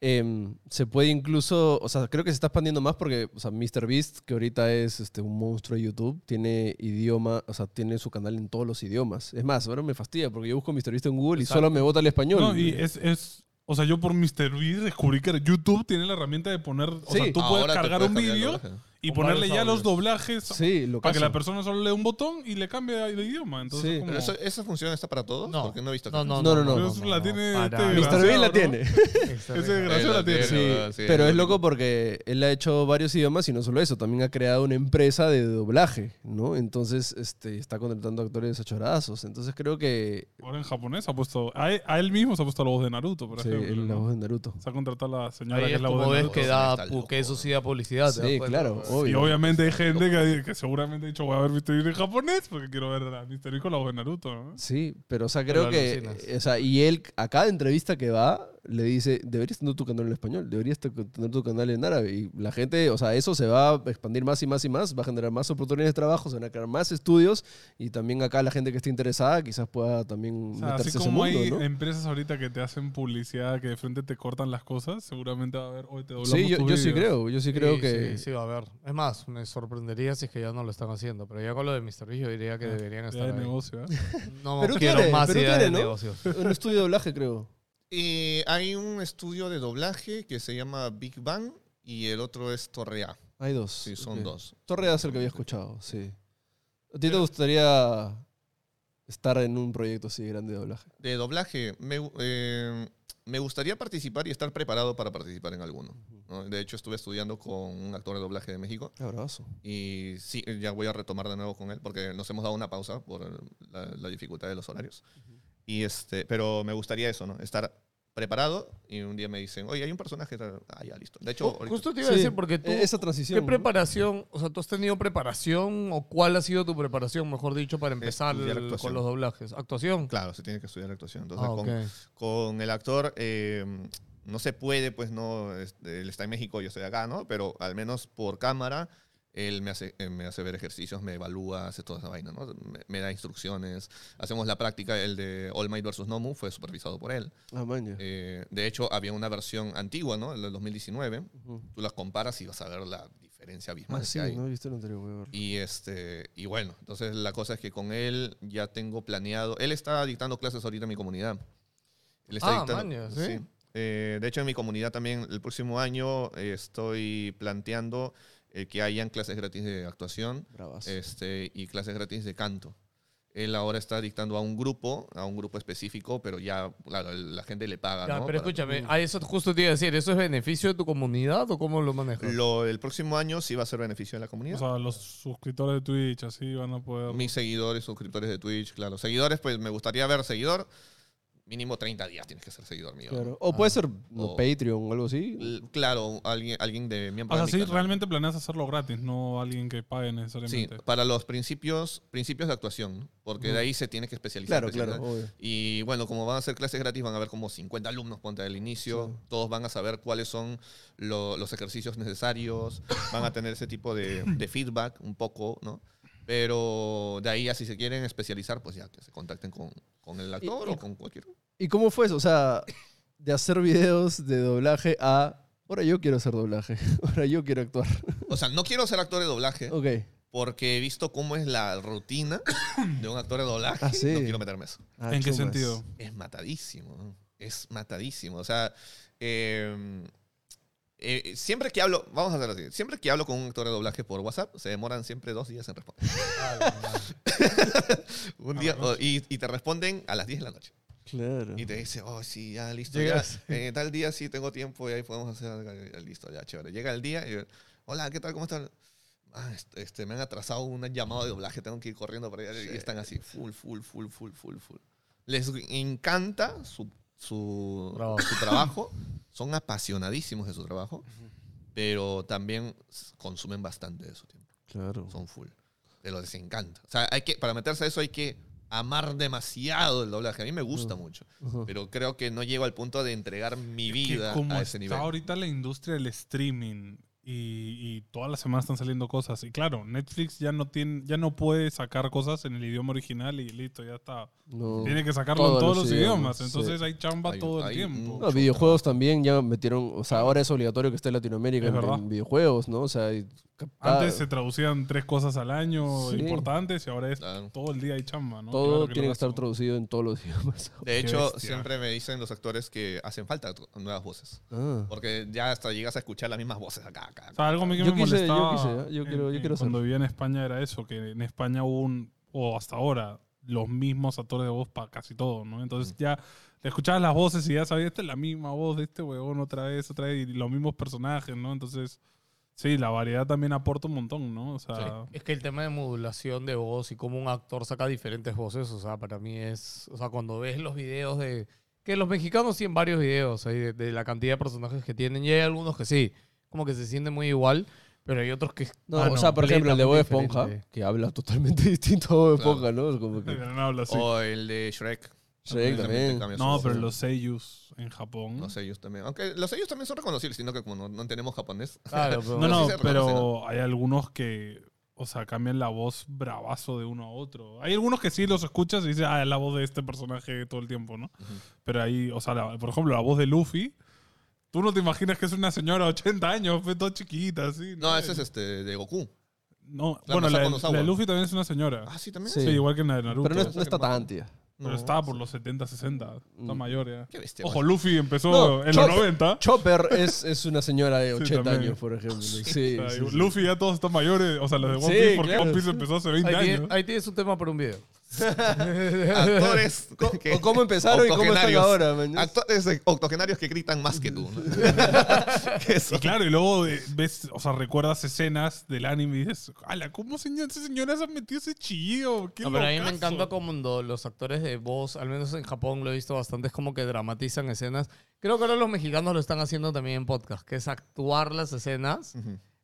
S2: em, se puede incluso, o sea, creo que se está expandiendo más porque, o sea, MrBeast, que ahorita es este, un monstruo de YouTube, tiene idioma, o sea, tiene su canal en todos los idiomas. Es más, ahora me fastidia porque yo busco MrBeast en Google y solo me bota el español.
S1: No, y es, es. O sea, yo por MrBeast descubrí que YouTube tiene la herramienta de poner. O
S2: Sí.
S1: sea, tú puedes
S3: Ahora
S1: cargar
S3: puedes
S1: un vídeo. Y ponerle ya los doblajes
S2: Sí, lo
S1: para que la persona solo lea un botón y le cambie de idioma. Entonces,
S2: Sí.
S1: como-
S3: Pero eso- ¿Esa función está para todos?
S4: No.
S3: Porque no he visto.
S4: No, no,
S2: No,
S4: no.
S2: no, no.
S1: Eso la tiene este.
S2: Mr. Beast la
S1: ¿no?
S2: tiene.
S1: Ese desgraciado la tiene.
S2: Sí,
S3: Sí,
S2: pero
S3: es
S2: es
S3: lo
S2: loco
S3: que-
S2: porque él ha hecho varios idiomas y no solo eso, también ha creado una empresa de doblaje, ¿no? Entonces este, está contratando actores achorazos. Entonces creo que
S1: Ahora en japonés ha puesto. A él, a él mismo se ha puesto la voz de Naruto, por
S2: sí,
S1: ejemplo.
S2: él la
S1: ¿no?
S2: voz de Naruto.
S1: Se ha contratado a la señora
S4: Ahí
S1: que
S4: es
S1: la voz
S4: como
S1: de
S4: ves
S1: Naruto.
S4: que, da, que eso sí da publicidad. ¿te das
S2: Sí,
S4: cuenta?
S1: Y obviamente hay gente que, que seguramente ha dicho, voy a ver Mr. Beast en japonés porque quiero ver a Mr. Beast con la voz de Naruto, ¿no?
S2: Sí, pero o sea,
S4: Pero
S2: creo que, o sea, y él a cada entrevista que va le dice, deberías tener tu canal en español, deberías te- tener tu canal en árabe. Y la gente, o sea, eso se va a expandir más y más y más, va a generar más oportunidades de trabajo, se van a crear más estudios y también acá la gente que esté interesada quizás pueda también
S1: O sea,
S2: meterse
S1: así
S2: a ese
S1: como
S2: mundo,
S1: hay
S2: ¿no?
S1: empresas ahorita que te hacen publicidad, que de frente te cortan las cosas, seguramente va a haber, hoy te doblamos
S2: Sí, yo,
S1: tus
S2: yo sí
S1: vídeos".
S2: creo, yo sí creo
S4: Sí,
S2: que...
S4: Sí, sí, va a haber. Es más, me sorprendería si es que ya no lo están haciendo. Pero ya con lo de Mr. Beast yo diría que deberían
S1: Ya
S4: estar
S1: de
S4: ahí.
S1: negocio, ¿eh?
S4: No
S2: Perú
S4: quiero
S2: tiene,
S4: más
S2: Perú
S4: ideas
S2: tiene,
S4: de
S2: ¿no?
S4: negocios.
S2: Un estudio de doblaje, creo.
S3: Y hay un estudio de doblaje que se llama Big Bang y el otro es Torrea.
S2: Hay dos.
S3: Sí, son
S2: ok.
S3: dos.
S2: Torre es el que había escuchado, sí. ¿A ti te gustaría estar en un proyecto así grande de doblaje?
S3: De doblaje, me, eh, me gustaría participar y estar preparado para participar en alguno. ¿no? De hecho, estuve estudiando con un actor de doblaje de México
S2: Qué bravazo.
S3: y sí, ya voy a retomar de nuevo con él porque nos hemos dado una pausa por la, la dificultad de los horarios. Y este, pero me gustaría eso, ¿no? Estar preparado y un día me dicen, oye, hay un personaje. tal". Ah, ya, listo. De hecho,
S4: Oh,
S3: ahorita-
S4: Justo te iba a
S2: Sí,
S4: decir, porque tú.
S2: e- esa transición.
S4: ¿Qué
S2: ¿no?
S4: preparación? O sea, ¿tú has tenido preparación o cuál ha sido tu preparación, mejor dicho, para empezar el- con los doblajes? ¿Actuación?
S3: claro, se tiene que estudiar actuación. Entonces,
S4: Ah,
S3: con,
S4: ok.
S3: con el actor eh, no se puede, pues no, este, él está en México, yo estoy acá, ¿no? Pero al menos por cámara, él me hace, eh, me hace ver ejercicios, me evalúa, hace toda esa vaina, ¿no? Me, me da instrucciones, hacemos la práctica, el de All Might vs. Nomu fue supervisado por él.
S2: Ah, maña.
S3: Eh, de hecho, había una versión antigua, ¿no? El del 2019.
S2: Ujú.
S3: Tú las comparas y vas a ver la diferencia abismal
S2: Ah, sí,
S3: que hay.
S2: no he visto el anterior, voy a ver.
S3: Y, este, y bueno, entonces la cosa es que con él ya tengo planeado. Él está dictando clases ahorita en mi comunidad. Él está
S4: Ah,
S3: dictando.
S4: maña, ¿sí?
S3: Eh, de hecho, en mi comunidad también el próximo año eh, estoy planteando eh, que hayan clases gratis de actuación
S2: Bravazo.
S3: este, y clases gratis de canto. él ahora está dictando a un grupo, a un grupo específico, pero ya, claro, el- la gente le paga,
S4: Ya,
S3: ¿no?
S4: pero
S3: Para-
S4: escúchame, a eso justo te iba a decir, ¿eso es beneficio de tu comunidad o cómo lo manejas?
S3: Lo, el próximo año sí va a ser beneficio de la
S1: O
S3: comunidad.
S1: sea, los suscriptores de Twitch así van a poder...
S3: Mis seguidores, suscriptores de Twitch, claro. Seguidores, pues me gustaría ver seguidor. Mínimo 30 días tienes que ser seguidor mío.
S2: Claro. O puede ser no,
S3: O-
S2: Patreon o algo así.
S3: Claro, alguien, alguien de miembro
S1: O sea,
S3: de mi
S1: sí,
S3: canal.
S1: realmente planeas hacerlo gratis, no alguien que pague
S3: Sí,
S1: necesariamente.
S3: para los principios, principios de actuación, ¿no? porque de ahí se tiene que especializar.
S2: Claro, claro, obvio.
S3: Y bueno, como van a ser clases gratis, van a haber como 50 alumnos, ponte al inicio.
S2: Sí.
S3: Todos van a saber cuáles son lo- los ejercicios necesarios. van a tener ese tipo de, de feedback un poco, ¿no? Pero de ahí, ya si se quieren especializar, pues ya que se contacten con, con el actor
S2: y-
S3: o con cualquier.
S2: ¿Y cómo fue eso? O sea, de hacer videos de doblaje a. Ahora yo quiero hacer doblaje. Ahora yo quiero actuar.
S3: O sea, no quiero ser actor de doblaje
S2: Ok.
S3: porque he visto cómo es la rutina de un actor de doblaje.
S2: Ah, sí.
S3: No quiero meterme eso.
S2: Ah,
S1: ¿En qué
S2: chumas.
S1: sentido?
S3: es matadísimo. ¿no? Es matadísimo. O sea, eh, eh, siempre que hablo, vamos a hacerlo así, siempre que hablo con un actor de doblaje por WhatsApp, se demoran siempre dos días en responder. un día, o- y, y te responden a las 10 de la noche.
S2: Claro.
S3: Y te dice, oh, sí, ya, listo.
S4: Llegas.
S3: Ya, eh, tal día sí tengo tiempo y ahí podemos hacer ya, listo, ya, chévere. Llega el día y, hola, ¿qué tal? ¿Cómo están? Ah, este, este, me han atrasado un llamado de doblaje, tengo que ir corriendo para allá y están así, full, full, full, full, full, full. Les encanta su, su,
S4: Trabajo.
S3: su trabajo, son apasionadísimos de su trabajo, pero también consumen bastante de su tiempo,
S2: Claro.
S3: son full, pero les encanta. O sea, hay que, para meterse a eso hay que amar demasiado el doblaje. A mí me gusta mucho,
S2: Ajá.
S3: pero creo que no llego al punto de entregar mi
S1: Que
S3: vida
S1: como
S3: a ese
S1: está
S3: nivel.
S1: ahorita la industria del streaming y, y todas las semanas están saliendo cosas. Y claro, Netflix ya no tiene, ya no puede sacar cosas en el idioma original y listo, ya está.
S2: No.
S1: Tiene que sacarlo
S2: Todos
S1: en todos
S2: los
S1: los idiomas.
S2: idiomas,
S1: Entonces hay chamba
S3: Hay-
S1: todo el
S3: hay
S1: tiempo.
S3: mucho.
S2: No, videojuegos también ya metieron, o sea, ahora es obligatorio que esté en Latinoamérica
S1: Es
S2: en, en videojuegos, ¿no? O sea,
S1: Antes se traducían tres cosas al año
S2: Sí.
S1: importantes y ahora es
S3: Claro.
S1: todo el día hay chamba, ¿no?
S2: todo
S1: Claro
S2: tiene que estar traducido en todos los idiomas.
S3: De hecho, siempre me dicen los actores que hacen falta nuevas voces.
S2: Ah.
S3: Porque ya hasta llegas a escuchar las mismas voces acá, acá.
S1: O sea, algo a mí que
S2: Yo
S1: me
S2: quise- yo
S1: molestaba
S2: quise, ¿eh? Yo
S1: en-
S2: quiero- yo
S1: en-
S2: quiero
S1: cuando vivía en España era eso, que en España hubo un, o hasta ahora, los mismos actores de voz para casi todo, ¿no? Entonces ya le escuchabas las voces y ya sabías, esta es la misma voz de este huevón otra vez, otra vez, y los mismos personajes, ¿no? Entonces, sí, la variedad también aporta un montón, ¿no? O sea,
S4: Es que el tema de modulación de voz y cómo un actor saca diferentes voces, o sea, para mí es, o sea, cuando ves los videos de, que los mexicanos tienen varios videos ahí de, de la cantidad de personajes que tienen, y hay algunos que sí, como que se sienten muy igual, pero hay otros que...
S2: No,
S4: ah,
S2: o sea, por ejemplo, el de Bob Esponja,
S4: diferente.
S2: que habla totalmente distinto a Bob
S3: Claro.
S2: Esponja, ¿no? Como que
S1: no habla así.
S3: O el de Shrek.
S2: Shrek también.
S1: no, pero los seiyus en Japón.
S3: Los sellos también. Aunque los sellos también son reconocibles, sino que como no, no tenemos japonés.
S4: Claro, pero-
S1: No, no,
S3: sí
S1: pero hay algunos que, o sea, cambian la voz bravazo de uno a otro. Hay algunos que sí los escuchas y dices, ah, es la voz de este personaje todo el tiempo, ¿no? Pero ahí, o sea, la- por ejemplo, la voz de Luffy, tú no te imaginas que es una señora de 80 años, fue toda chiquita, así.
S3: No, ese es este de Goku.
S1: No, bueno, la, la de Luffy también es una señora.
S3: Ah, sí, también.
S1: sí.
S2: Sí.
S1: igual que en la de Naruto.
S2: Pero no, no está tan tía.
S1: Pero
S3: No,
S1: estaba por los 70, 60. Está mayor ya.
S3: Qué bestia.
S1: Ojo,
S3: guacho.
S1: Luffy empezó
S2: No,
S1: en
S2: Chop-
S1: los 90.
S2: Chopper es, es una señora de
S1: Sí,
S2: 80
S1: también.
S2: años, por ejemplo. Sí,
S1: O sea,
S2: sí, sí.
S1: Luffy ya todos están mayores. O sea, los de One
S2: Sí,
S1: Piece, porque
S2: claro.
S1: One Piece empezó hace 20
S4: Ahí,
S1: años.
S4: tiene- ahí tienes un tema para un video.
S3: Actores. que-
S2: O cómo empezaron y cómo están ahora, man.
S3: Actores eh, octogenarios que gritan más que tú. ¿no? Que eso.
S1: Y claro, y luego eh, ves, o sea, recuerdas escenas del anime y dices, ala, ¿cómo señor, esa señora se ha metido ese chillo? Qué
S4: No, pero a mí me
S1: locazo".
S4: encanta cuando los actores de voz, al menos en Japón lo he visto bastante, es como que dramatizan escenas. Creo que ahora los mexicanos lo están haciendo también en podcast, que es actuar las escenas.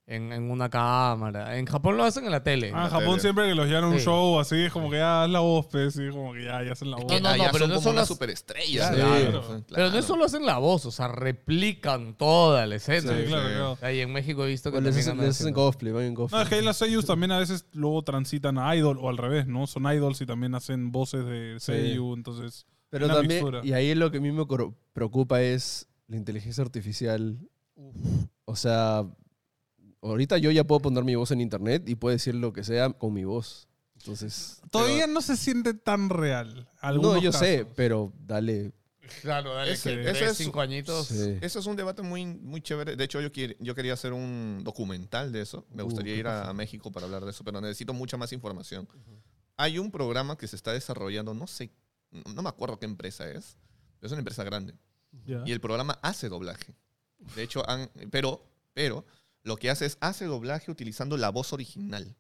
S4: En, en una cámara. En Japón lo hacen en la tele.
S1: Ah, en Japón
S3: tele.
S1: siempre que los llevan a un
S4: Sí.
S1: show así, es como que ya haz la voz, pues, sí, como que ya, ya hacen la voz.
S4: No, no,
S3: Allá
S4: pero
S3: son
S4: no
S3: como
S4: son las-
S3: superestrella.
S1: Claro.
S3: Claro.
S4: Pero no solo hacen la voz, o sea, replican toda la escena.
S1: Sí, claro.
S4: Ahí en México he visto que
S2: O les
S4: también
S2: hacen,
S4: andan
S2: les hacen
S4: haciendo.
S2: cosplay, van en
S1: No,
S2: cosplay.
S1: es que ahí las seiyus también a veces luego transitan a idol o al revés, ¿no? Son idols y también hacen voces de
S2: Sí.
S1: seiyu, entonces...
S2: Pero
S1: una
S2: también,
S1: mixtura.
S2: y ahí lo que a mí me cor- preocupa es la inteligencia artificial. O sea, ahorita yo ya puedo poner mi voz en internet y puedo decir lo que sea con mi voz. Entonces,
S1: Todavía no se siente tan real.
S2: no, yo sé,
S1: casos.
S2: pero dale.
S4: Claro, dale,
S3: Ese-
S4: que
S3: ese
S4: tres,
S3: es-
S4: cinco añitos.
S2: Sí.
S3: Eso es un debate muy, muy chévere. De hecho, yo, quiere- yo quería hacer un documental de eso. Me
S2: Uh,
S3: gustaría
S2: qué
S3: ir a, a México para hablar de eso, pero necesito mucha más información. hay un programa que se está desarrollando, no sé, no me acuerdo qué empresa es, pero es una empresa grande.
S1: Ya.
S3: Y el programa hace doblaje. De hecho, han- pero, pero lo que hace es hace doblaje utilizando la voz original.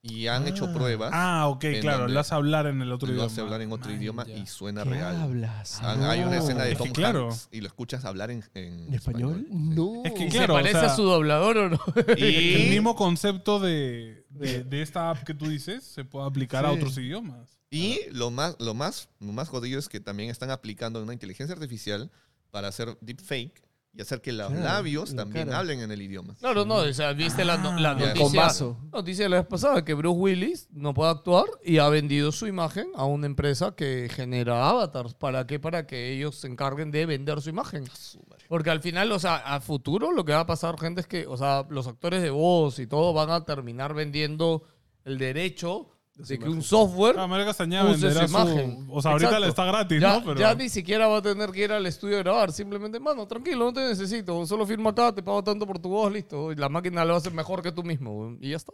S3: Y han hecho pruebas.
S1: Ah, ok, claro. Lo hace hablar en el otro
S3: lo
S1: idioma.
S3: hace hablar en otro
S1: Man,
S3: idioma
S1: ya.
S3: y suena
S2: ¿Qué
S3: real.
S2: hablas?
S3: Han- Hay una
S2: No.
S3: escena de
S1: Es
S3: Tom
S1: claro.
S3: Hanks y lo escuchas hablar en, en
S2: ¿En español?
S3: Sí.
S2: No.
S1: Es que
S4: ¿Y
S1: claro,
S4: ¿Se
S1: o
S4: parece
S1: sea-
S4: a su doblador o no?
S3: Y
S1: El mismo concepto de, de, de esta app que tú dices se puede aplicar a
S2: Sí.
S1: otros idiomas.
S3: Y lo más, lo, más, lo más jodido es que también están aplicando una inteligencia artificial para hacer deepfake y hacer que los
S2: Claro,
S3: labios
S2: la
S3: también
S2: cara.
S3: hablen en el idioma.
S4: Claro, no, o sea, viste la, no- la noticia, noticia de la vez pasada que Bruce Willis no puede actuar y ha vendido su imagen a una empresa que genera avatars. ¿Para qué? Para que ellos se encarguen de vender su imagen. Porque al final, o sea, a futuro lo que va a pasar, gente, es que, o sea, los actores de voz y todo van a terminar vendiendo el derecho de que un software
S1: Ah, María Castañeda
S4: use su
S1: venderá su...
S4: imagen.
S1: O sea, ahorita
S4: Exacto.
S1: le está gratis,
S4: ya,
S1: ¿no? Pero...
S4: ya ni siquiera va a tener que ir al estudio a grabar. Simplemente, mano, tranquilo, no te necesito. Solo firma acá, te pago tanto por tu voz, listo. Y la máquina lo hace mejor que tú mismo. weón. Y ya está.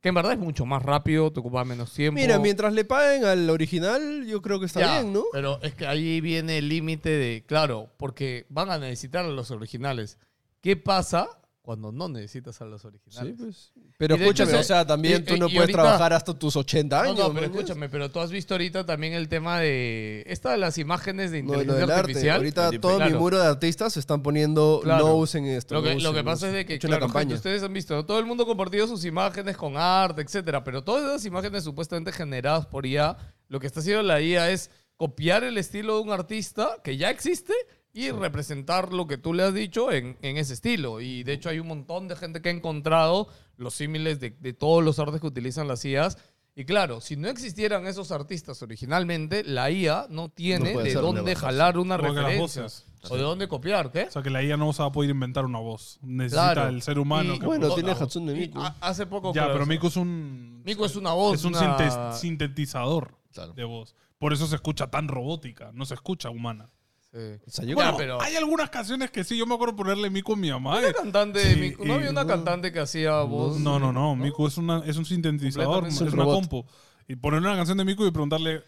S4: Que en verdad es mucho más rápido, te ocupa menos tiempo.
S2: Mira, mientras le paguen al original, yo creo que está
S4: Ya,
S2: bien, ¿no?
S4: Pero es que ahí viene el límite de, claro, porque van a necesitar a los originales. ¿Qué pasa cuando no necesitas a los originales?
S2: Sí, pues. Pero escúchame,
S4: hecho,
S2: o sea, también
S4: y-
S2: tú no puedes
S4: ahorita-
S2: trabajar hasta tus 80
S4: No,
S2: años.
S4: no, pero
S2: ¿no?
S4: escúchame, pero tú has visto ahorita también el tema de esta de las imágenes de inteligencia
S2: del arte.
S4: artificial.
S2: Ahorita todo mi muro de artistas se están poniendo
S4: Claro.
S2: no usen esto.
S4: Lo que,
S2: no
S4: lo que
S2: usen,
S4: pasa es de que,
S2: He hecho
S4: claro,
S2: una campaña.
S4: gente, ustedes han visto, ¿no? todo el mundo ha compartido sus imágenes con arte, etcétera, pero todas esas imágenes supuestamente generadas por IA, lo que está haciendo la IA es copiar el estilo de un artista que ya existe y representar lo que tú le has dicho en, en ese estilo. Y de hecho hay un montón de gente que ha encontrado los símiles de, de todos los artes que utilizan las IAs. Y claro, si no existieran esos artistas originalmente, la IA no tiene
S2: No
S4: de dónde jalar una
S1: Como
S4: referencia.
S1: voces.
S4: O de dónde copiar, ¿qué?
S1: O sea, que la IA no se va a poder inventar una voz. Necesita
S4: Claro.
S1: el ser humano
S4: Y-
S1: que
S2: Bueno, tiene. Hatsune Miku.
S4: a- hace poco.
S1: Ya,
S4: claro,
S1: pero. Miku es un...
S4: Miku es una voz.
S1: Es un
S4: una-
S1: sintetizador
S3: Claro.
S1: de voz. Por eso se escucha tan robótica. No se escucha humana.
S4: Sí.
S2: O sea, yo
S4: Bueno,
S2: creo-
S4: pero-
S1: Hay algunas canciones que sí. Yo me acuerdo ponerle Miku a mi mamá.
S4: Una
S1: eh.
S4: cantante
S1: Sí,
S4: de Miku. ¿No había una cantante que hacía voz?
S1: No, no, no. Miku es, una, es un sintetizador, es
S4: Completamente
S1: una compu. Y ponerle una canción de Miku y preguntarle,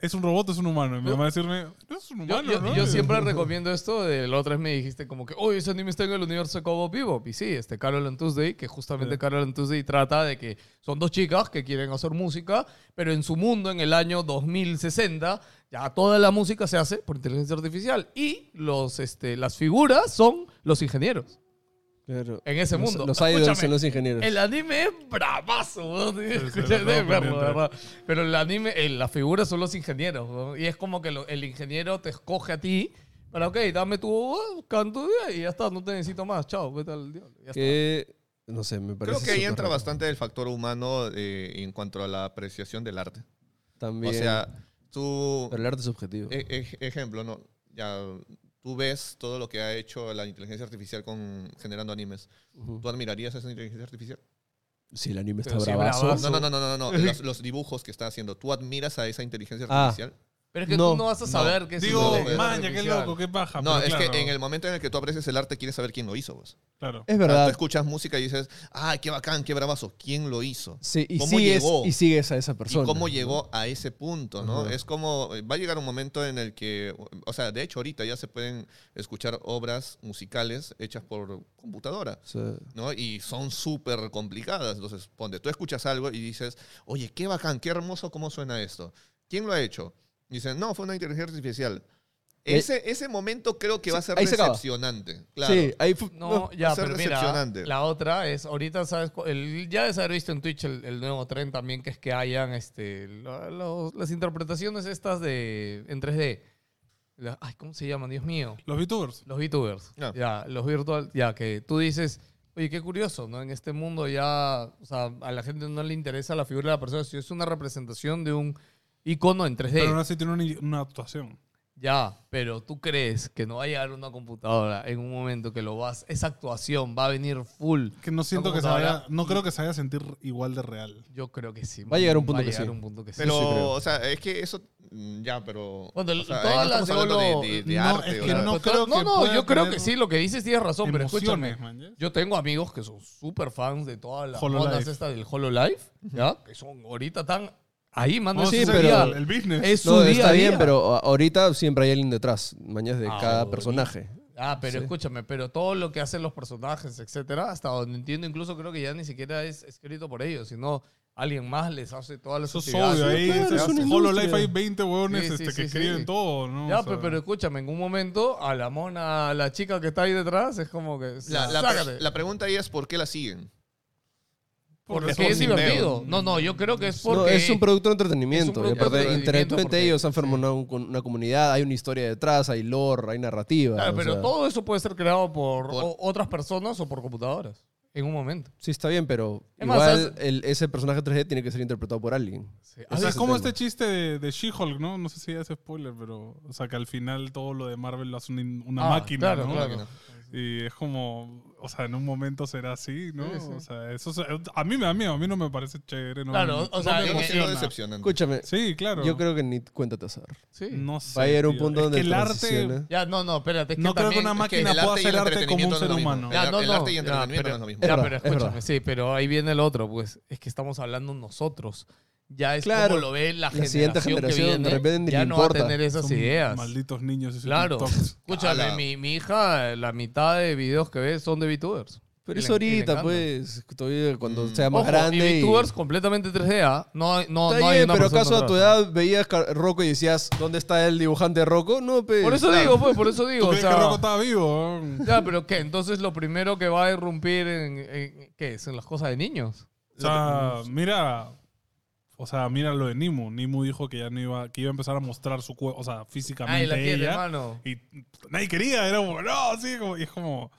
S1: ¿es un robot o es un humano? Y mi
S4: Yo-
S1: mamá decirme, no es un
S4: Yo,
S1: humano,
S4: yo-
S1: ¿no?
S4: yo siempre recomiendo esto. De la otra vez me dijiste como que, oye, ese anime está en el universo de Cowboy Bebop. Y sí, este Carol and Tuesday, que justamente
S1: Sí.
S4: Carol and Tuesday trata de que son dos chicas que quieren hacer música, pero en su mundo, en el año 2060, ya toda la música se hace por inteligencia artificial. Y los, este, las figuras son los ingenieros
S2: Claro.
S4: en ese
S2: Los-
S4: mundo.
S2: Los idols son los ingenieros.
S4: El anime es bravazo, ¿no?
S1: sí,
S4: verlo. ¿verdad? Pero el anime, el- las figuras son los ingenieros, ¿no? Y es como que lo- el ingeniero te escoge a ti para, ok, dame tu voz, canto y ya está, no te necesito más, chao, vete al diablo. ya está.
S2: Que, no sé, me parece
S3: Creo que ahí entra
S2: raro.
S3: bastante el factor humano eh, en cuanto a la apreciación del arte.
S2: También.
S3: O sea, tú...
S2: pero el arte es subjetivo.
S3: E- ej- ejemplo, ¿no? Ya tú ves todo lo que ha hecho la inteligencia artificial con generando animes.
S2: Ujú.
S3: ¿Tú admirarías a esa inteligencia artificial?
S2: Sí, el anime está bravazo.
S4: bravazo.
S3: No, no, no, no, no, no. Los, los dibujos que está haciendo. ¿Tú admiras a esa inteligencia
S2: Ah.
S4: Pero es que
S2: no,
S4: tú no vas a saber qué es
S1: Digo,
S4: una inteligencia
S1: man, ya qué
S4: artificial.
S1: loco, qué paja.
S3: no,
S1: pero
S3: es
S1: claro,
S3: que en el momento en el que tú aprecias el arte, quieres saber quién lo hizo. Pues.
S1: Claro.
S2: Es
S3: O sea, tú
S2: verdad.
S3: escuchas música y dices, ¡ay, qué bacán, qué bravazo! ¿Quién lo hizo?
S2: Sí, y,
S3: ¿Cómo
S2: sigues,
S3: llegó?
S2: y sigues a esa persona.
S3: ¿Y cómo llegó a ese punto? ¿no? Es como, va a llegar un momento en el que, o sea, de hecho ahorita ya se pueden escuchar obras musicales hechas por computadora.
S2: Sea,
S3: ¿no? Y son súper complicadas. Entonces, ponte, tú escuchas algo y dices, oye, qué bacán, qué hermoso cómo suena esto. ¿Quién lo ha hecho? Dicen, no, fue una inteligencia artificial.
S2: Eh,
S3: Ese, ese momento creo que va a ser
S2: ahí se acaba.
S3: decepcionante. Claro.
S2: Sí, ahí
S4: No,
S3: va
S4: ya,
S3: a ser
S4: pero mira,
S3: decepcionante.
S4: la otra es, ahorita sabes, el, ya debes haber visto en Twitch el, el nuevo tren también, que es que hayan este, lo- los- las interpretaciones estas de en 3D. La- ay, ¿cómo se llaman? Dios mío.
S1: Los VTubers.
S4: Los VTubers.
S3: Ah.
S4: Ya, los virtual, ya, que tú dices, oye, qué curioso, ¿no? En este mundo ya, o sea, a la gente no le interesa la figura de la persona, sino es una representación de un icono en 3D.
S1: Pero aún así tiene una, una actuación.
S4: Ya, pero tú crees que no va a llegar una computadora en un momento que lo vas, esa actuación va a venir full.
S1: Que no siento que se vaya, no creo que se vaya a sentir igual de real.
S4: yo creo que sí.
S2: Va a llegar un punto
S4: va a
S2: que
S4: llegar
S2: sí.
S4: un punto que sí.
S3: Pero,
S2: sí
S3: o sea, es que eso Mm, Ya, pero.
S4: Bueno,
S3: o sea,
S4: todas las de
S3: de, de- de
S1: no,
S3: arte.
S1: es que no creo
S4: yo creo que sí, lo que dices tienes razón, pero escúchame. Yo tengo amigos que son súper fans de todas las
S1: Hololive.
S4: modas estas del HoloLive, ¿ya? Que son ahorita tan ahí,
S2: sí, pero-
S4: día.
S1: el, business.
S4: Es su
S2: No,
S4: día
S2: está bien,
S4: día.
S2: pero ahorita siempre hay alguien detrás, mañas de
S4: Ah,
S2: cada personaje.
S4: Ah, pero
S2: Sí.
S4: escúchame, pero todo lo que hacen los personajes, etcétera, hasta donde entiendo, incluso creo que ya ni siquiera es escrito por ellos, sino alguien más les hace todas las
S1: Eso es
S4: actividades.
S1: obvio. Ahí
S2: claro, es una
S1: Hololive
S2: industria.
S1: hay 20 huevones
S4: Sí,
S1: este,
S4: sí,
S1: que
S4: sí,
S1: escriben
S4: sí.
S1: todo, ¿no?
S4: Ya,
S1: O sea,
S4: pero, pero escúchame, en un momento a la mona, a la chica que está ahí detrás, es como que.
S3: La, la- la pregunta ahí es: ¿por qué la siguen?
S4: Porque
S3: es
S4: divertido. No, no, yo creo que es porque.
S2: No, es un producto de entretenimiento. y
S4: producto de
S2: aparte,
S4: entretenimiento
S2: intelectualmente
S4: porque-
S2: ellos han formado un- una, comunidad, hay una historia detrás, hay lore, hay narrativa.
S4: Claro, pero
S2: sea,
S4: todo eso puede ser creado por, otras personas o por computadoras. En un momento.
S2: Sí, está bien, pero
S4: Es más,
S2: igual ese personaje 3D tiene que ser interpretado por alguien.
S4: Sí.
S1: O sea,
S2: es
S1: como
S2: tema.
S1: este chiste de, de She-Hulk, ¿no? No sé si ya es spoiler, pero. O sea, que al final todo lo de Marvel lo hace una, una
S4: Ah,
S1: máquina,
S4: claro,
S1: ¿no?
S4: claro.
S1: Y es como. O sea, en un momento será así, ¿no?
S4: Sí, sí.
S1: O sea, eso. es- A mí me da miedo, a mí no me parece chévere. No,
S4: Claro, o
S1: no
S4: sea,
S1: me
S3: no decepcionante.
S2: Escúchame,
S1: Sí, claro.
S2: yo creo que ni cuenta dar.
S4: Sí.
S1: No sé.
S2: Va a llegar un punto
S1: Es
S2: donde
S1: que el arte.
S4: Ya, no, no, espérate. Es que
S1: No creo que una
S3: Es que
S1: máquina pueda hacer
S3: el
S1: arte como un ser
S3: no
S1: humano.
S4: Ya,
S3: El-
S4: no,
S3: el
S4: no,
S3: arte y
S4: ya,
S3: entretenimiento
S4: pero-
S3: no es lo mismo.
S4: Ya, pero
S2: es
S4: escúchame, sí, pero ahí viene el otro, pues. Es que estamos hablando nosotros. Ya es
S2: Claro,
S4: como lo ve la,
S2: la siguiente
S4: generación,
S2: generación,
S4: que
S2: de
S4: viene,
S2: repente ni
S4: ya no va a
S2: importa.
S4: tener esas
S1: Son
S4: ideas.
S1: Malditos niños. esos
S4: Claro.
S1: TikToks.
S4: Escúchame, mi, mi hija, la mitad de videos que ve son de VTubers.
S2: Pero
S4: Y
S2: es
S4: y
S2: ahorita, pues, todavía cuando
S3: Mm.
S2: sea más
S4: Ojo,
S2: grande.
S4: y
S2: y-
S4: VTubers completamente 3D, No, hay- no,
S2: Está
S4: no hay una
S2: pero ¿acaso a tu edad veías Rocco y decías, ¿dónde está el dibujante de Rocco? No, pues.
S4: Por eso
S3: Claro.
S4: digo, pues, por eso
S1: ¿Tú
S4: digo. O
S1: crees
S4: sea,
S1: que Rocco estaba vivo?
S4: ya, pero ¿qué? Entonces lo primero que va a irrumpir en, en- ¿qué es? En las cosas de niños.
S1: O sea, mira, o sea, mira lo de Nimu. Nimu dijo que ya no iba, que iba a empezar a mostrar su cuerpo, o sea, físicamente
S4: Ay, la quiere,
S1: ella.
S4: hermano.
S1: Y nadie quería, era como, no, sí, como, y es como,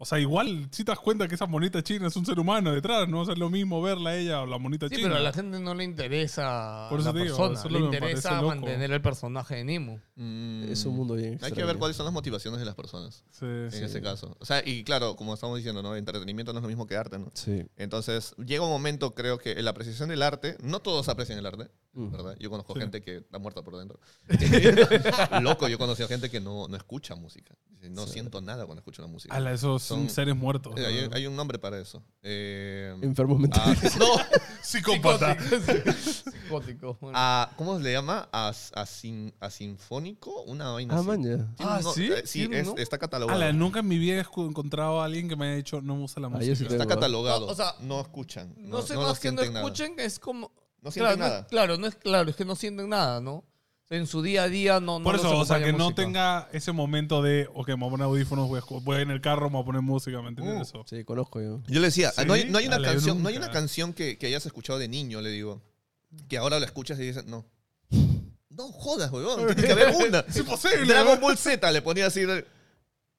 S1: o sea, igual si te das cuenta que esa monita china es un ser humano detrás, ¿no? O sea, es lo mismo verla a ella o la monita
S4: Sí,
S1: china.
S4: pero a la gente no le interesa
S1: Por eso
S4: la
S1: te digo,
S4: persona.
S1: eso es
S4: le interesa mantener el personaje de Nimu.
S3: Mm,
S2: Es un mundo bien
S3: Hay que ver cuáles son las motivaciones de las personas
S1: Sí,
S3: en
S1: sí.
S3: ese caso. O sea, y claro, como estamos diciendo, ¿no? Entretenimiento no es lo mismo que arte, ¿no?
S2: Sí.
S3: Entonces, llega un momento, creo que en la apreciación del arte, no todos aprecian el arte. ¿Verdad? Yo conozco
S1: Sí.
S3: gente que está muerta por dentro. Loco, yo he conocido gente que no, no escucha música. No siento nada cuando escucho la música.
S1: Ala, esos son seres muertos.
S3: Eh, hay, hay un nombre para eso. Eh,
S2: Enfermos mentales.
S3: ah, no,
S1: Psicópata.
S4: Psicótico. bueno.
S3: ah, ¿cómo se le llama? As, asin- asinfónico, una vaina
S2: Ah,
S3: así.
S2: maña.
S4: Ah,
S3: no-
S4: ¿sí?
S3: eh, sí,
S4: ¿Tiene,
S3: es-
S4: no?
S3: está catalogado.
S1: Ala, nunca en mi vida he encontrado a alguien que me haya dicho no me gusta la
S2: Ah,
S1: música.
S2: sí
S3: Está
S2: tengo.
S3: catalogado.
S4: No, o sea,
S3: no escuchan.
S4: No,
S3: No,
S4: sé
S3: no
S4: más que no
S3: sienten nada.
S4: escuchen, es como...
S3: No sienten
S4: claro, no
S3: nada.
S4: es- claro, no es claro, es que no sienten nada, ¿no? En su día a día no, no
S1: Por
S4: los
S1: eso, o sea, que no
S4: música.
S1: tenga ese momento de, ok, me voy a poner audífonos, voy, a, voy en el carro, me voy a poner música, ¿me entiendes?
S3: Uh.
S1: eso?
S2: Sí, conozco yo.
S3: Yo le decía,
S1: ¿Sí?
S3: no, hay, no hay una canción, no hay una canción que, que hayas escuchado de niño, le digo. Que ahora la escuchas y dices, no. No jodas, weón. Tiene que haber una.
S1: Es imposible.
S3: Dragon Ball Z le ponía así. de-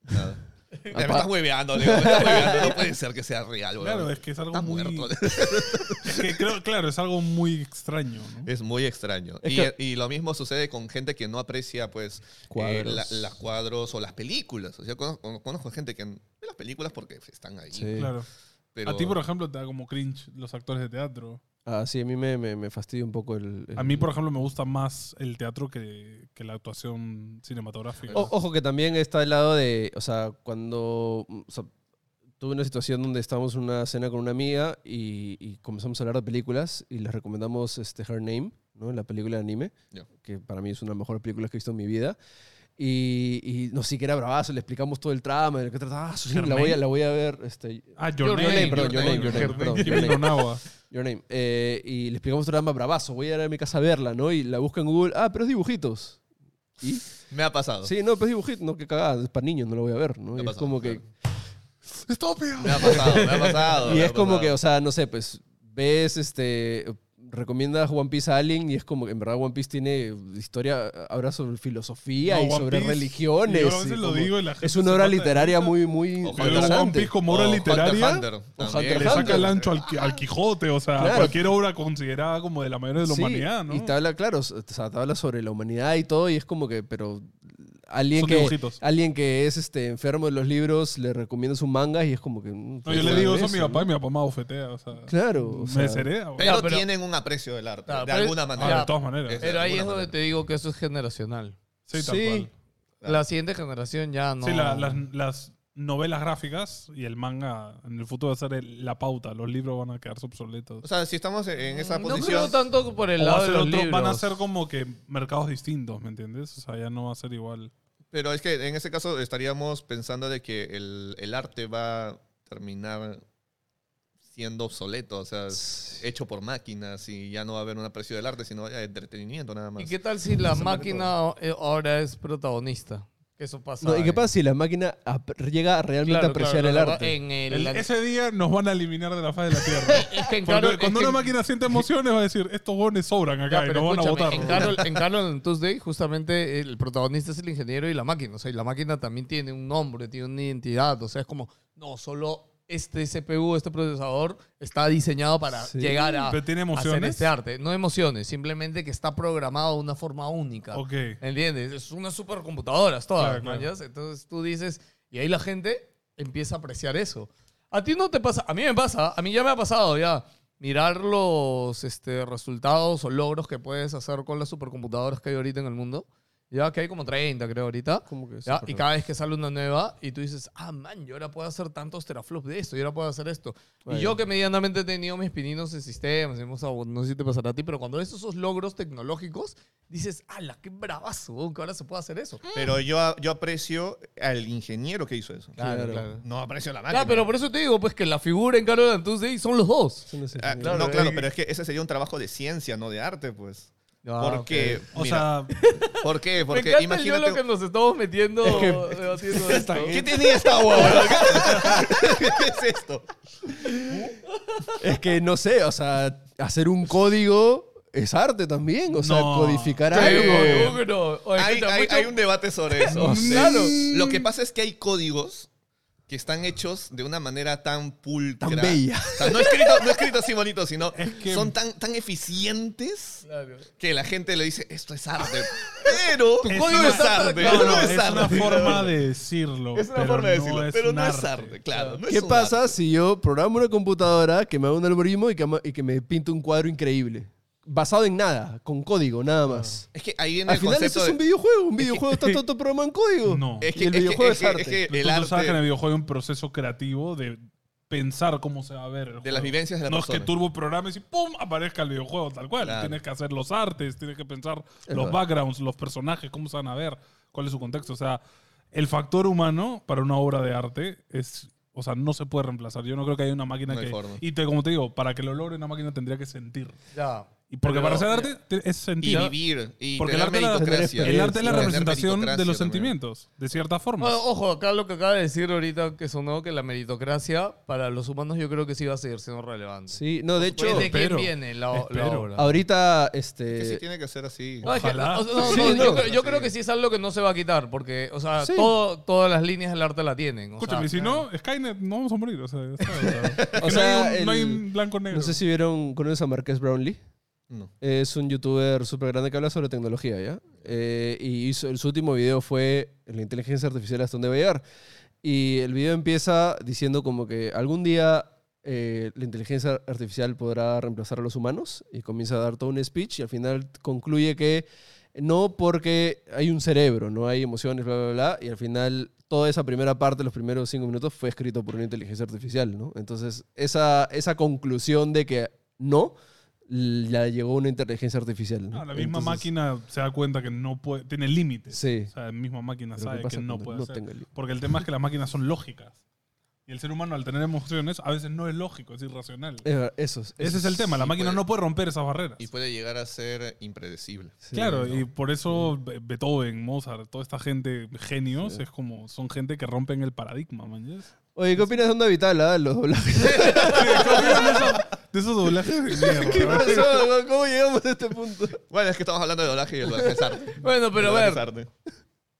S3: Nada. Me estás hueveando, le digo, me estás hueveando. No puede ser que sea real, weón.
S1: Claro, es que es algo muy...
S3: muerto.
S1: es que creo- claro, es algo muy extraño, ¿no?
S3: Es muy extraño.
S2: Es
S3: y,
S2: que-
S3: y lo mismo sucede con gente que no aprecia, pues,
S2: Cuadros.
S3: eh, la- las cuadros o las películas. O sea, conozco, conozco gente que ve las películas porque están ahí.
S2: Sí.
S1: Claro.
S3: Pero
S1: A ti, por ejemplo, te da como cringe los actores de teatro.
S2: Ah, sí, a mí me, me, me fastidia un poco el... el-
S1: A mí, por ejemplo, me gusta más el teatro que, que la actuación cinematográfica.
S2: O- ojo que también está el lado de, o sea, cuando o sea, tuve una situación donde estábamos en una cena con una amiga y, y comenzamos a hablar de películas y les recomendamos este Her Name, ¿no? la película de anime,
S3: Ya.
S2: que para mí es una de las mejores películas que he visto en mi vida. Y, y no sé, que era bravazo, le explicamos todo el trama, de lo que trataba. Ah, sí, la, voy a, la voy a ver. Este,
S1: Ah, Your,
S4: Your
S1: Name.
S4: Name,
S2: perdón, Your Name, Your Name, perdón. Your Name. Your Name. Eh, y le explicamos todo el drama bravazo. Voy a ir a mi casa a verla, ¿no? Y la busco en Google. Ah, pero es dibujitos. ¿Y?
S3: me ha pasado.
S2: Sí, no, pero es dibujitos. No, que cagada. Es para niños, no lo voy a ver, ¿no?
S3: Me
S2: Y
S3: ha
S2: es
S3: pasado,
S2: como que...
S3: claro.
S1: Estúpido.
S3: Me ha pasado, me ha pasado.
S2: Y es como
S3: pasado.
S2: que, o sea, no sé, pues ves, este, recomiendas One Piece a alguien y es como que en verdad One Piece tiene historia, habla sobre filosofía
S1: No,
S2: y
S1: One
S2: sobre
S1: Piece,
S2: religiones.
S1: yo a veces
S2: y
S1: lo digo y la gente
S2: es una obra literaria muy, muy
S1: veo
S3: Hunter
S1: One Piece como obra
S3: O
S1: literaria.
S3: Hunter, Hunter,
S2: O. Hunter
S1: Le saca el ancho al, al Quijote, o sea,
S2: Claro.
S1: cualquier obra considerada como de la mayoría de la
S2: Sí,
S1: humanidad, ¿no?
S2: Y te habla, claro, o sea, te habla sobre la humanidad y todo y es como que, pero alguien
S1: Son
S2: que,
S1: dibujitos.
S2: alguien que es este, enfermo de los libros le recomiendas un manga y es como que... mm,
S1: No, yo le
S2: ¿qué
S1: digo
S2: es
S1: eso a mi papá y mi papá me bofetea. O sea,
S2: Claro, o
S1: me
S2: sea,
S1: desherea, güey.
S3: Pero, tienen un aprecio del arte,
S4: Claro,
S3: de
S4: pero-
S3: alguna
S1: Ah,
S3: manera.
S1: de todas maneras.
S3: Es-
S4: Pero ahí
S3: alguna
S4: es donde
S3: manera.
S4: te digo que eso es generacional.
S1: Sí, tal
S2: Sí.
S1: cual.
S4: La siguiente generación ya no.
S1: Sí, la- las, las novelas gráficas y el manga en el futuro va a ser el- la pauta. Los libros van a quedarse obsoletos.
S3: O sea, si estamos en esa
S4: Mm, no
S3: posición...
S4: creo tanto por el
S1: O va a
S4: lado de
S1: ser
S4: los
S1: otro- van a
S4: libros.
S1: ser como que mercados distintos, ¿me entiendes? O sea, ya no va a ser igual.
S3: Pero es que en ese caso estaríamos pensando de que el, el arte va a terminar siendo obsoleto, o sea, hecho por máquinas y ya no va a haber un aprecio del arte, sino entretenimiento nada más.
S4: ¿Y qué tal si la máquina eh, ahora es protagonista? Que eso pasa.
S2: no, ¿Y qué pasa si la máquina ap- llega a realmente
S4: Claro,
S2: a apreciar
S4: claro,
S2: el
S4: claro,
S2: arte?
S4: En el,
S1: El- ese día nos van a eliminar de la faz de la Tierra.
S4: es que en
S1: Porque
S4: Carol,
S1: cuando
S4: es
S1: una
S4: que-
S1: máquina siente emociones va a decir, estos gones sobran acá
S4: Ya,
S1: y
S4: pero
S1: nos van a
S4: escúchame,
S1: votar.
S4: en Carol, en Carol Tuesday, justamente el protagonista es el ingeniero y la máquina. O sea, y la máquina también tiene un nombre, tiene una identidad. O sea, es como, no, solo este CPU, este procesador, está diseñado para
S2: Sí.
S4: llegar a
S1: Pero tiene
S4: hacer
S1: emociones.
S4: este arte. No emociones, simplemente que está programado de una forma única.
S1: Ok.
S4: ¿Entiendes? Es unas supercomputadoras todas,
S1: Claro, claro.
S4: Entonces tú dices, y ahí la gente empieza a apreciar eso. A ti no te pasa, a mí me pasa, a mí ya me ha pasado ya. Mirar los este, resultados o logros que puedes hacer con las supercomputadoras que hay ahorita en el mundo. Ya que hay como 30, creo, ahorita.
S2: Como que
S4: ¿ya? Y cada vez que sale una nueva y tú dices, ah, man, yo ahora puedo hacer tantos teraflops de esto, yo ahora puedo hacer esto.
S2: Bueno.
S4: Y yo que medianamente he tenido mis pininos en sistemas, hemos, no sé si te pasará a ti, pero cuando ves esos logros tecnológicos, dices, ala, qué bravazo, que ahora se puede hacer eso.
S3: Pero yo, yo aprecio al ingeniero que hizo eso.
S2: Claro.
S3: No aprecio a la máquina.
S4: Ya, pero por eso te digo, pues que la figura en Carol Tuesday son los dos.
S3: Ah,
S2: ingenieros.
S3: no, claro, pero es que ese sería un trabajo de ciencia, no de arte, pues.
S4: Ah,
S3: Porque,
S1: O
S3: mira,
S1: sea,
S3: ¿por qué?
S4: Me
S3: Porque
S4: encanta
S3: imagínate...
S4: lo que nos estamos metiendo
S2: Es que-
S4: debatiendo esto.
S3: ¿Qué tenía esta huevada? ¿Qué es esto?
S2: Es que no sé, o sea, hacer un código es arte también. O sea,
S1: No.
S2: codificar
S4: Sí,
S2: algo.
S4: no. Oye,
S3: Hay, hay-
S4: mucho-
S3: hay un debate sobre eso.
S2: No
S3: Sí.
S2: sé.
S3: Claro. Lo que pasa es que hay códigos que están hechos de una manera tan pulcra.
S2: Tan bella.
S3: O sea, no escrito, no escrito así bonito, sino
S1: Es que-
S3: son tan, tan eficientes
S4: Claro.
S3: que la gente le dice, esto es arte. Pero
S1: Es
S3: código
S1: una-
S3: es arte.
S1: no, no,
S3: es
S1: es una
S3: arte.
S1: forma de decirlo.
S3: Es una forma de
S1: no
S3: decirlo, pero no es
S1: arte.
S3: claro. no
S2: ¿Qué pasa
S3: arte.
S2: si yo programo una computadora que me haga un algoritmo y que, me- y que me pinte un cuadro increíble? Basado en nada, con código, nada más.
S3: Es que ahí viene
S2: Al
S3: el
S2: final
S3: concepto
S2: eso es
S3: de-
S2: un videojuego. Un videojuego está todo programado en código.
S1: No.
S3: Es
S2: Y
S3: que,
S2: el
S3: es que-
S2: videojuego
S3: es
S2: es
S3: que-
S2: arte.
S3: es que el
S1: tú sabes que en el
S3: arte
S1: videojuego hay un proceso creativo de pensar cómo se va a ver. el
S3: de
S1: juego.
S3: las vivencias de la
S1: No es
S3: persona.
S1: que turbo programes y ¡pum! aparezca el videojuego tal cual.
S3: Claro.
S1: Tienes que hacer los artes, tienes que pensar
S2: Es
S1: los
S2: verdad.
S1: backgrounds, los personajes, cómo se van a ver, cuál es su contexto. O sea, el factor humano para una obra de arte es. O sea, no se puede reemplazar. Yo no creo que haya una máquina
S3: No hay
S1: que.
S3: forma.
S1: Y te, como te digo, para que lo logre una máquina tendría que sentir.
S4: Ya.
S1: Y porque
S4: Pero-
S1: para hacer arte te- es
S3: y
S1: sentir.
S3: vivir y
S1: Porque el arte, es la-
S3: meritocracia.
S1: el arte es la
S3: Tener
S1: representación de los
S3: también.
S1: sentimientos, de cierta forma.
S4: Bueno, ojo, acá lo que acaba de decir ahorita que sonó que la meritocracia para los humanos yo creo que sí va a seguir siendo relevante.
S2: Sí, no, de hecho,
S4: Pues, ¿De quién
S1: espero,
S4: viene la, la obra?
S2: ahorita,
S3: Que sí
S2: este...
S3: tiene que ser así.
S4: No,
S1: Ojalá.
S4: no,
S2: Sí,
S4: no,
S2: no.
S4: yo, creo, yo creo que sí es algo que no se va a quitar, porque, o sea,
S2: Sí.
S4: todo, todas las líneas del arte la tienen. o
S1: Escúchame,
S4: sea,
S1: si no, Skynet, no vamos a morir. O sea, o
S2: O
S1: no, hay un, no hay
S2: el-
S1: un blanco-negro.
S2: No sé si vieron, ¿conoces a Marqués Brownlee?
S3: No.
S2: Es un youtuber súper grande que habla sobre tecnología, ¿ya? Eh, y hizo, su último video fue la inteligencia artificial hasta dónde va a llegar. Y el video empieza diciendo como que algún día eh, la inteligencia artificial podrá reemplazar a los humanos y comienza a dar todo un speech y al final concluye que no porque hay un cerebro, no hay emociones, bla, bla, bla, y al final toda esa primera parte, los primeros cinco minutos, fue escrito por una inteligencia artificial, ¿no? Entonces, esa, esa conclusión de que no, la llegó una inteligencia artificial. ¿no?
S1: No, la misma
S2: Entonces,
S1: máquina se da cuenta que no puede, tiene límites.
S2: Sí.
S1: O sea, la misma máquina
S2: Pero ¿qué
S1: sabe que no puede
S2: no
S1: hacer. Porque el tema es que las máquinas son lógicas. Y el ser humano, al tener emociones, a veces no es lógico, es irracional.
S2: Eso, es-
S1: Ese es el tema. La máquina
S3: puede.
S1: no puede romper esas barreras.
S3: Y puede llegar a ser impredecible.
S2: sí,
S1: claro,
S2: ¿no?
S1: y por eso Be- Beethoven, Mozart, toda esta gente, genios,
S2: Sí.
S1: es como, son gente que rompen el paradigma, man.
S2: Oye, ¿qué opinas de Onda Vital, ah? Los doblajes.
S1: De esos doblajes de mierda.
S2: ¿Qué pasó? ¿Cómo llegamos a este punto?
S3: Bueno, es que estamos hablando de doblaje y el doblaje es arte.
S4: Bueno, pero a ver,
S3: arte.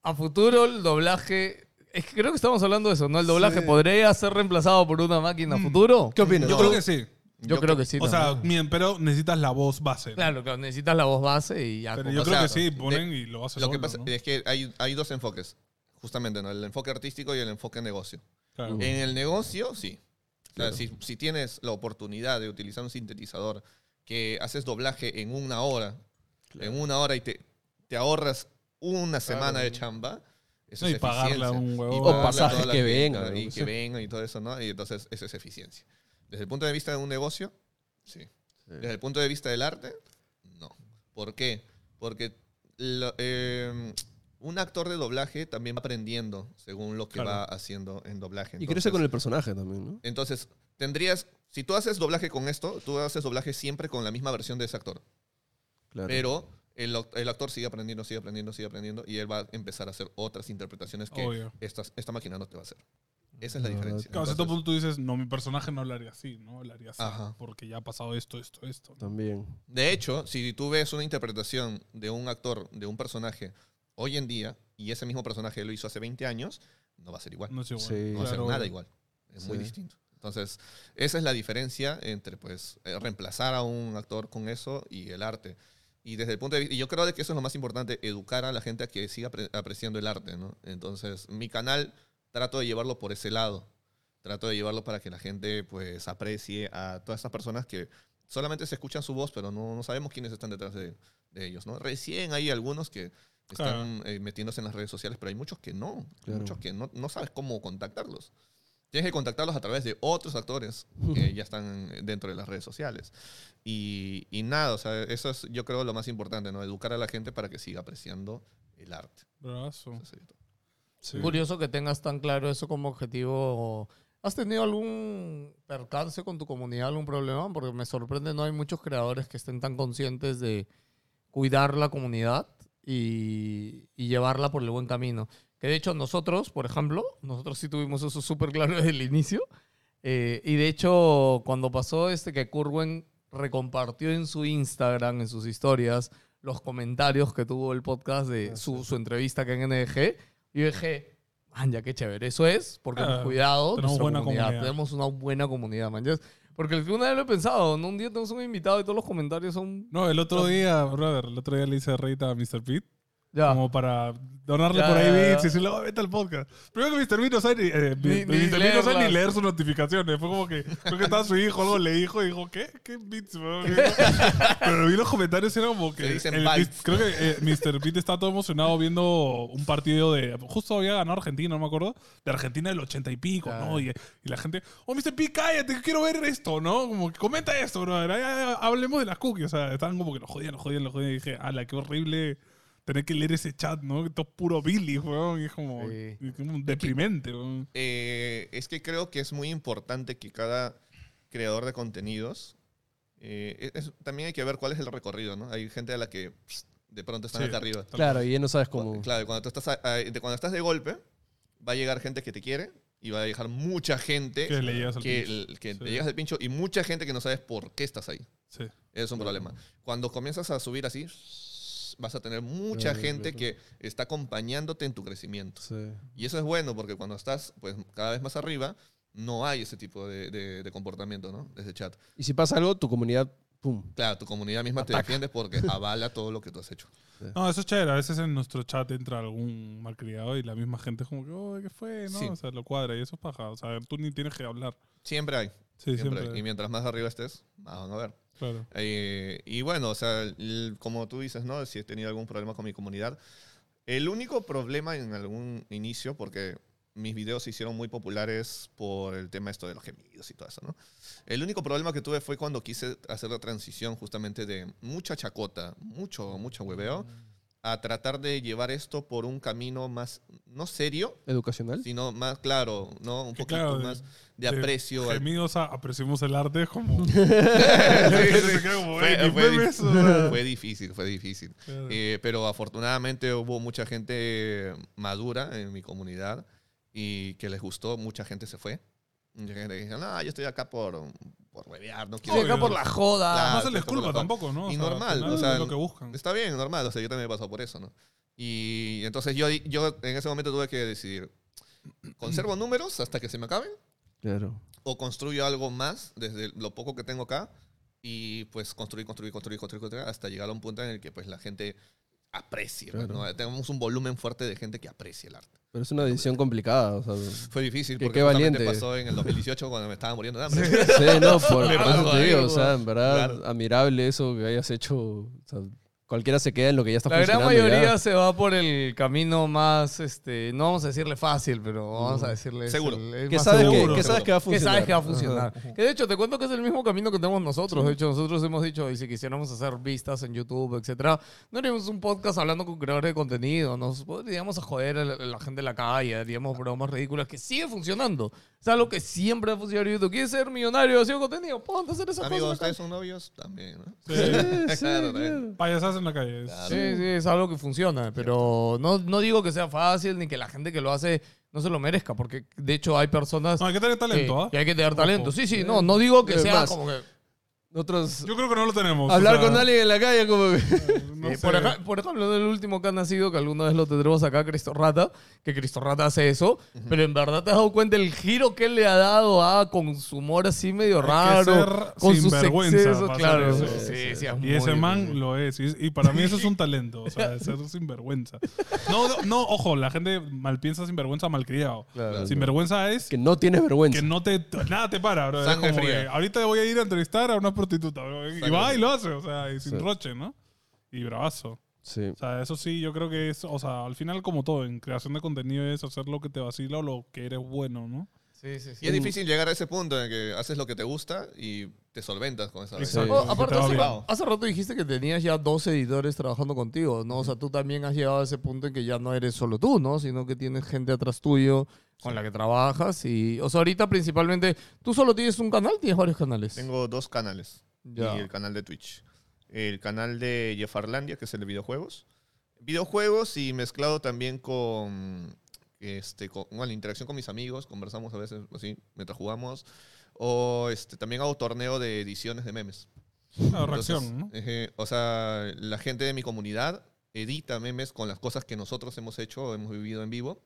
S4: a futuro el doblaje... Es que creo que estamos hablando de eso, ¿no? El doblaje
S2: Sí.
S4: podría ser reemplazado por una máquina a
S1: Mm.
S4: futuro.
S2: ¿Qué opinas?
S1: Yo creo que sí.
S4: Yo, creo que sí.
S1: O sea,
S4: también.
S1: bien, pero necesitas la voz base. ¿no?
S4: claro, claro, necesitas la voz base y ya.
S1: Pero
S4: con-
S1: yo
S3: o
S1: creo
S3: sea,
S1: que sí,
S3: de-
S1: ponen y lo hacen
S3: Lo que pasa
S1: ¿no?
S3: es que hay, hay dos enfoques, justamente, ¿no? El enfoque artístico y el enfoque negocio.
S1: Claro.
S3: En el negocio, sí. O sea, si, si tienes la oportunidad de utilizar un sintetizador que haces doblaje en una hora, en una hora y te, te ahorras una semana de chamba, eso
S1: No,
S3: es
S1: y pagarle a un
S3: Y
S1: huevón.
S2: O pasajes que vengan,
S3: Y que vengan y todo eso, ¿no? Y entonces eso es eficiencia. Desde el punto de vista de un negocio, sí. Desde el punto de vista del arte, no. ¿Por qué? Porque lo- eh, un actor de doblaje también va aprendiendo según lo que
S1: Claro.
S3: va haciendo en doblaje.
S2: Y crece
S3: Entonces-
S2: con el personaje también, ¿no?
S3: entonces, tendrías, si tú haces doblaje con esto, tú haces doblaje siempre con la misma versión de ese actor.
S2: Claro.
S3: Pero el, el actor sigue aprendiendo, sigue aprendiendo, sigue aprendiendo y él va a empezar a hacer otras interpretaciones que
S1: Obvio.
S3: esta, esta máquina no te va a hacer. Esa es la
S2: verdad
S3: diferencia.
S1: Claro, a cierto
S3: Entonces,
S1: punto tú dices, no, mi personaje no hablaría así, ¿no? Hablaría así.
S3: Ajá.
S1: Porque ya ha pasado esto, esto, esto. ¿no?
S2: También.
S3: de hecho, si tú ves una interpretación de un actor, de un personaje hoy en día, y ese mismo personaje lo hizo hace 20 años, no va a ser igual.
S1: No es igual.
S2: Sí.
S3: no va a ser nada igual. Es muy distinto. Entonces, esa es la diferencia entre pues eh, reemplazar a un actor con eso y el arte. Y desde el punto de vista, y yo creo de que eso es lo más importante, educar a la gente a que siga apre- apreciando el arte, ¿no? Entonces, mi canal trato de llevarlo por ese lado. Trato de llevarlo para que la gente pues aprecie a todas estas personas que solamente se escuchan su voz, pero no, no sabemos quiénes están detrás de, de ellos, ¿no? Recién hay algunos que están eh, metiéndose en las redes sociales, pero hay muchos que no.
S2: Claro.
S3: Muchos que no, no sabes cómo contactarlos. Tienes que contactarlos a través de otros actores que ya están dentro de las redes sociales. Y, y nada, o sea, eso es yo creo lo más importante, ¿no? Educar a la gente para que siga apreciando el arte. Eso sería todo.
S1: Sí.
S4: Curioso que tengas tan claro eso como objetivo. ¿Has tenido algún percance con tu comunidad, algún problema? Porque me sorprende, no hay muchos creadores que estén tan conscientes de cuidar la comunidad y, y llevarla por el buen camino. Que de hecho nosotros, por ejemplo, nosotros sí tuvimos eso súper claro desde el inicio. Eh, y de hecho, cuando pasó este que Curwen recompartió en su Instagram, en sus historias, los comentarios que tuvo el podcast de su, su entrevista que en NDG, yo dije, man, ya qué chévere. Eso es porque cuidado
S1: tenemos buena
S4: comunidad.
S1: comunidad.
S4: Tenemos una buena comunidad, man. Porque una vez lo he pensado, ¿no? Un día tenemos un invitado y todos los comentarios son...
S1: No, el otro día, brother, el otro día le hice rate a Mr. Pete.
S4: Ya.
S1: Como para donarle
S4: Ya,
S1: por ahí bits y decirle, oh, vete al podcast. Primero que Mr. Beat no sabe ni, eh,
S4: Ni-
S1: Mr. no sabe ni leer sus notificaciones. Fue como que, creo que estaba su hijo, algo le dijo y dijo, ¿qué? ¿Qué bits? Pero vi los comentarios y era como que.
S3: Dicen
S1: el- creo que eh, Mr. Beat estaba todo emocionado viendo un partido de. Justo había ganado Argentina, no me acuerdo. De Argentina del ochenta y pico,
S4: Claro.
S1: ¿no? Y, y la gente, oh, Mr. Beat, cállate, quiero ver esto, ¿no? Como que comenta esto, bro. hablemos de las cookies. O sea, estaban como que lo jodían, lo jodían, lo jodían. Y dije, ala, qué horrible tener que leer ese chat, ¿no? Esto es puro Billy, weón. Es como,
S4: Sí.
S1: y como deprimente, weón.
S3: Eh, es que creo que es muy importante que cada creador de contenidos, eh, es- también hay que ver cuál es el recorrido, ¿no? Hay gente a la que pss, de pronto están
S1: Sí.
S3: acá arriba.
S2: Claro, y ya no sabes cómo.
S3: Claro, cuando, tú estás a- a- de, cuando estás de golpe, va a llegar gente que te quiere y va a llegar mucha gente
S1: Que le llegas al
S3: que,
S1: pincho.
S3: que
S1: Sí.
S3: te llegas al pincho y mucha gente que no sabes por qué estás ahí.
S1: Sí.
S3: Es un problema. Cuando comienzas a subir así, vas a tener mucha
S2: Claro,
S3: gente que está acompañándote en tu crecimiento.
S2: Sí.
S3: Y eso es bueno porque cuando estás pues, cada vez más arriba, no hay ese tipo de, de- de comportamiento, ¿no? De ese chat.
S2: Y si pasa algo, tu comunidad, pum.
S3: Claro, tu comunidad misma te defiende porque avala todo lo que tú has hecho.
S1: No, eso es chévere. A veces en nuestro chat entra algún malcriado y la misma gente es como que, oh, ¿qué fue? ¿No?
S3: Sí.
S1: O sea, lo cuadra y eso es paja. O sea, tú ni tienes que hablar.
S3: Siempre hay.
S1: Sí,
S3: siempre,
S1: siempre.
S3: hay. Y mientras más arriba estés, más van a ver.
S1: Claro.
S3: Eh, y bueno, o sea, el- como tú dices, ¿no? Si he tenido algún problema con mi comunidad. El único problema en algún inicio, porque mis videos se hicieron muy populares por el tema esto de los gemidos y todo eso, ¿no? El único problema que tuve fue cuando quise hacer la transición justamente de mucha chacota, mucho, mucho hueveo, a tratar de llevar esto por un camino más, no serio,
S2: ¿Educacional?
S3: sino más claro, ¿no? Un poquito
S1: claro, de-
S3: más de aprecio. al-
S1: Gemidos a apreciamos el arte como.
S3: Sí, Fue- difícil, fue difícil.
S1: Claro.
S3: Eh, pero afortunadamente hubo mucha gente madura en mi comunidad y que les gustó, mucha gente se fue. Mucha gente que dijo, no, yo estoy acá por, por huevear, no quiero...
S4: acá por la joda.
S3: Claro.
S1: no se les culpa tampoco, ¿no?
S3: y
S1: O sea, al
S3: normal, o sea,
S1: es lo que buscan.
S3: Está bien, normal, o sea, yo también he pasado por eso, ¿no? Y entonces yo, yo en ese momento tuve que decidir, ¿conservo números hasta que se me acaben?
S2: Claro.
S3: o construyo algo más desde lo poco que tengo acá y pues construir, construir, construir, construir, construir hasta llegar a un punto en el que pues la gente aprecie. pues,
S2: Claro.
S3: ¿no? Tenemos un volumen fuerte de gente que aprecia el arte.
S2: Pero es una decisión complicada. O sea,
S3: Fue difícil
S2: Qué-
S3: porque
S2: qué valiente.
S3: pasó en el 2018 cuando me estaba muriendo de hambre.
S2: sí, no, por, por eso te digo. O sea, en verdad,
S3: Claro.
S2: admirable eso que hayas hecho. O sea, cualquiera se queda en lo que ya está
S4: La gran
S2: funcionando. ya.
S4: mayoría se va por el camino más, este, no vamos a decirle fácil, pero vamos a decirle... es
S3: Seguro.
S4: el-
S2: Que sabes que,
S4: seguro.
S2: que sabes que va a
S4: Que
S2: funcionar.
S4: sabes que va a funcionar.
S2: Ajá.
S4: Que de hecho, te cuento que es el mismo camino que tenemos nosotros. De hecho, nosotros hemos dicho, y si quisiéramos hacer vistas en YouTube, etcétera, no haríamos un podcast hablando con creadores de contenido. Nos podríamos a joder a la, a la gente en la calle, haríamos bromas ridículas que sigue funcionando. Es algo que siempre ha funcionado en YouTube. ¿Quieres ser millonario haciendo contenido? Ponte a hacer esas
S3: Amigos,
S4: cosas.
S3: ¿ustedes son novios? También, ¿no?
S1: Sí.
S3: Claro, también.
S1: Payasas en la calle. es-
S3: Claro.
S4: Sí, sí, es algo que funciona, pero no, no digo que sea fácil ni que la gente que lo hace no se lo merezca, porque de hecho hay personas
S1: No, hay que tener talento, ¿ah?
S4: que hay que tener talento. Sí, sí, no, no digo que sea
S2: más,
S4: como que...
S2: Nosotros.
S1: Yo creo que no lo tenemos.
S2: Hablar
S1: o sea,
S2: con alguien en la calle, como que.
S1: no
S4: Eh,
S1: sé.
S4: por, ej- por ejemplo, del último que ha nacido, que alguna vez lo tendremos acá, Cristo Rata, que Cristo Rata hace eso, pero en verdad te has dado cuenta el giro que él le ha dado a con su humor así medio
S1: Hay que
S4: raro,
S1: ser
S4: con sus
S1: sinvergüenza
S4: excesos,
S1: para
S4: claro.
S1: hacer eso.
S4: sí, sí, es
S1: Y ese
S4: muy
S1: man
S4: difícil.
S1: lo es. Y, y para mí eso es un talento. O sea, ser sinvergüenza. No, no, no, ojo, la gente mal piensa sinvergüenza malcriado.
S2: Claro.
S1: Sinvergüenza es
S2: Que no tienes vergüenza.
S1: que no te. Nada te para, bro. Es
S3: Sangre
S1: como
S3: fría.
S1: que ahorita voy a ir a entrevistar a una prostituta, bro. Y va y lo hace, o sea, y sin
S2: Sí.
S1: roche, ¿no? Y bravazo.
S2: Sí.
S1: O sea, eso sí, yo creo que es, o sea, al final como todo, en creación de contenido es hacer lo que te vacila o lo que eres bueno, ¿no?
S4: Sí, sí, sí.
S3: Y es difícil llegar a ese punto en que haces lo que te gusta y te solventas con esa
S1: Exacto.
S4: Oh, aparte, hace, hace rato dijiste que tenías ya dos editores trabajando contigo, ¿no? O sea, tú también has llegado a ese punto en que ya no eres solo tú, ¿no? Sino que tienes gente atrás tuyo con la que trabajas y... O sea, ahorita principalmente... ¿Tú solo tienes un canal? ¿Tienes varios canales?
S3: Tengo dos canales.
S4: Ya.
S3: Y el canal de Twitch. El canal de Jefarlandia, que es el de videojuegos. Videojuegos y mezclado también con, este, con bueno, la interacción con mis amigos. Conversamos a veces así mientras jugamos. O este, también hago torneo de ediciones de memes.
S1: La
S3: Entonces,
S1: reacción, ¿no?
S3: o sea, la gente de mi comunidad edita memes con las cosas que nosotros hemos hecho o hemos vivido en vivo.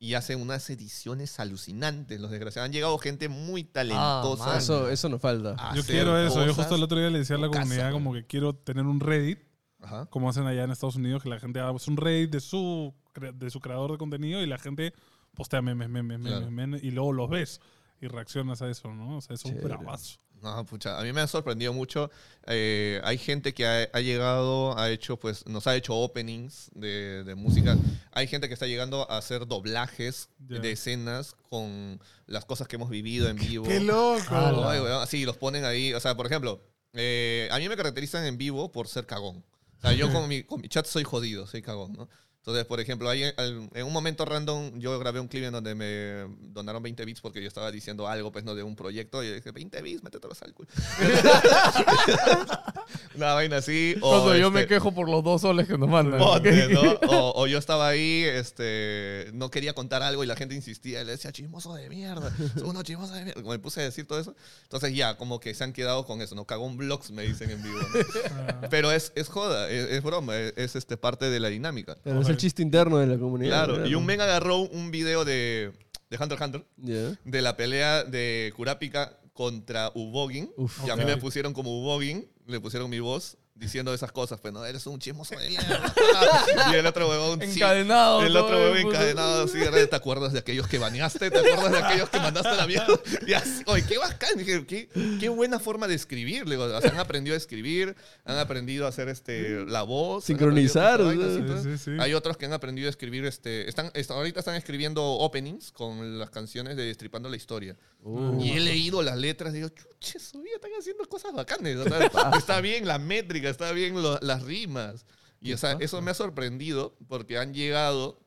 S3: Y hacen unas ediciones alucinantes, los desgraciados. Han llegado gente muy talentosa.
S4: man.
S2: Eso, eso nos falta.
S3: a
S1: Yo
S3: hacer
S1: quiero eso. Yo justo el otro día le decía a la comunidad como que quiero tener un Reddit,
S3: Ajá.
S1: como hacen allá en Estados Unidos, que la gente haga pues, un Reddit de su, cre- de su creador de contenido y la gente postea memes, memes, memes,
S3: Claro.
S1: memes, y luego los ves y reaccionas a eso, ¿no? O sea, es un
S2: Chévere.
S1: bravazo.
S3: No, pucha, a mí me ha sorprendido mucho. Eh, hay gente que ha, ha llegado, ha hecho, pues, nos ha hecho openings de, de música. Hay gente que está llegando a hacer doblajes
S1: Ya.
S3: de escenas con las cosas que hemos vivido en vivo.
S1: ¡Qué loco!
S3: Ay, weón, Así, los ponen ahí. O sea, por ejemplo, eh, a mí me caracterizan en vivo por ser cagón. O sea, yo con mi, con mi chat soy jodido, soy cagón, ¿no? Entonces, por ejemplo, ahí al- en un momento random yo grabé un clip en donde me donaron 20 bits porque yo estaba diciendo algo, pues, no, de un proyecto y dije, 20 bits, métetelos al culo. Una vaina así. O,
S4: Cuando yo me
S3: este,
S4: quejo por los dos soles que nos mandan.
S3: Ponte, ¿no? O, o yo estaba ahí, este, no quería contar algo y la gente insistía y le decía, chismoso de mierda, son unos chismosos de mierda. Como me puse a decir todo eso. Entonces ya, como que se han quedado con eso, ¿no? Cagón blogs, me dicen en vivo. ¿no? Pero es, es joda, es, es broma, es, es, este, parte de la dinámica.
S2: Pero es el chiste interno de la comunidad.
S3: Claro, y un men agarró un video de, de Hunter x Hunter,
S2: Ya.
S3: de la pelea de Kurapika contra Ubogin.
S2: Uf.
S3: y a mí me pusieron como Ubogin, le pusieron mi voz diciendo esas cosas, pues no, eres un chismoso de mierda. y el otro huevón, sí.
S4: Encadenado.
S3: El
S4: todo
S3: otro huevón encadenado así, ¿te acuerdas de aquellos que baneaste? ¿Te acuerdas de aquellos que mandaste a la mierda? Y así, oye, qué bacán. Dije, qué, qué buena forma de escribir. Le digo, o sea, han aprendido a escribir, han aprendido a hacer este, la voz.
S2: Sincronizar,
S3: vainas,
S1: Sí, sí, sí.
S3: Hay otros que han aprendido a escribir, este, están, est- ahorita están escribiendo openings con las canciones de Destripando la Historia.
S2: Uh.
S3: Y he leído las letras y digo, chuche, su vida están haciendo cosas bacanes. o sea, está bien la métrica, está bien lo- las rimas. Y o sea, eso me ha sorprendido porque han llegado.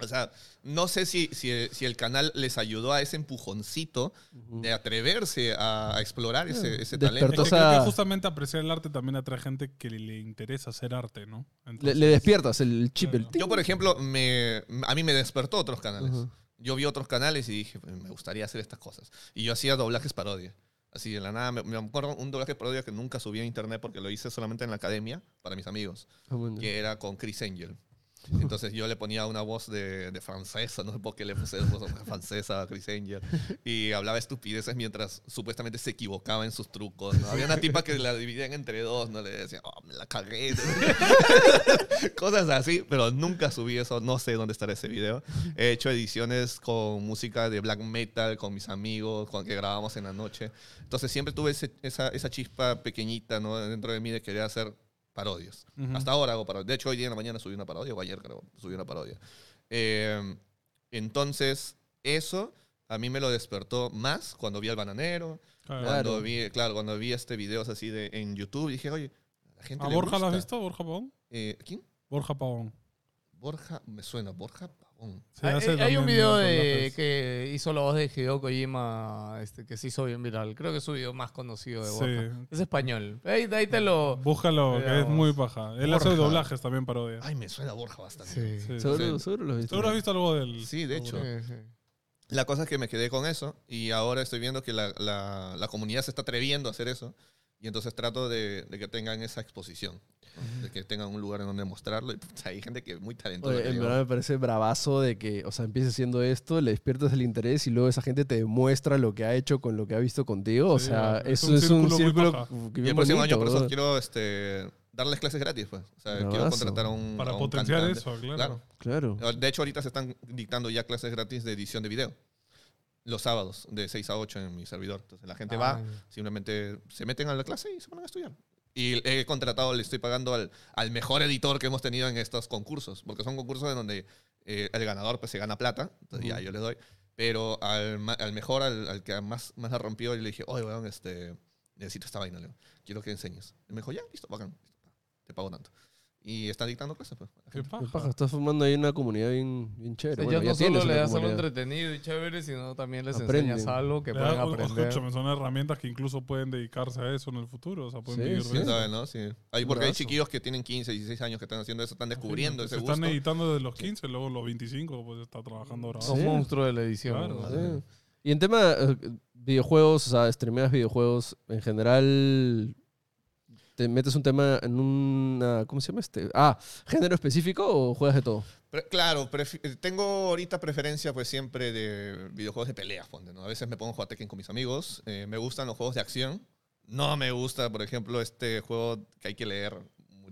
S3: O sea, no sé si, si, si el canal les ayudó a ese empujoncito de atreverse a, a explorar ese, ese
S2: Despertó
S1: Es
S3: talento.
S1: que creo que justamente apreciar el arte también atrae gente que le, interesa hacer arte, ¿no?
S2: Le,
S1: Entonces,
S2: le despiertas el chip, el
S1: Claro.
S2: ting.
S3: Yo, por ejemplo, me, a mí me despertó otros canales. Yo vi otros canales y dije, "Pues, me gustaría hacer estas cosas. Y yo hacía doblajes parodia. Así de la nada, me, me acuerdo un doblaje parodia que nunca subí a internet porque lo hice solamente en la academia para mis amigos,
S2: Ah, bueno.
S3: que era con Chris Angel. Entonces yo le ponía una voz de, de francesa, no sé por qué le puse voz francesa a Chris Angel. Y hablaba estupideces mientras supuestamente se equivocaba en sus trucos. ¿no? Había una tipa que la dividían entre dos, no le decía, oh, me la cagué. Cosas así, pero nunca subí eso, no sé dónde estará ese video. He hecho ediciones con música de black metal, con mis amigos, con que grabamos en la noche. Entonces siempre tuve ese- esa, esa chispa pequeñita ¿no? dentro de mí de querer hacer parodias.
S1: Ujú.
S3: Hasta ahora hago parodias. De hecho, hoy día en la mañana subí una parodia, o ayer creo, subí una parodia. Eh, entonces, eso a mí me lo despertó más cuando vi al bananero,
S1: Claro.
S3: cuando vi, claro, cuando vi este videos así de, en YouTube, dije, oye, la gente
S1: ¿A
S3: le
S1: Borja lo has
S3: gusta.
S1: visto? ¿Borja Pavón?
S3: Eh, ¿Quién?
S1: Borja Pavón.
S3: Borja, me suena, Borja.
S1: Se
S4: Hay,
S1: hace
S4: hay
S1: también
S4: un video de, que hizo la voz de Hideo Kojima este, que se hizo bien viral. Creo que es su video más conocido de Borja.
S1: Sí.
S4: Es español. Ahí, ahí te lo...
S1: Búscalo, que es muy paja. Él hace
S3: Borja.
S1: doblajes también parodia.
S3: Ay, me suena Borja bastante.
S4: Sí.
S1: Sí.
S2: Seguro,
S3: Sí.
S2: seguro lo has visto.
S1: Seguro has visto algo del.
S3: Sí, de hecho.
S4: Sí, sí.
S3: La cosa es que me quedé con eso y ahora estoy viendo que la, la- la comunidad se está atreviendo a hacer eso y entonces trato de, de que tengan esa exposición. De que tengan un lugar en donde mostrarlo. Y, puta, hay gente que es muy talentosa.
S2: Oye, en verdad me parece bravazo de que, o sea, empieces haciendo esto, le despiertas el interés y luego esa gente te demuestra lo que ha hecho con lo que ha visto contigo. O
S1: Sí,
S2: sea,
S1: es
S2: eso
S1: un
S2: es un
S1: círculo muy
S2: círculo
S1: paja.
S2: que
S3: y
S2: bien
S3: el próximo
S2: bonito,
S3: año por eso
S2: brother.
S3: quiero este, darles clases gratis. Pues. O sea, quiero contratar a un
S1: Para
S3: a un
S1: potenciar
S3: cantante.
S1: eso, claro.
S3: Claro.
S2: Claro.
S3: De hecho, ahorita se están dictando ya clases gratis de edición de video. Los sábados, de 6 a 8 en mi servidor. Entonces la gente va,
S4: Ah,
S3: simplemente se meten a la clase y se ponen a estudiar. Y he contratado, le estoy pagando al, al mejor editor que hemos tenido en estos concursos, porque son concursos en donde eh, el ganador pues se gana plata, entonces ya yo le doy, pero al, al mejor, al, al que más, más la rompió, yo le dije, oye, weón, este, necesito esta vaina, Leo. quiero que enseñes. Y me dijo, ya, listo, bacán, listo, te pago tanto. Y están dictando clases, pues.
S1: Qué paja.
S2: Qué paja, estás formando ahí una comunidad bien, bien chévere.
S4: O sea,
S2: Bueno,
S4: ya
S2: ya
S4: no solo le das algo entretenido y chévere, sino también les
S2: Aprenden.
S4: enseñas algo que
S1: Le
S4: pueden aprender.
S1: escúchame, son herramientas que incluso pueden dedicarse a eso en el futuro. O sea, pueden
S2: Sí,
S1: vivir
S2: sí.
S1: de
S3: ¿Quién
S1: eso.
S3: sabe, no? Sí. Hay, porque hay chiquillos que tienen 15, 16 años que están haciendo eso, están descubriendo
S1: Se
S3: ese gusto.
S1: están editando desde los 15, luego los 25, pues está trabajando ahora.
S4: Son
S2: Sí.
S4: monstruos de la edición.
S1: Claro.
S4: ¿no?
S2: Sí. Y en tema eh, videojuegos, o sea, streameas videojuegos, en general, ¿te metes un tema en una, ¿cómo se llama este? Ah, ¿género específico o juegas de todo?
S3: Claro, tengo ahorita preferencia pues siempre de videojuegos de peleas. A veces me pongo a jugar Tekken con mis amigos. eh, me gustan los juegos de acción. No me gusta, por ejemplo, este juego que hay que leer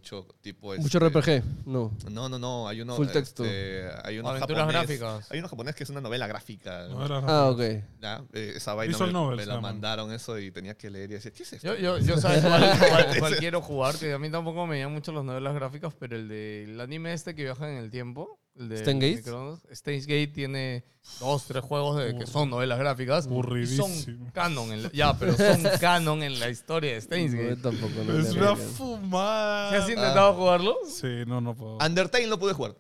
S3: mucho tipo...
S2: Mucho
S3: este-
S2: RPG, no.
S3: No, no, no. Hay uno...
S2: Full texto.
S3: este, hay uno
S4: Aventuras
S3: japonés-
S4: gráficas.
S3: Hay uno japonés que es una novela gráfica.
S1: No era
S2: Ah, ok.
S3: Ya, eh, esa vaina
S1: Visual
S3: me,
S1: novel
S3: me la
S1: llaman.
S3: mandaron eso y tenía que leer y decía, ¿qué es esto?
S4: Yo, yo, yo sabes cuál, cuál- cuál quiero jugar, que a mí tampoco me llaman mucho las novelas gráficas, pero el del anime este que viaja en el tiempo, el de
S2: ¿Steins Gate?
S4: Microondas, Steins Gate tiene dos, tres juegos de, que son novelas gráficas. y
S1: Aburridísimo.
S4: son canon, en la- ya, pero son canon en la historia de Steins
S2: No,
S4: Gate.
S2: yo tampoco. No,
S1: Es una fumada.
S4: ¿Sí has intentado jugarlo?
S1: Sí, no, no puedo.
S3: Undertale no pude jugar.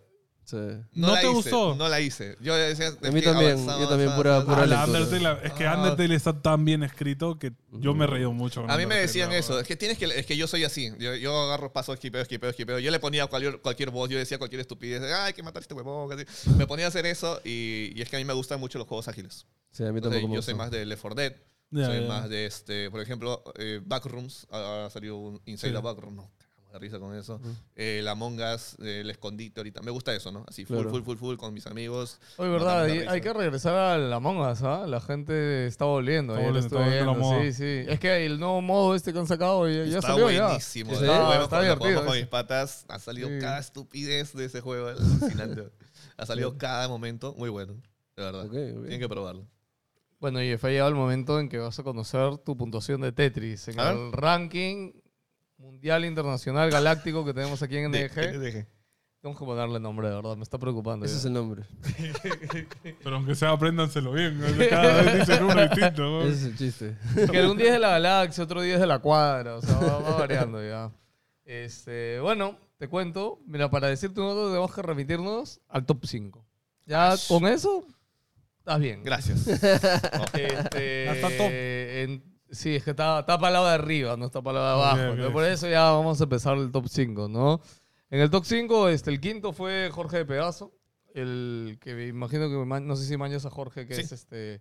S2: Sí.
S1: ¿No
S3: la
S1: te
S3: hice,
S1: gustó?
S3: No la hice. Yo decía, es
S2: mí también, yo también, pura- pura
S1: Ah. Undertale, es que
S3: Ah.
S1: Undertale está tan bien escrito que yo me he reído mucho.
S3: A mí me decían eso, es que tienes que, es que yo soy así, yo, yo agarro paso, esquipeo, esquipeo, esquipeo, yo le ponía cualquier, cualquier voz, yo decía cualquier estupidez, "Ah, hay que matar a este huevón, así. me ponía a hacer eso y, y es que a mí me gustan mucho los juegos ágiles.
S2: Sí, a mí
S3: Entonces,
S2: tampoco
S3: yo soy más de Left 4 Dead, soy más de este, por ejemplo, eh, Backrooms, ha, ha salido un Inside
S1: Sí.
S3: the Backrooms, no, de risa con eso.
S2: Ujú.
S3: Eh, el Among Us, eh, el escondite ahorita, me gusta eso, ¿no? Así, full,
S2: Claro.
S3: full, full, full, con mis amigos.
S4: Oye, verdad, hay, hay que regresar al Among Us, ¿ah? La gente está volviendo.
S1: Está volviendo, está volviendo la
S4: viendo, Sí, sí. Es que el nuevo modo este que han sacado ya, ya
S3: está
S4: salió ya.
S3: buenísimo.
S2: Sí,
S3: ¿no?
S2: está-
S3: Juego
S4: está divertido
S3: con mis patas. Ha salido
S4: Sí.
S3: cada estupidez de ese juego. es Alucinante. ha salido cada momento muy bueno. De verdad.
S2: Ok, ok.
S3: Tienen que probarlo.
S4: Bueno, y ha llegado el momento en que vas a conocer tu puntuación de Tetris en
S3: A
S4: el ranking mundial, internacional, galáctico que tenemos aquí en NDG. Tengo que ponerle nombre, de verdad, me está preocupando.
S2: Ese
S4: ya.
S2: es el nombre.
S1: Pero aunque sea, apréndanselo bien. ¿no? Cada vez dicen uno distinto. ¿no?
S2: Ese es el chiste.
S4: Que un día es de la galaxia, otro día es de la cuadra, o sea, va, va variando ya. Este, bueno, te cuento, mira, para decirte un otro tenemos que remitirnos al top 5. Ya con eso, estás bien.
S3: Gracias.
S4: Este,
S1: está top.
S4: en- sí, es que está, está para el lado de arriba, no está para el lado de abajo. Por eso ya vamos a empezar el top 5, ¿no? En el top 5, este, el quinto fue Jorge de Pegaso, el que me imagino que, no sé si mañas a Jorge, que
S3: Sí.
S4: es este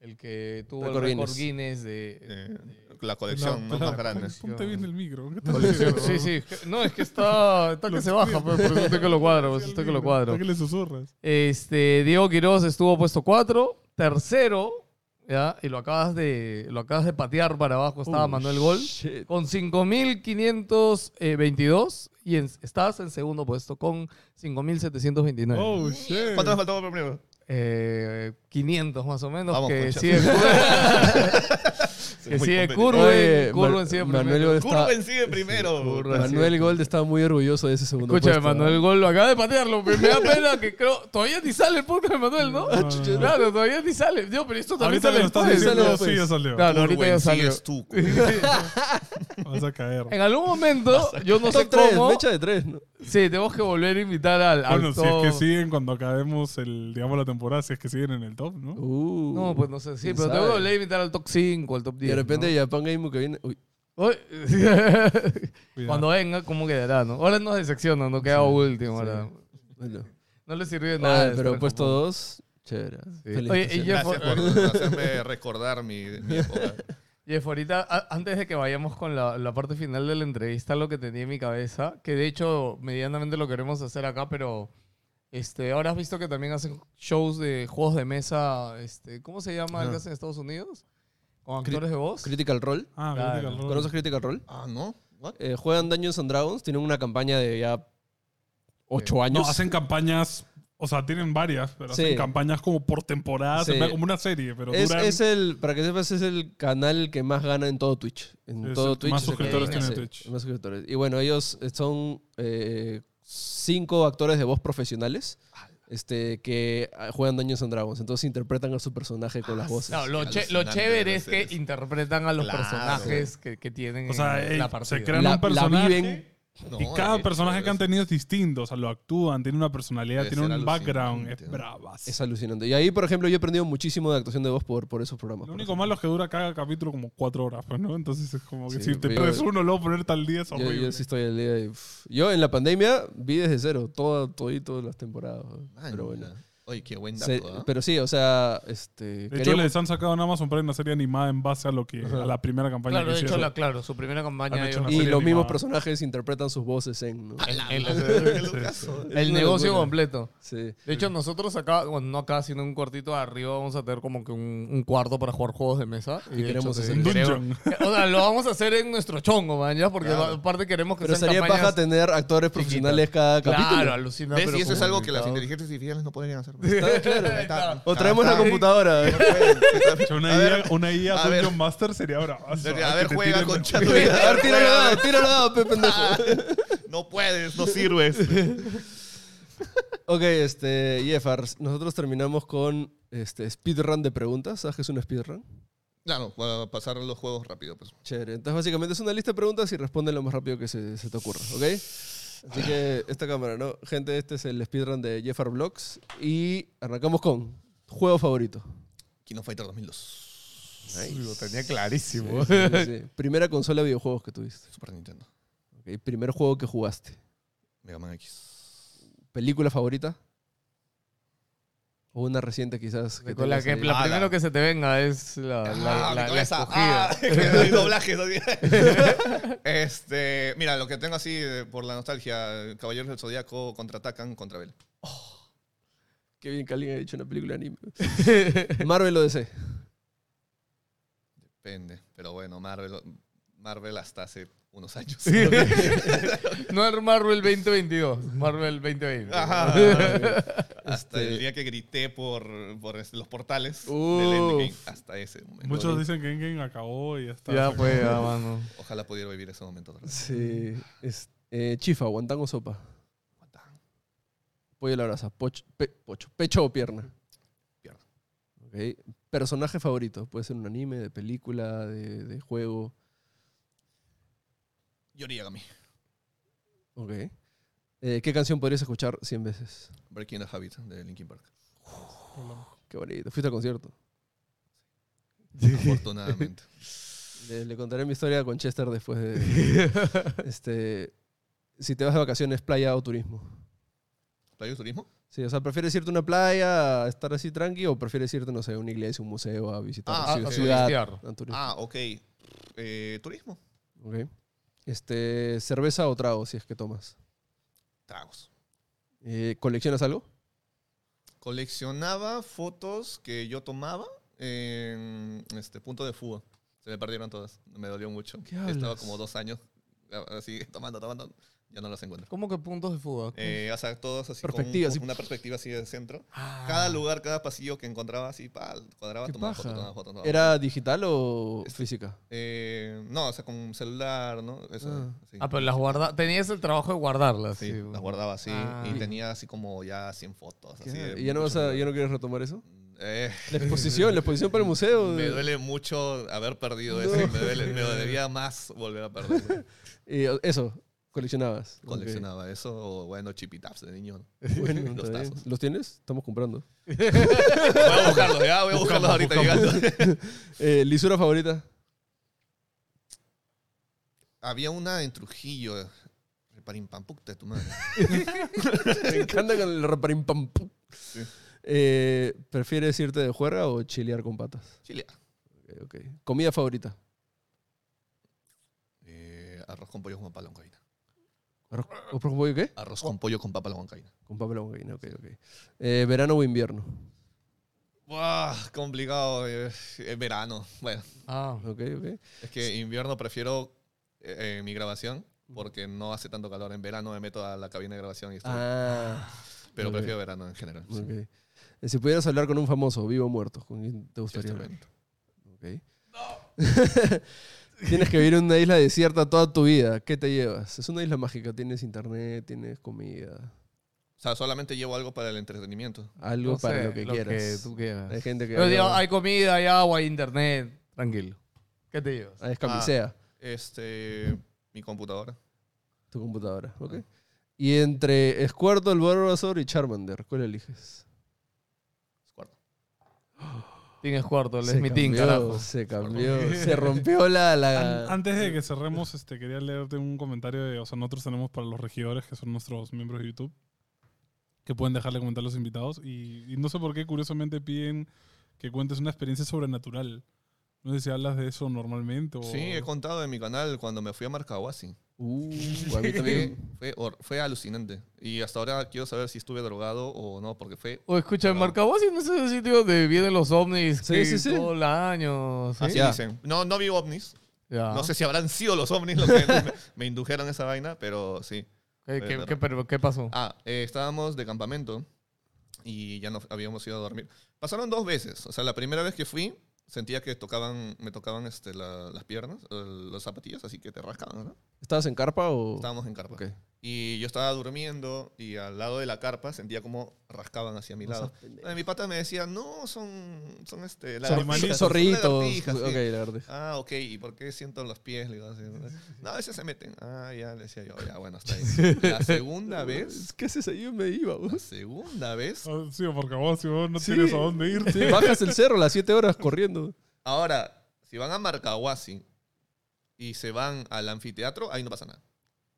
S4: el que tuvo
S2: Récord
S4: el récord
S2: Guinness.
S4: Guinness de...
S3: Eh, la colección ¿no? más grande.
S1: Ponte bien el micro.
S4: Sí, sí. que- No, es que está, está que se baja, pues, por eso estoy que lo cuadro, por eso estoy que lo cuadro.
S1: ¿Para qué le susurras?
S4: Este, Diego Quiroz estuvo puesto 4. Tercero, ¿ya? Y lo acabas de, lo acabas de patear para abajo, estaba
S2: Oh,
S4: Manuel Gol.
S2: shit.
S4: Con 5.522 y en- estás en segundo puesto con 5.729.
S1: Oh, shit.
S3: ¿Cuánto nos faltó por primero?
S4: Eh, 500 más o menos.
S3: Vamos,
S4: que
S3: concha.
S4: sigue, que sigue. Curwen. Curwen sigue
S2: Manuel
S4: primero.
S2: Gol está-
S3: Curwen sigue primero.
S4: Curwen.
S2: Manuel Gold estaba muy orgulloso de ese segundo
S4: Escúchame,
S2: puesto.
S4: Manuel Gol lo acaba de patearlo. Me me da pena que creo. Todavía ni sale el podcast de Manuel, ¿no?
S1: No, no, no.
S4: Claro, todavía ni sale. Digo, pero esto también
S1: Ahorita
S4: sale
S1: lo estás diciendo, sí, ya salió.
S4: Claro, ahorita ya salió.
S3: sigues tú.
S1: Vas a caer.
S4: En algún momento, yo no sé
S2: Top 3,
S4: cómo.
S2: fecha de 3, ¿no?
S4: Sí, tenemos que volver a invitar al, al
S1: Bueno, si es que siguen cuando acabemos el, digamos, la temporada, si es que siguen en el top, ¿no?
S2: Uh,
S4: No, pues no sé, sí,
S2: ¿quién
S4: pero tengo que
S2: sabe?
S4: volver a invitar al top 5, al top 10.
S2: Y de repente
S4: ¿no?
S2: Japan Game que viene. Uy,
S4: Uy. Cuando venga, ¿cómo quedará, no? Ahora nos decepciona, no queda último. ahora.
S2: bueno.
S4: No le sirvió de nada.
S2: Ah,
S4: de
S2: pero puesto 2, chévere.
S4: Sí. Oye, y Jeff,
S3: Gracias por hacerme recordar mi, mi época.
S4: Jeff, ahorita, a- antes de que vayamos con la, la parte final de la entrevista, lo que tenía en mi cabeza, que de hecho medianamente lo queremos hacer acá, pero este, ahora has visto que también hacen shows de juegos de mesa, este, ¿cómo se llama el que hacen en Estados Unidos? Con
S2: Cri-
S4: actores de voz.
S2: Critical Role.
S1: Ah,
S4: Claro.
S1: Critical Role.
S2: ¿Conoces Critical Role?
S3: Ah, ¿no?
S2: Eh, juegan Dungeons and Dragons. Tienen una campaña de ya 8 años.
S1: No, hacen campañas, o sea, tienen varias, pero
S2: Sí.
S1: hacen campañas como por temporada,
S2: Sí.
S1: se ve como una serie, pero
S2: es,
S1: duran...
S2: es el, para que sepas, es el canal que más gana en todo Twitch. En
S1: Es
S2: todo
S1: el
S2: Twitch.
S1: más suscriptores tiene Twitch.
S2: más suscriptores. Y bueno, ellos eh, son eh, cinco actores de voz profesionales este, que ah, juegan Dungeons and Dragons. Entonces interpretan a su personaje con las voces.
S4: No, lo, che- lo chévere es que interpretan a los
S3: Claro.
S4: personajes que, que tienen
S1: O sea,
S4: en
S1: ey,
S4: la partida.
S1: se crean
S2: La-
S1: un
S2: la
S1: personaje
S2: viven.
S3: No,
S1: y cada personaje que han tenido es distinto, o sea, lo actúan, tiene una personalidad,
S3: Debe
S1: tiene un background, es bravas.
S2: Es alucinante. Y ahí, por ejemplo, yo he aprendido muchísimo de actuación de voz por, por esos programas.
S1: Lo
S2: por
S1: único
S2: ejemplo.
S1: malo es que dura cada capítulo como cuatro horas, pues, ¿no? Entonces es como que
S2: Sí,
S1: si te
S2: yo-
S1: pierdes uno, luego poner tal día es
S2: Yo,
S1: horrible.
S2: yo sí estoy al día. uf. Yo en la pandemia vi desde cero, todo, todito las temporadas.
S3: Ah,
S2: Pero bueno.
S3: ya. Oye, qué buen
S2: Se-
S3: dato, ¿ah?
S2: pero sí, o sea, este.
S1: De hecho,
S2: queríamos-
S1: les han sacado en Amazon Prime una serie animada en base a lo que
S2: Ajá.
S1: a la primera campaña
S4: Claro,
S1: que
S4: de hecho, la, claro, su primera campaña. Ellos-
S2: y los mismos personajes interpretan sus voces en. ¿no?
S4: el, el- negocio
S2: locura.
S4: completo.
S2: Sí.
S4: De hecho, nosotros acá, bueno, no acá, sino en un cuartito de arriba, vamos a tener como que un, un cuarto para jugar juegos de mesa.
S2: Y
S4: de
S2: queremos hacer
S1: Un
S4: O sea, lo vamos a hacer en nuestro chongo, man, ya, porque
S3: Claro.
S4: aparte queremos que
S2: Pero
S4: sean
S2: sería paja tener actores profesionales cada capítulo.
S4: Claro, alucina.
S3: ¿Ves?
S4: pero
S3: Y eso es algo que las inteligencias artificiales no podrían hacer.
S2: Está claro.
S3: Está-
S2: O traemos la
S3: está-
S2: computadora.
S1: Una IA, una IA
S3: ver.
S1: Dungeon Master sería bravazo.
S3: A ver, juega
S1: tiren
S3: con Chato.
S2: A ver, tíralo dado, tíralo dado, pendejo.
S3: No puedes, no sirves.
S2: Ok, este, Jeffars, nosotros terminamos con este speedrun de preguntas. ¿Sabes qué es un speedrun?
S3: Claro, para pasar los juegos rápido, pues.
S2: Chévere. Entonces, básicamente es una lista de preguntas y responden lo más rápido que se, se te ocurra, ¿ok? Así que esta cámara, ¿no? Gente, este es el speedrun de Jeffar Vlogs. Y arrancamos con juego favorito.
S3: Kino Fighter 2002.
S4: Sí, Lo tenía clarísimo.
S2: Sí, sí, sí. Primera consola de videojuegos que tuviste.
S3: Super Nintendo.
S2: Ok, Primer juego que jugaste.
S3: Mega Man X.
S2: ¿Película favorita? O una reciente quizás. que
S4: Con la, que,
S3: Ah,
S4: primero que se te venga es la, la,
S3: Ah,
S4: la- la escogida.
S3: Ah, que no hay doblajes, este, mira, lo que tengo así por la nostalgia, Caballeros del Zodíaco contraatacan contra Bell.
S2: Qué bien que alguien ha dicho una película de anime. Marvel o DC.
S3: Depende, pero bueno, Marvel, Marvel hasta hace unos años.
S4: no es Marvel 2022, Marvel 2020.
S3: Ajá. Hasta
S2: Este-
S3: el día que grité por, por los portales del Endgame. Hasta ese momento.
S1: Muchos dicen que Endgame acabó y ya está.
S4: Ya fue, ya, mano.
S3: Ojalá pudiera vivir ese momento otra vez.
S2: Sí. Es, eh, chifa, guantán o sopa. Pollo a la brasa. Poch- pe- pocho. Pecho o pierna.
S3: Pierna.
S2: Ok. Personaje favorito. Puede ser un anime, de película, de, de juego.
S3: Yori Yagami.
S2: Ok. Eh, ¿Qué canción podrías escuchar 100 veces?
S3: Breaking the Habit de Linkin Park.
S2: Qué bonito. Fuiste al concierto.
S3: Afortunadamente.
S2: Le, le contaré mi historia con Chester después de... este, si te vas de vacaciones, playa o turismo.
S3: ¿Playa de turismo?
S2: Sí, o sea, ¿prefieres irte a una playa a estar así tranqui o prefieres irte, no sé, a una iglesia, un museo, a visitar
S3: Ah,
S2: ciu-
S3: a
S2: ciudad?
S4: turistear.
S2: a?
S3: Ah, ok. Eh, turismo.
S2: Ok. Este, ¿Cerveza o trago si es que tomas?
S3: Tragos.
S2: Eh, ¿Coleccionas algo?
S3: Coleccionaba fotos que yo tomaba en este punto de fuga. Se me perdieron todas. Me dolió mucho.
S2: ¿Qué
S3: Estaba
S2: hablas?
S3: como dos años así tomando, tomando. Ya no las encuentro.
S4: ¿Cómo que puntos de fuga?
S3: Eh, o sea, todos así
S2: Perspectiva,
S3: con,
S2: así.
S3: con una perspectiva así de centro.
S4: Ah.
S3: Cada lugar, cada pasillo que encontraba así, pa, cuadraba,
S2: ¿Qué
S3: tomaba
S2: paja?
S3: foto, tomaba foto. tomaba
S2: ¿Era
S3: foto.
S2: digital o
S3: Este-
S2: física?
S3: Eh, no, o sea, con un celular, ¿no? Eso.
S2: Ah.
S3: sí.
S4: Ah, pero las guarda Tenías el trabajo de guardarlas.
S3: Sí, las guardaba así.
S4: Ah.
S3: Y tenía así como ya 100 fotos. Así de
S2: ¿Y ya no, vas a- ya no quieres retomar eso?
S3: Eh,
S2: La exposición, la exposición para el museo.
S3: me duele mucho haber perdido
S2: No.
S3: eso. Me, duele, me dolería más volver a perderlo.
S2: Y, eh, eso, coleccionabas.
S3: Coleccionaba eso o, bueno, chipitaps de niño.
S2: Bueno,
S3: Los
S2: está bien.
S3: tazos.
S2: ¿Los tienes? Estamos comprando.
S3: Voy a buscarlos, ya voy a buscarlos ahorita llegando.
S2: Eh, ¿Lisura favorita?
S3: Había una en Trujillo. Reparimpampuk de tu madre.
S2: Me encanta con el raparín pam pum.
S3: Sí.
S2: Eh, ¿Prefieres irte de juerga o chilear con patas?
S3: Chile.
S2: Ok, ok. ¿Comida favorita?
S3: Eh, arroz con pollo con papa a la.
S2: ¿Arroz ¿O por pollo qué?
S3: Arroz con pollo con papa a la huancaína.
S2: Con papel huancaína, ok, ok. Eh, ¿Verano o invierno?
S3: Buah, complicado. eh, eh, verano. Bueno,
S4: Ah.
S2: Ok, ok.
S3: es que invierno prefiero eh, eh, mi grabación porque no hace tanto calor. En verano me meto a la cabina de grabación y estoy-
S2: Ah,
S3: Pero prefiero verano en general. sí.
S2: ok. Eh, Si pudieras hablar con un famoso, vivo o muerto, ¿con quién te gustaría hablar?
S3: Bennington.
S2: Ok. Tienes que vivir en una isla desierta toda tu vida. ¿Qué te llevas? Es una isla mágica. Tienes internet, tienes comida,
S3: O sea, solamente llevo algo para el entretenimiento.
S2: algo
S4: No
S2: para
S4: sé,
S2: lo que quieras.
S4: que tú quieras.
S2: Hay gente que...
S4: Pero digo, hay comida, hay agua, hay internet. Tranquilo. ¿Qué te llevas?
S2: Ah, es camisea,
S3: Este, mi computadora.
S2: tu computadora. Ok. Y entre Squirtle, Bulbasaur y Charmander, ¿cuál eliges?
S3: Cuarto.
S4: Tienes cuarto, es mi team,
S2: cambió,
S4: carajo.
S2: Se cambió. Se rompió la... la...
S1: An- Antes de que cerremos, este, quería leerte un comentario de, o sea, nosotros tenemos para los regidores, que son nuestros miembros de YouTube, que pueden dejarle comentar a los invitados. Y, y no sé por qué, curiosamente, piden que cuentes una experiencia sobrenatural. No sé si hablas de eso normalmente o...
S3: Sí, he contado en mi canal cuando me fui a Marcahuasi.
S2: Uh, a mí
S3: Fue,
S2: también.
S3: fue, fue alucinante. Y hasta ahora quiero saber si estuve drogado o no, porque fue...
S4: O escucha, en
S3: No.
S4: Marcahuasi no es el sitio donde vienen los ovnis
S2: Sí,
S4: que
S2: sí, sí.
S4: todo el año. ¿sí?
S3: Así
S2: Ya.
S3: dicen. No, no vi ovnis.
S4: Ya.
S3: No sé si habrán sido los ovnis los que me, me indujeron esa vaina, pero sí.
S4: ¿Qué, qué- qué- pero ¿qué pasó?
S3: Ah, eh, estábamos de campamento y ya nos habíamos ido a dormir. Pasaron dos veces. O sea, la primera vez que fui, sentía que tocaban, me tocaban este, la- las piernas, eh, las zapatillas, así que te rascaban, ¿no?
S2: ¿Estabas en carpa o...?
S3: Estábamos en carpa.
S2: Ok.
S3: Y yo estaba durmiendo y al lado de la carpa sentía como rascaban hacia mi lado. Mi pata me decía, no, son, son este,
S2: Son
S3: lagartijas, son
S2: zorritos.
S3: lagartijas",
S2: Ok,
S3: sí.
S2: lagartija.
S3: Ah, ok, ¿y por qué siento los pies? Le digo así. No, a veces se meten. Ah, ya, le decía yo, ya, bueno, está ahí. La segunda vez,
S2: ¿Qué haces ahí? Yo me iba.
S3: la segunda vez,
S1: Ah, Sí, porque vos, si vos no
S2: Sí.
S1: tienes a dónde ir.
S2: Sí, bajas el cerro las 7 horas corriendo.
S3: ahora, si van a Marcahuasi y se van al anfiteatro, ahí no pasa nada.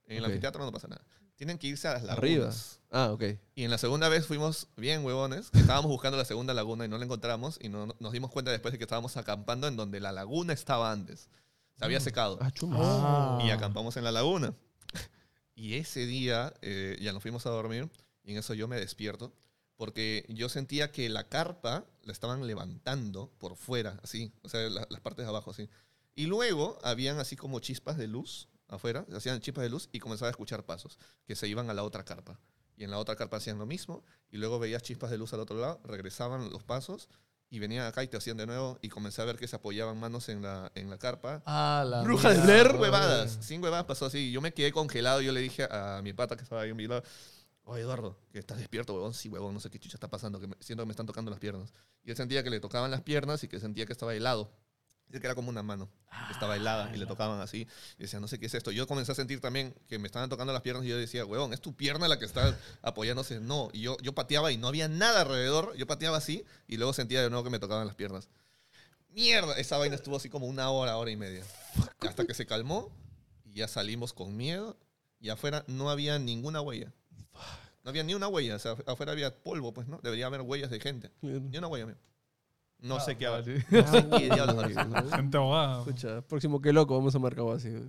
S3: En el anfiteatro no pasa nada. Tienen que irse a las lagunas.
S2: Arriba. Ah, ok.
S3: Y en la segunda vez fuimos bien huevones, que estábamos buscando la segunda laguna y no la encontramos y no, nos dimos cuenta después de que estábamos acampando en donde la laguna estaba antes. Se había secado.
S2: Ah.
S4: Ah.
S3: Y acampamos en la laguna. Y ese día eh, ya nos fuimos a dormir y en eso yo me despierto porque yo sentía que la carpa la estaban levantando por fuera, así, o sea, la- las partes de abajo, así. Y luego habían así como chispas de luz afuera, hacían chispas de luz y comenzaba a escuchar pasos que se iban a la otra carpa. Y en la otra carpa hacían lo mismo y luego veías chispas de luz al otro lado, regresaban los pasos y venían acá y te hacían de nuevo y comencé a ver que se apoyaban manos en la, en la carpa
S4: Ah, la
S2: Bruja de
S3: sin huevadas, sin huevadas pasó así. Yo me quedé congelado. Yo le dije a mi pata que estaba ahí en mi lado, oye Eduardo, que estás despierto, huevón. Sí, huevón, no sé qué chucha está pasando, que me- siento que me están tocando las piernas. Y él sentía que le tocaban las piernas y que sentía que estaba helado. Dice que era como una mano, que estaba helada y le tocaban así. Y decía, no sé qué es esto. Yo comencé a sentir también que me estaban tocando las piernas y yo decía, huevón, ¿es tu pierna la que está apoyándose? No. Y yo, yo pateaba y no había nada alrededor. Yo pateaba así y luego sentía de nuevo que me tocaban las piernas. Mierda, esa vaina estuvo así como una hora, hora y media. Hasta que se calmó y ya salimos con miedo y afuera no había ninguna huella. No había ni una huella, o sea, afuera había polvo, pues, ¿no? Debería haber huellas de gente. Ni una huella, amigo. No sé qué habrá.
S4: vale.
S3: No sé qué diablos habrá.
S1: Gente abogada.
S2: Escucha, próximo qué loco, vamos a marcar así.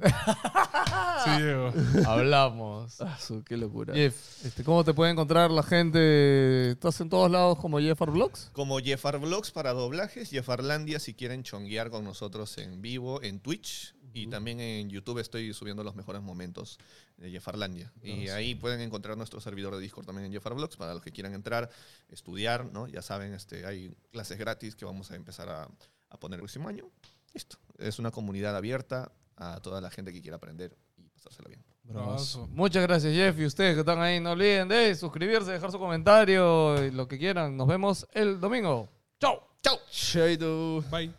S1: Sí, Diego.
S4: Hablamos.
S2: Ah, su, qué locura.
S4: Jeff, este, ¿cómo te puede encontrar la gente? ¿Estás en todos lados como Jeffar Vlogs?
S3: Como Jeffar Vlogs para doblajes, Jeffarlandia si quieren chonguear con nosotros en vivo en Twitch y también en YouTube estoy subiendo los mejores momentos de Jeffarlandia. Y ahí pueden encontrar nuestro servidor de Discord también en Jeffar Vlogs para los que quieran entrar, estudiar, ¿no? Ya saben, este, hay clases gratis que vamos a empezar a, a poner el próximo año. Listo. Es una comunidad abierta a toda la gente que quiera aprender y pasársela bien.
S1: Bravazo.
S4: Muchas gracias, Jeff. Y ustedes que están ahí, no olviden de suscribirse, dejar su comentario y lo que quieran. Nos vemos el domingo. ¡Chao!
S3: ¡Chao!
S2: Shaido.
S1: Bye.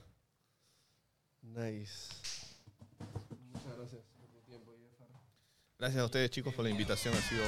S2: Nice.
S3: Gracias a ustedes chicos por la invitación, ha sido